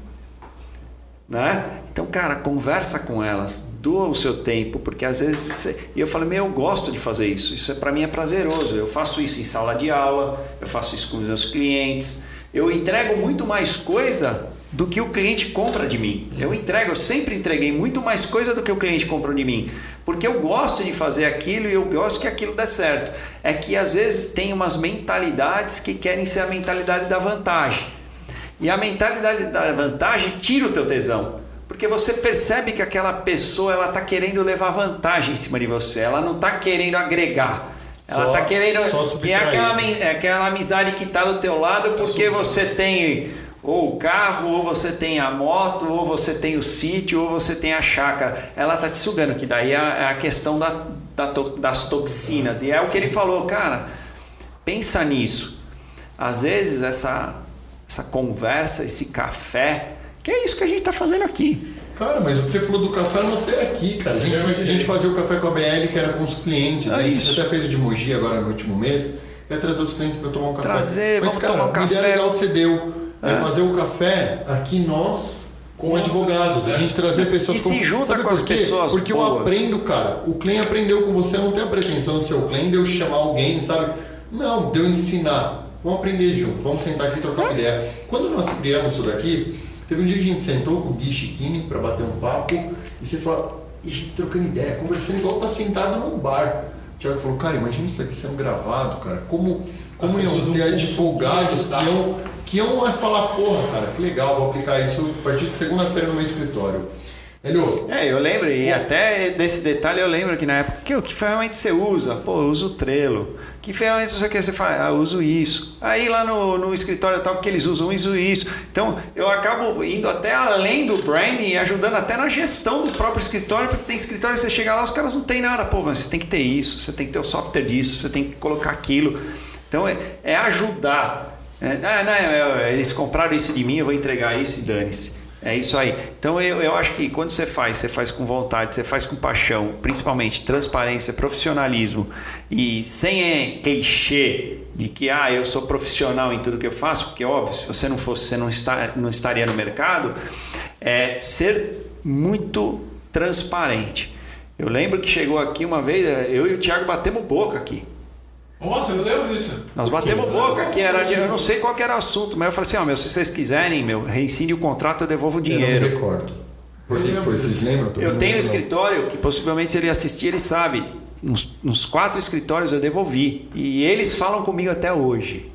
D: Né? Então, cara, conversa com elas, doa o seu tempo, porque às vezes. E eu falei, meu, eu gosto de fazer isso. Isso é, para mim é prazeroso. Eu faço isso em sala de aula, eu faço isso com os meus clientes. Eu entrego muito mais coisa do que o cliente compra de mim. Eu entrego, eu sempre entreguei muito mais coisa do que o cliente compra de mim, porque eu gosto de fazer aquilo e eu gosto que aquilo dê certo. É que às vezes tem umas mentalidades que querem ser a mentalidade da vantagem. E a mentalidade da vantagem tira o teu tesão. Porque você percebe que aquela pessoa ela está querendo levar vantagem em cima de você, ela não está querendo agregar. Ela está querendo. que é aquela, é aquela amizade que está do teu lado porque você tem ou o carro, ou você tem a moto, ou você tem o sítio, ou você tem a chácara. Ela tá te sugando, que daí é a é questão da, da das toxinas. E é o que ele falou, cara. Pensa nisso. Às vezes essa, essa conversa, esse café, que é isso que a gente está fazendo aqui.
B: Cara, mas o que você falou do café eu até aqui, cara. A gente, a gente fazia o café com a BL, que era com os clientes. É né? A gente até fez o de Mogi agora no último mês. Quer trazer os clientes para tomar um café.
D: Trazer,
B: mas,
D: vamos
B: cara,
D: tomar um café.
B: ideia legal que você deu é fazer o café aqui nós com advogados, a gente trazer pessoas
D: E se junta
B: Sabe
D: com
B: por
D: as
B: quê?
D: pessoas
B: Porque eu
D: boas.
B: aprendo, cara. O Clem aprendeu com você, eu não tenho a pretensão de ser o Clem, de eu chamar alguém, sabe? Não, de eu ensinar. Vamos aprender junto, vamos sentar aqui e trocar uma ideia. Quando nós criamos isso daqui, teve um dia que a gente sentou com o Gui Chiquini pra bater um papo e você falou, e a gente trocando ideia, conversando igual tá sentado num bar. O Thiago falou, cara, imagina isso aqui sendo gravado, cara. Como,
A: pessoas
B: ter advogados que iam, que iam lá falar, porra, cara, que legal, vou aplicar isso a partir de segunda-feira no meu escritório. Helio,
D: É, eu lembro, e até desse detalhe eu lembro que na época, que, que ferramenta você usa? Pô, eu uso o Trello. Que ferramenta você quer? Você faz? Ah, eu uso isso. Aí lá no, no escritório tal que eles usam, eu uso isso. Então eu acabo indo até além do branding e ajudando até na gestão do próprio escritório, porque tem escritório que você chega lá, os caras não tem nada. Pô, mas você tem que ter isso, você tem que ter o software disso, você tem que colocar aquilo. Então é, é ajudar. É, não, é, eles compraram isso de mim, eu vou entregar isso e dane-se. É isso aí. Então eu, eu acho que quando você faz, você faz com vontade, você faz com paixão, principalmente transparência, profissionalismo e sem é, clichê de que ah, eu sou profissional em tudo que eu faço, porque óbvio, se você não fosse, você não, está, não estaria no mercado, é ser muito transparente. Eu lembro que chegou aqui uma vez, eu e o Thiago batemos boca aqui.
A: Nossa, eu lembro disso.
D: Nós batemos boca que era, eu não sei qual que era o assunto, mas eu falei assim, ó, meu, se vocês quiserem, meu, reincide o contrato, eu devolvo o
B: eu não me
D: dinheiro.
B: recordo. Por que que foi? Vocês lembram?
D: Eu tenho um escritório que possivelmente se ele assistir, ele sabe. Nos, nos quatro escritórios eu devolvi. E eles falam comigo até hoje.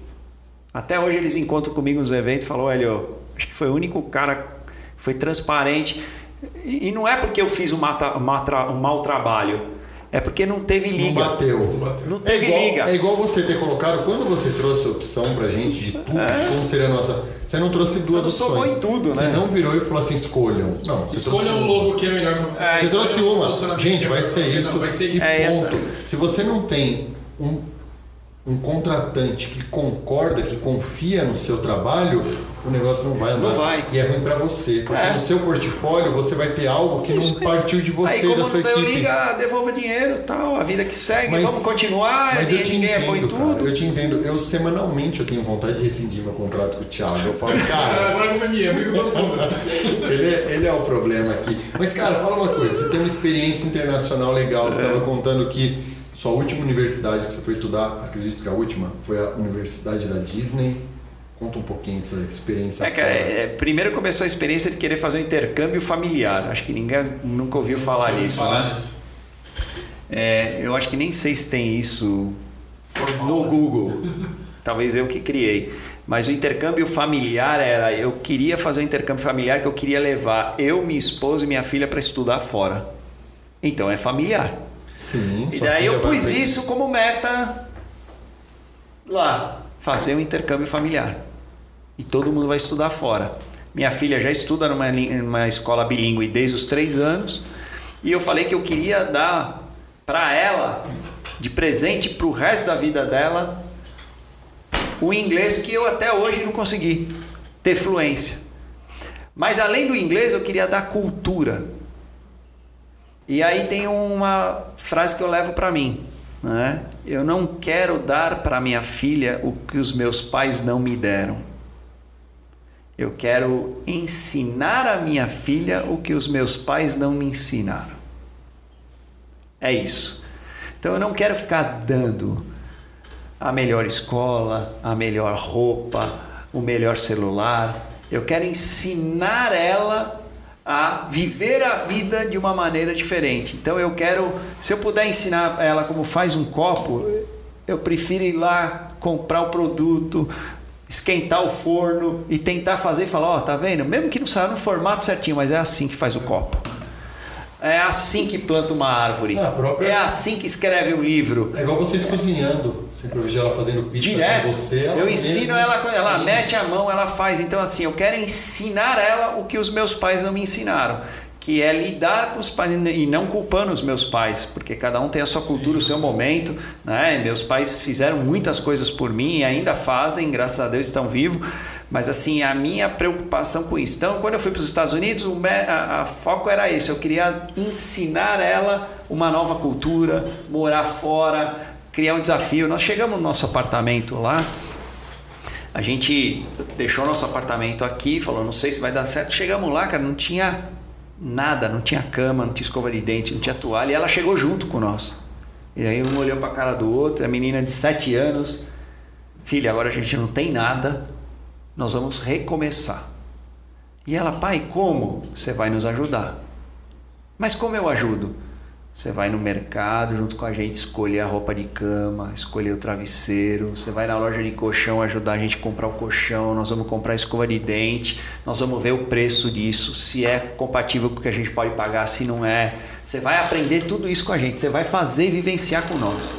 D: Até hoje eles encontram comigo nos eventos e falam, olha, acho que foi o único cara que foi transparente. E, e não é porque eu fiz um, mata- um matra- um mau trabalho. É porque não teve
B: Não
D: liga.
B: bateu.
D: Não
B: É
D: teve
B: igual,
D: liga.
B: é igual você ter colocado, quando você trouxe a opção pra gente de tudo, de como seria a nossa. Você não trouxe duas
D: Eu não
B: opções.
D: bom em tudo,
B: você
D: né?
B: não virou e falou assim: escolham. Não, você
A: Escolha
B: trouxe
A: um logo que é melhor pra você.
D: É,
B: Você trouxe
A: um
B: uma. Gente,
A: é
B: vai ser
A: você.
B: isso.
A: Não, vai ser isso.
D: É essa.
B: ponto. Se você não tem um, um contratante que concorda, que confia no seu trabalho, o negócio não vai andar.
D: Não vai.
B: E é ruim pra você. Porque
D: É.
B: no seu portfólio você vai ter algo que
D: Isso
B: não
D: aí.
B: partiu de você
D: Aí,
B: da sua
D: não
B: equipe.
D: liga, devolva dinheiro tal, a vida que segue,
B: Mas-
D: vamos continuar,
B: Mas eu te
D: ninguém é bom em
B: entendo,
D: tudo.
B: cara. Eu te entendo. Eu semanalmente eu tenho vontade de rescindir meu contrato com o Thiago. Eu falo,
A: Ah,
B: cara,
A: Agora como é minha,
B: ele é, ele é o problema aqui. Mas, cara, fala uma coisa. Você tem uma experiência internacional legal. Você
D: É.
B: estava contando que sua última universidade que você foi estudar, acredito que a última, foi a Universidade da Disney. Conta um pouquinho dessa experiência
D: É, cara,
B: fora.
D: é, primeiro começou a experiência de querer fazer um intercâmbio familiar. Acho que ninguém nunca ouviu falar nisso.
A: falar
D: né?
A: nisso.
D: É, eu acho que nem sei se tem isso
A: Formal,
D: no
A: né?
D: Google. Talvez eu que criei. Mas o intercâmbio familiar era, eu queria fazer um intercâmbio familiar que eu queria levar eu, minha esposa e minha filha para estudar fora. Então é familiar.
B: Sim,
D: E daí eu pus isso como meta lá, fazer um intercâmbio familiar. E todo mundo vai estudar fora. Minha filha já estuda numa, numa escola bilíngue desde os três anos. E eu falei que eu queria dar para ela, de presente para o resto da vida dela, o inglês que eu até hoje não consegui ter fluência. Mas além do inglês, eu queria dar cultura. E aí tem uma frase que eu levo para mim, né? Eu não quero dar para minha filha o que os meus pais não me deram. Eu quero ensinar a minha filha o que os meus pais não me ensinaram. É isso. Então eu não quero ficar dando a melhor escola, a melhor roupa, o melhor celular. Eu quero ensinar ela a viver a vida de uma maneira diferente. Então eu quero, se eu puder ensinar ela como faz um copo, eu prefiro ir lá comprar o produto, esquentar o forno e tentar fazer e falar, ó, tá vendo? Mesmo que não saia no formato certinho, mas é assim que faz o copo. É assim que planta uma árvore.
B: Própria-
D: É assim que escreve um livro.
B: É igual vocês cozinhando. Você vejo ela fazendo pizza
D: Direto.
B: com você.
D: eu ensino
B: mesma-
D: ela, ela
B: Sim.
D: mete a mão, ela faz. Então, assim, eu quero ensinar ela o que os meus pais não me ensinaram. Que é lidar com os pais e não culpando os meus pais, porque cada um tem a sua cultura, o seu momento. Né? Meus pais fizeram muitas coisas por mim e ainda fazem, graças a Deus estão vivos. Mas assim, a minha preocupação com isso. Então, quando eu fui para os Estados Unidos, o a, a foco era isso. Eu queria ensinar ela uma nova cultura, morar fora, criar um desafio. Nós chegamos no nosso apartamento lá. A gente deixou nosso apartamento aqui, falou, não sei se vai dar certo. Chegamos lá, cara, não tinha nada, não tinha cama, não tinha escova de dente, não tinha toalha. E ela chegou junto com nós. E aí um olhou para a cara do outro, a menina de 7 anos, filha, agora a gente não tem nada, nós vamos recomeçar. E ela, pai, como? Você vai nos ajudar. Mas como eu ajudo? Você vai no mercado junto com a gente escolher a roupa de cama, escolher o travesseiro. Você vai na loja de colchão ajudar a gente a comprar o colchão. Nós vamos comprar escova de dente. Nós vamos ver o preço disso, se é compatível com o que a gente pode pagar, se não é. Você vai aprender tudo isso com a gente. Você vai fazer vivenciar com nós.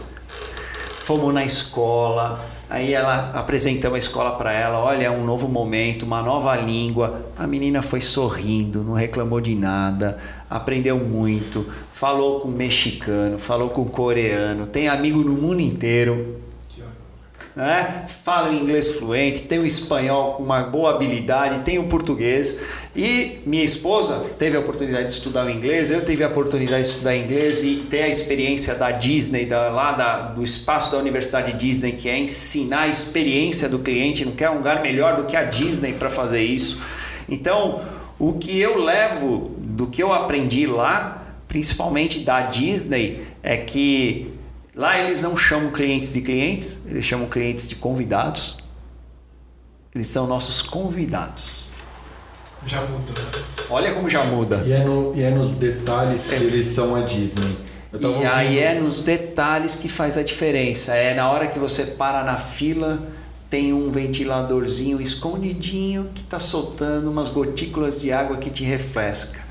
D: Fomos na escola, Aí ela apresentamos a escola para ela, olha, é um novo momento, uma nova língua. A menina foi sorrindo, não reclamou de nada, aprendeu muito, falou com mexicano, falou com coreano, tem amigo no mundo inteiro né? fala inglês fluente, tem o espanhol com uma boa habilidade, tem o português. E minha esposa teve a oportunidade de estudar o inglês, eu tive a oportunidade de estudar inglês e ter a experiência da Disney, da, lá da, do espaço da Universidade Disney, que é ensinar a experiência do cliente, não quer um lugar melhor do que a Disney para fazer isso. Então, o que eu levo do que eu aprendi lá, principalmente da Disney, é que Lá eles não chamam clientes de clientes, eles chamam clientes de convidados. Eles são nossos convidados.
A: Já mudou.
D: Olha como já muda.
B: E é, no, e é nos detalhes que é. eles são a Disney.
D: E ouvindo... aí é nos detalhes que faz a diferença. É na hora que você para na fila, tem um ventiladorzinho escondidinho que está soltando umas gotículas de água que te refresca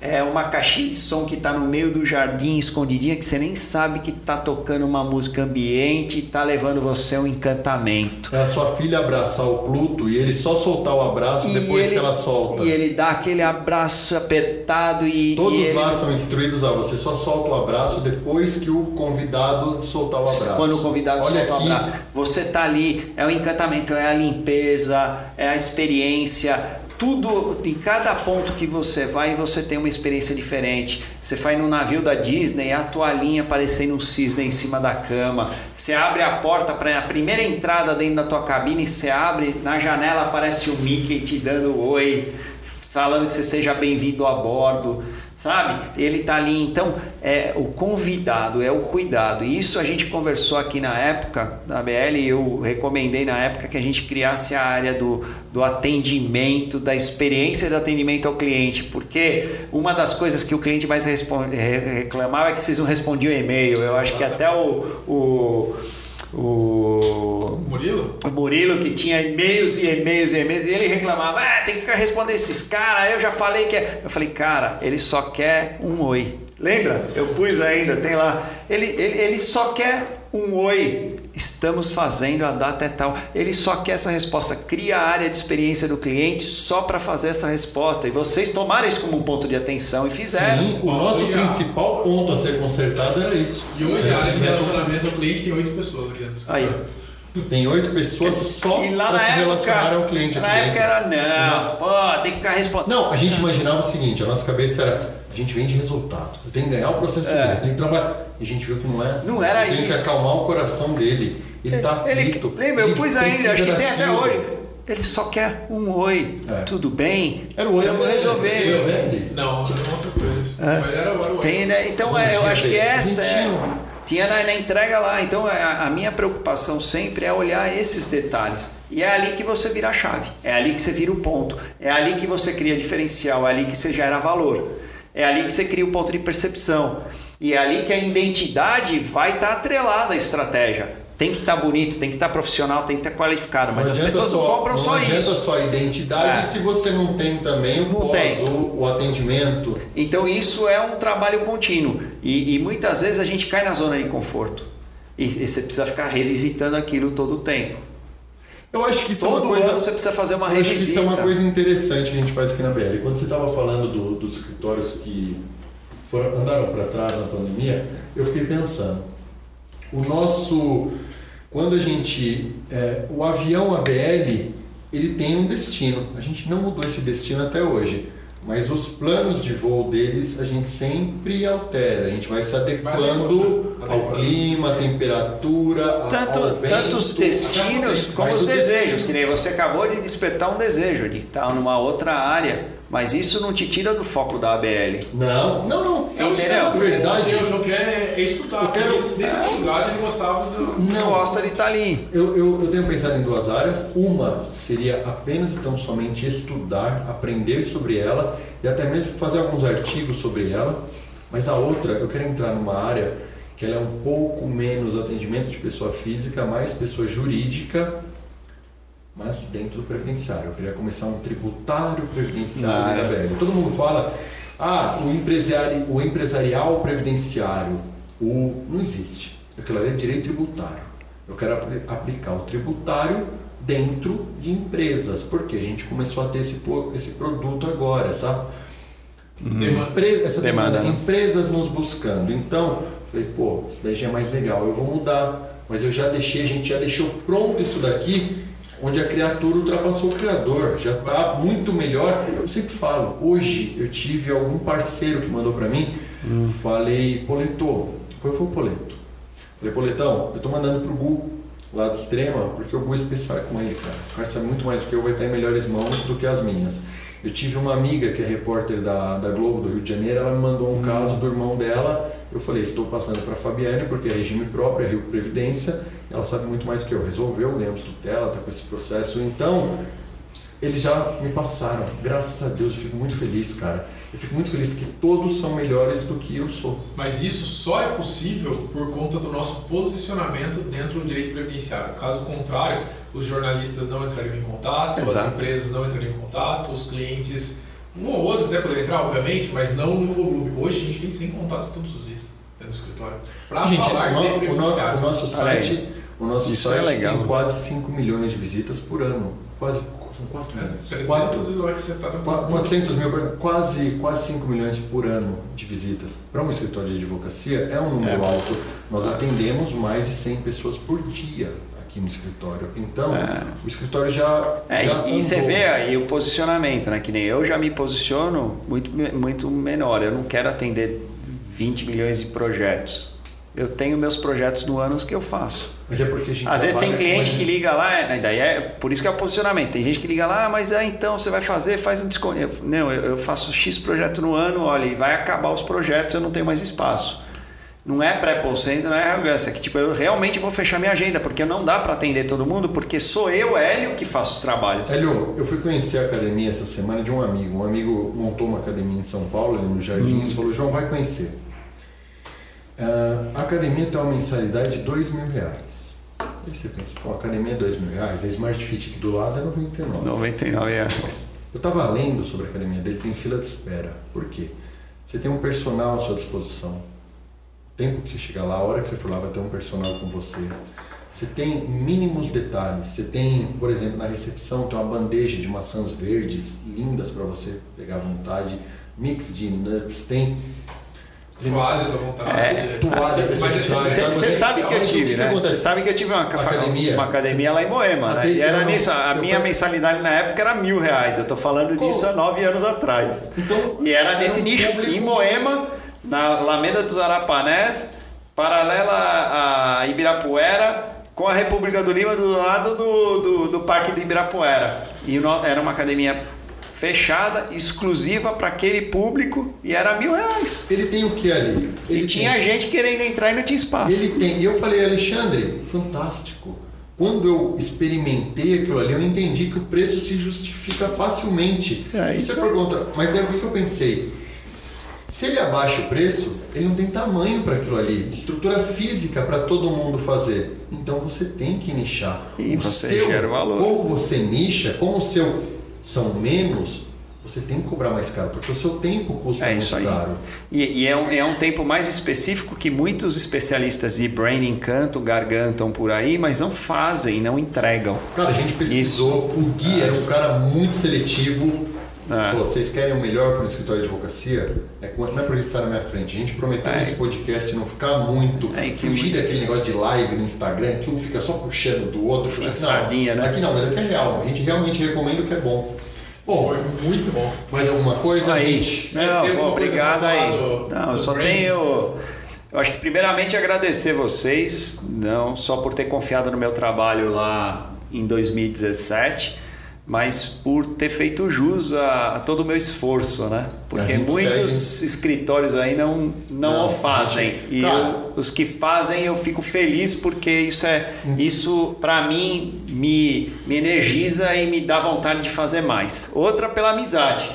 D: é uma caixinha de som que está no meio do jardim escondidinha que você nem sabe que está tocando uma música ambiente e está levando você a um encantamento.
B: É a sua filha abraçar o Pluto e ele só soltar o abraço e depois ele, que ela solta.
D: E ele dá aquele abraço apertado e.
B: Todos
D: e
B: lá são instruídos a você só solta o abraço depois que o convidado soltar o abraço.
D: Quando o convidado Olha solta aqui. o abraço. Você está ali, é o encantamento, é a limpeza, é a experiência tudo, em cada ponto que você vai, você tem uma experiência diferente. Você vai no navio da Disney, a toalhinha parecendo um cisne em cima da cama. Você abre a porta para a primeira entrada dentro da tua cabine, você abre, na janela aparece o Mickey te dando oi, falando que você seja bem-vindo a bordo sabe? Ele está ali, então é o convidado, é o cuidado. E isso a gente conversou aqui na época da BL, eu recomendei na época que a gente criasse a área do, do atendimento, da experiência do atendimento ao cliente, porque uma das coisas que o cliente mais responde, reclamava é que vocês não respondiam e-mail. Eu acho que até o, o o
A: Murilo?
D: O Murilo que tinha e-mails e e-mails e e-mails e ele reclamava, ah, tem que ficar respondendo esses caras. Eu já falei que é. Eu falei, cara, ele só quer um oi. Lembra? Eu pus ainda, tem lá. Ele, ele, ele só quer um oi. Estamos fazendo a data é tal. Ele só quer essa resposta. Cria a área de experiência do cliente só para fazer essa resposta. E vocês tomaram isso como um ponto de atenção e fizeram.
B: Sim, o nosso principal ponto a ser consertado era isso.
A: E hoje a área de relacionamento ao cliente tem oito pessoas aqui dentro.
D: Aí.
B: Tem oito pessoas só para se relacionar ao cliente.
D: Na época era não, nossa... pô, tem que ficar respondendo.
B: Não, a gente imaginava o seguinte, a nossa cabeça era, a gente vende resultado, eu tenho que ganhar o processo é. dele, eu tenho que trabalhar. E a gente viu que não é assim.
D: Não era
B: eu
D: tenho
B: que acalmar o coração dele. Ele está aflito.
D: lembra, eu pus ainda, acho que tem até hoje. Ele só quer um oi. É. Tudo bem?
B: Era o oi
D: Estamos resolvendo.
A: Não, era outra coisa. É. Mas era o oi.
D: Tem, né? Então, é, eu acho que essa é, tinha na, na, entrega lá. Então, a, a, minha preocupação sempre é olhar esses detalhes. E é ali que você vira a chave. É ali que você vira o ponto. É ali que você cria diferencial. É ali que você gera valor. É ali que você cria o ponto de percepção. E é ali que a identidade vai estar tá atrelada à estratégia. Tem que estar tá bonito, tem que estar tá profissional, tem que estar tá qualificado. Mas as pessoas só, não compram
B: não
D: só
B: isso. Não
D: adianta
B: só a identidade é. se você não tem também não pós, tem. O, o, atendimento.
D: Então isso é um trabalho contínuo. E, e, muitas vezes a gente cai na zona de conforto. E, e você precisa ficar revisitando aquilo todo o tempo.
B: Eu acho que isso
D: Todo
B: é uma coisa.
D: você precisa fazer uma revisita.
B: Acho que isso é uma coisa interessante que a gente faz aqui na BL. Quando você estava falando do, dos escritórios que foram, andaram para trás na pandemia, eu fiquei pensando. O nosso. Quando a gente. É, o avião ABL, ele tem um destino. A gente não mudou esse destino até hoje. Mas os planos de voo deles a gente sempre altera, a gente vai se adequando
A: Vai
B: ao
A: adequando.
B: clima, à temperatura, a-
D: Tanto,
B: ao vento.
D: tanto os destinos
A: Mas
D: como os desejos,
B: destino-
D: que nem você acabou de despertar um desejo de estar numa outra área, mas isso não te tira do foco da ABL.
B: Não, não, não.
A: É o
D: Entendeu?
A: certo.
B: Na verdade-
A: o João quer é estudar.
B: Eu quero-
A: Desde lugar ele gostava do.
D: Não
B: Não.
D: gosta de estar ali.
B: Eu, eu, eu tenho pensado em duas áreas. Uma seria apenas então somente estudar, aprender sobre ela e até mesmo fazer alguns artigos sobre ela. Mas a outra, eu quero entrar numa área que ela é um pouco menos atendimento de pessoa física, mais pessoa jurídica, mas dentro do previdenciário. Eu queria começar um tributário previdenciário da. Todo mundo fala, ah, o, empresari, o empresarial previdenciário, o não existe. Aquilo ali é direito tributário. Eu quero apli- aplicar o tributário dentro de empresas, porque a gente começou a ter esse, esse produto agora, sabe?
A: Demanda.
B: Empre- essa
D: Demanda,
B: demanda,
D: né?
B: empresas nos buscando. Então, falei, pô, isso daí já é mais legal, eu vou mudar. Mas eu já deixei, a gente já deixou pronto isso daqui, onde a criatura ultrapassou o criador. Já está muito melhor. Eu sempre falo, hoje eu tive algum parceiro que mandou para mim, falei, Poleto, foi, foi o Poleto. Falei, Poletão, eu tô mandando pro Gu, lá do Extrema, porque o Gu é especial com ele, cara. O cara sabe muito mais do que eu, vai estar em melhores mãos do que as minhas. Eu tive uma amiga que é repórter da, da Globo do Rio de Janeiro, ela me mandou um caso do irmão dela. Eu falei, estou passando para Fabiane, porque é regime próprio, é Rio Previdência. Ela sabe muito mais do que eu. Resolveu, ganhamos tutela, está com esse processo. Então, eles já me passaram. Graças a Deus, eu fico muito feliz, cara. Eu fico muito feliz que todos são melhores do que eu sou.
A: Mas isso só é possível por conta do nosso posicionamento dentro do direito previdenciário. Caso contrário, os jornalistas não entrariam em contato, as
D: Exato.
A: empresas não entrariam em contato, os clientes, um ou outro até poderia entrar, obviamente, mas não no volume. Hoje a gente tem 100 contatos todos os dias dentro do escritório. Para
B: Gente,
A: falar
B: o,
A: de
B: no- o no- o nosso
D: aí.
B: site, o nosso
D: Isso é
B: site
D: legal.
B: tem quase 5 milhões de visitas por ano. Quase são 4
A: É,
B: milhões.
A: 300
B: Quatro-
A: não é que você está no
B: Qua- 400 mil, quase, quase 5 milhões por ano de visitas. Para um escritório de advocacia é um número
D: É.
B: alto. Nós atendemos mais de 100 pessoas por dia aqui no escritório. Então,
D: É.
B: o escritório já.
D: É,
B: já
D: e, e você vê aí o posicionamento, né? Que nem eu já me posiciono muito, muito menor. Eu não quero atender 20 milhões de projetos. Eu tenho meus projetos no ano que eu faço.
B: Mas é porque a gente.
D: Às vezes tem cliente que liga lá, é, daí é por isso que é o posicionamento. Tem gente que liga lá, ah, mas é, então você vai fazer, faz um desconto. Não, eu, eu faço X projeto no ano, olha, e vai acabar os projetos, eu não tenho mais espaço. Não é preconceito, não é arrogância, é que tipo, eu realmente vou fechar minha agenda, porque não dá para atender todo mundo, porque sou eu, Hélio, que faço os trabalhos.
B: Hélio, eu fui conhecer a academia essa semana de um amigo. Um amigo montou uma academia em São Paulo, ali no Jardins, falou, João, vai conhecer. Ah, a academia tem uma mensalidade de dois mil reais. Aí você pensa, pô, a academia é dois mil reais, a Smart Fit aqui do lado é 99.
D: 99 reais.
B: Eu estava lendo sobre a academia dele, tem fila de espera. Por quê? Você tem um personal à sua disposição. Tempo que você chegar lá, a hora que você for lá, vai ter um personal com você. Você tem mínimos detalhes. Você tem, por exemplo, na recepção, tem uma bandeja de maçãs verdes lindas para você pegar à vontade, mix de nuts, tem
A: Toalhas à vontade.
D: É,
B: toalha, toalha,
A: esse-
B: sabe?
D: Você sabe que eu tive, né? Você sabe que eu tive uma,
B: Academia.
D: uma academia lá em Moema, né? E era nisso, a minha mensalidade na época era mil reais. Eu tô falando
B: Como?
D: disso há nove anos atrás.
B: Então,
D: E era nesse
B: um
D: nicho,
B: público-
D: em Moema, na Alameda dos Arapanés, paralela a Ibirapuera, com a República do Lima do lado do, do, do Parque do Ibirapuera. E era uma academia fechada, exclusiva para aquele público, e era mil reais.
B: Ele tem o que ali?
D: E
B: Ele
D: tinha
B: tem-
D: gente querendo entrar e não tinha espaço.
B: Ele tem. E eu falei, Alexandre, fantástico. Quando eu experimentei aquilo ali, eu entendi que o preço se justifica facilmente.
D: É,
B: se você for contra. Mas daí o que eu pensei? Se ele abaixa o preço, ele não tem tamanho para aquilo ali, estrutura física para todo mundo fazer. Então você tem que nichar.
D: E você gera o valor.
B: Como você nicha, como o seu são menos, você tem que cobrar mais caro, porque o seu tempo custa
D: É
B: muito
D: isso aí.
B: caro.
D: E, e é, um, é um tempo mais específico que muitos especialistas de brain encanto gargantam por aí, mas não fazem, não entregam.
B: Cara, a gente pesquisou, o Gui era um cara muito seletivo.
D: É.
B: Falou, vocês querem o melhor para o escritório de advocacia? É, não é porque está na minha frente. A gente prometeu
D: É.
B: nesse podcast não ficar muito,
D: É, que
B: fugir
D: muito-
B: daquele negócio de live no Instagram, que um fica só puxando do outro. Puxando.
D: sardinha, né?
B: Aqui não, mas aqui é real. A gente realmente recomenda o que é bom. Bom,
A: Foi muito bom.
B: mais alguma coisa,
D: Isso aí.
B: gente?
D: Não, bom, obrigado aí.
A: do-
D: Não, eu
A: do
D: só
A: Brands?
D: tenho. Eu acho que primeiramente agradecer vocês, não só por ter confiado no meu trabalho lá em 2017, mas por ter feito jus a, a todo o meu esforço, né? Porque muitos escritórios aí não, não,
B: Não,
D: o fazem.
B: gente,
D: e eu- os que fazem eu fico feliz porque isso é isso para mim me, me energiza e me dá vontade de fazer mais. Outra pela amizade.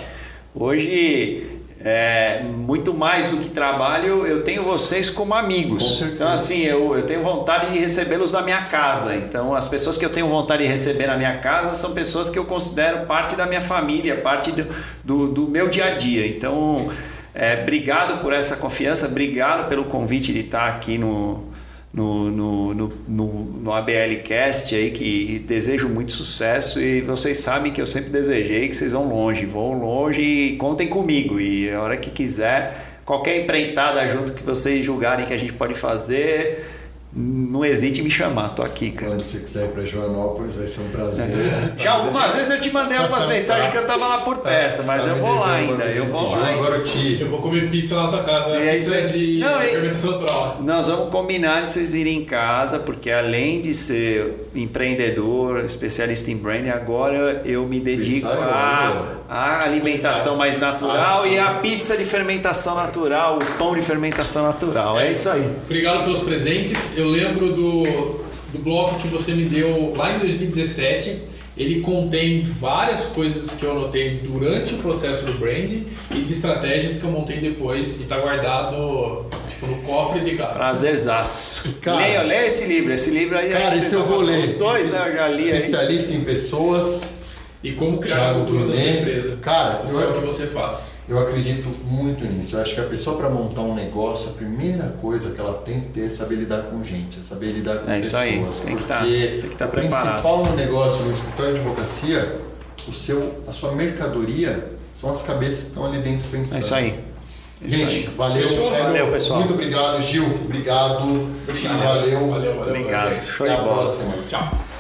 D: Hoje é, muito mais do que trabalho, eu tenho vocês como amigos.
B: Com.
D: Então, assim, eu, eu tenho vontade de recebê-los na minha casa. Então, as pessoas que eu tenho vontade de receber na minha casa são pessoas que eu considero parte da minha família, parte do, do, do meu dia a dia. Então, é, obrigado por essa confiança, obrigado pelo convite de estar aqui no, no, no, no, no, ABL Cast aí, que desejo muito sucesso e vocês sabem que eu sempre desejei que vocês vão longe, vão longe e contem comigo. E a hora que quiser, qualquer empreitada junto que vocês julgarem que a gente pode fazer, não hesite em me chamar, tô aqui, cara.
B: Quando você quiser ir para Joanópolis, vai ser um prazer.
D: Já algumas vezes eu te mandei algumas mensagens que eu tava lá por perto, mas
B: Tá
D: eu vou lá ainda, eu vou lá.
B: Agora eu te...
A: Eu vou comer pizza na sua casa,
D: E
A: né?
D: aí
A: Pizza de
D: Não, e-
A: fermentação natural.
D: Nós vamos combinar de vocês irem em casa, porque além de ser empreendedor, especialista em branding, agora eu me dedico
B: Pizza é
D: à alimentação mais natural
B: Ah,
D: e à pizza de fermentação natural, o pão de fermentação natural. É isso aí.
A: Obrigado pelos presentes. Eu lembro do, do bloco que você me deu lá em 2017. Ele contém várias coisas que eu anotei durante o processo do brand e de estratégias que eu montei depois e está guardado tipo, no cofre de casa.
D: Prazerzaço.
B: Cara-
D: leia, leia esse livro. Esse livro aí
B: Cara, esse eu vou ler.
D: Os dois,
B: Esse-
D: né? Eu já li aí.
B: Especialista em pessoas,
A: E como criar a
B: Thiago
A: cultura da sua empresa.
B: Cara,
A: Isso é o que você faz.
B: eu acredito muito nisso. Eu acho que a pessoa para montar um negócio, a primeira coisa que ela tem que ter é saber lidar com gente, é saber lidar com
D: É isso
B: pessoas.
D: aí, tem que tá-
B: porque
D: tem que tá
B: o
D: preparado.
B: principal no negócio, no escritório de advocacia, o seu, a sua mercadoria são as cabeças que estão ali dentro pensando.
D: É isso aí. É isso
B: Gente,
D: aí.
B: valeu.
A: Fechou?
D: Valeu, pessoal.
B: Muito obrigado, Gil. Obrigado.
A: Obrigado.
B: Valeu.
A: Valeu, valeu.
D: Obrigado.
A: valeu.
D: Show
B: Até a
D: bola.
B: próxima.
A: Tchau.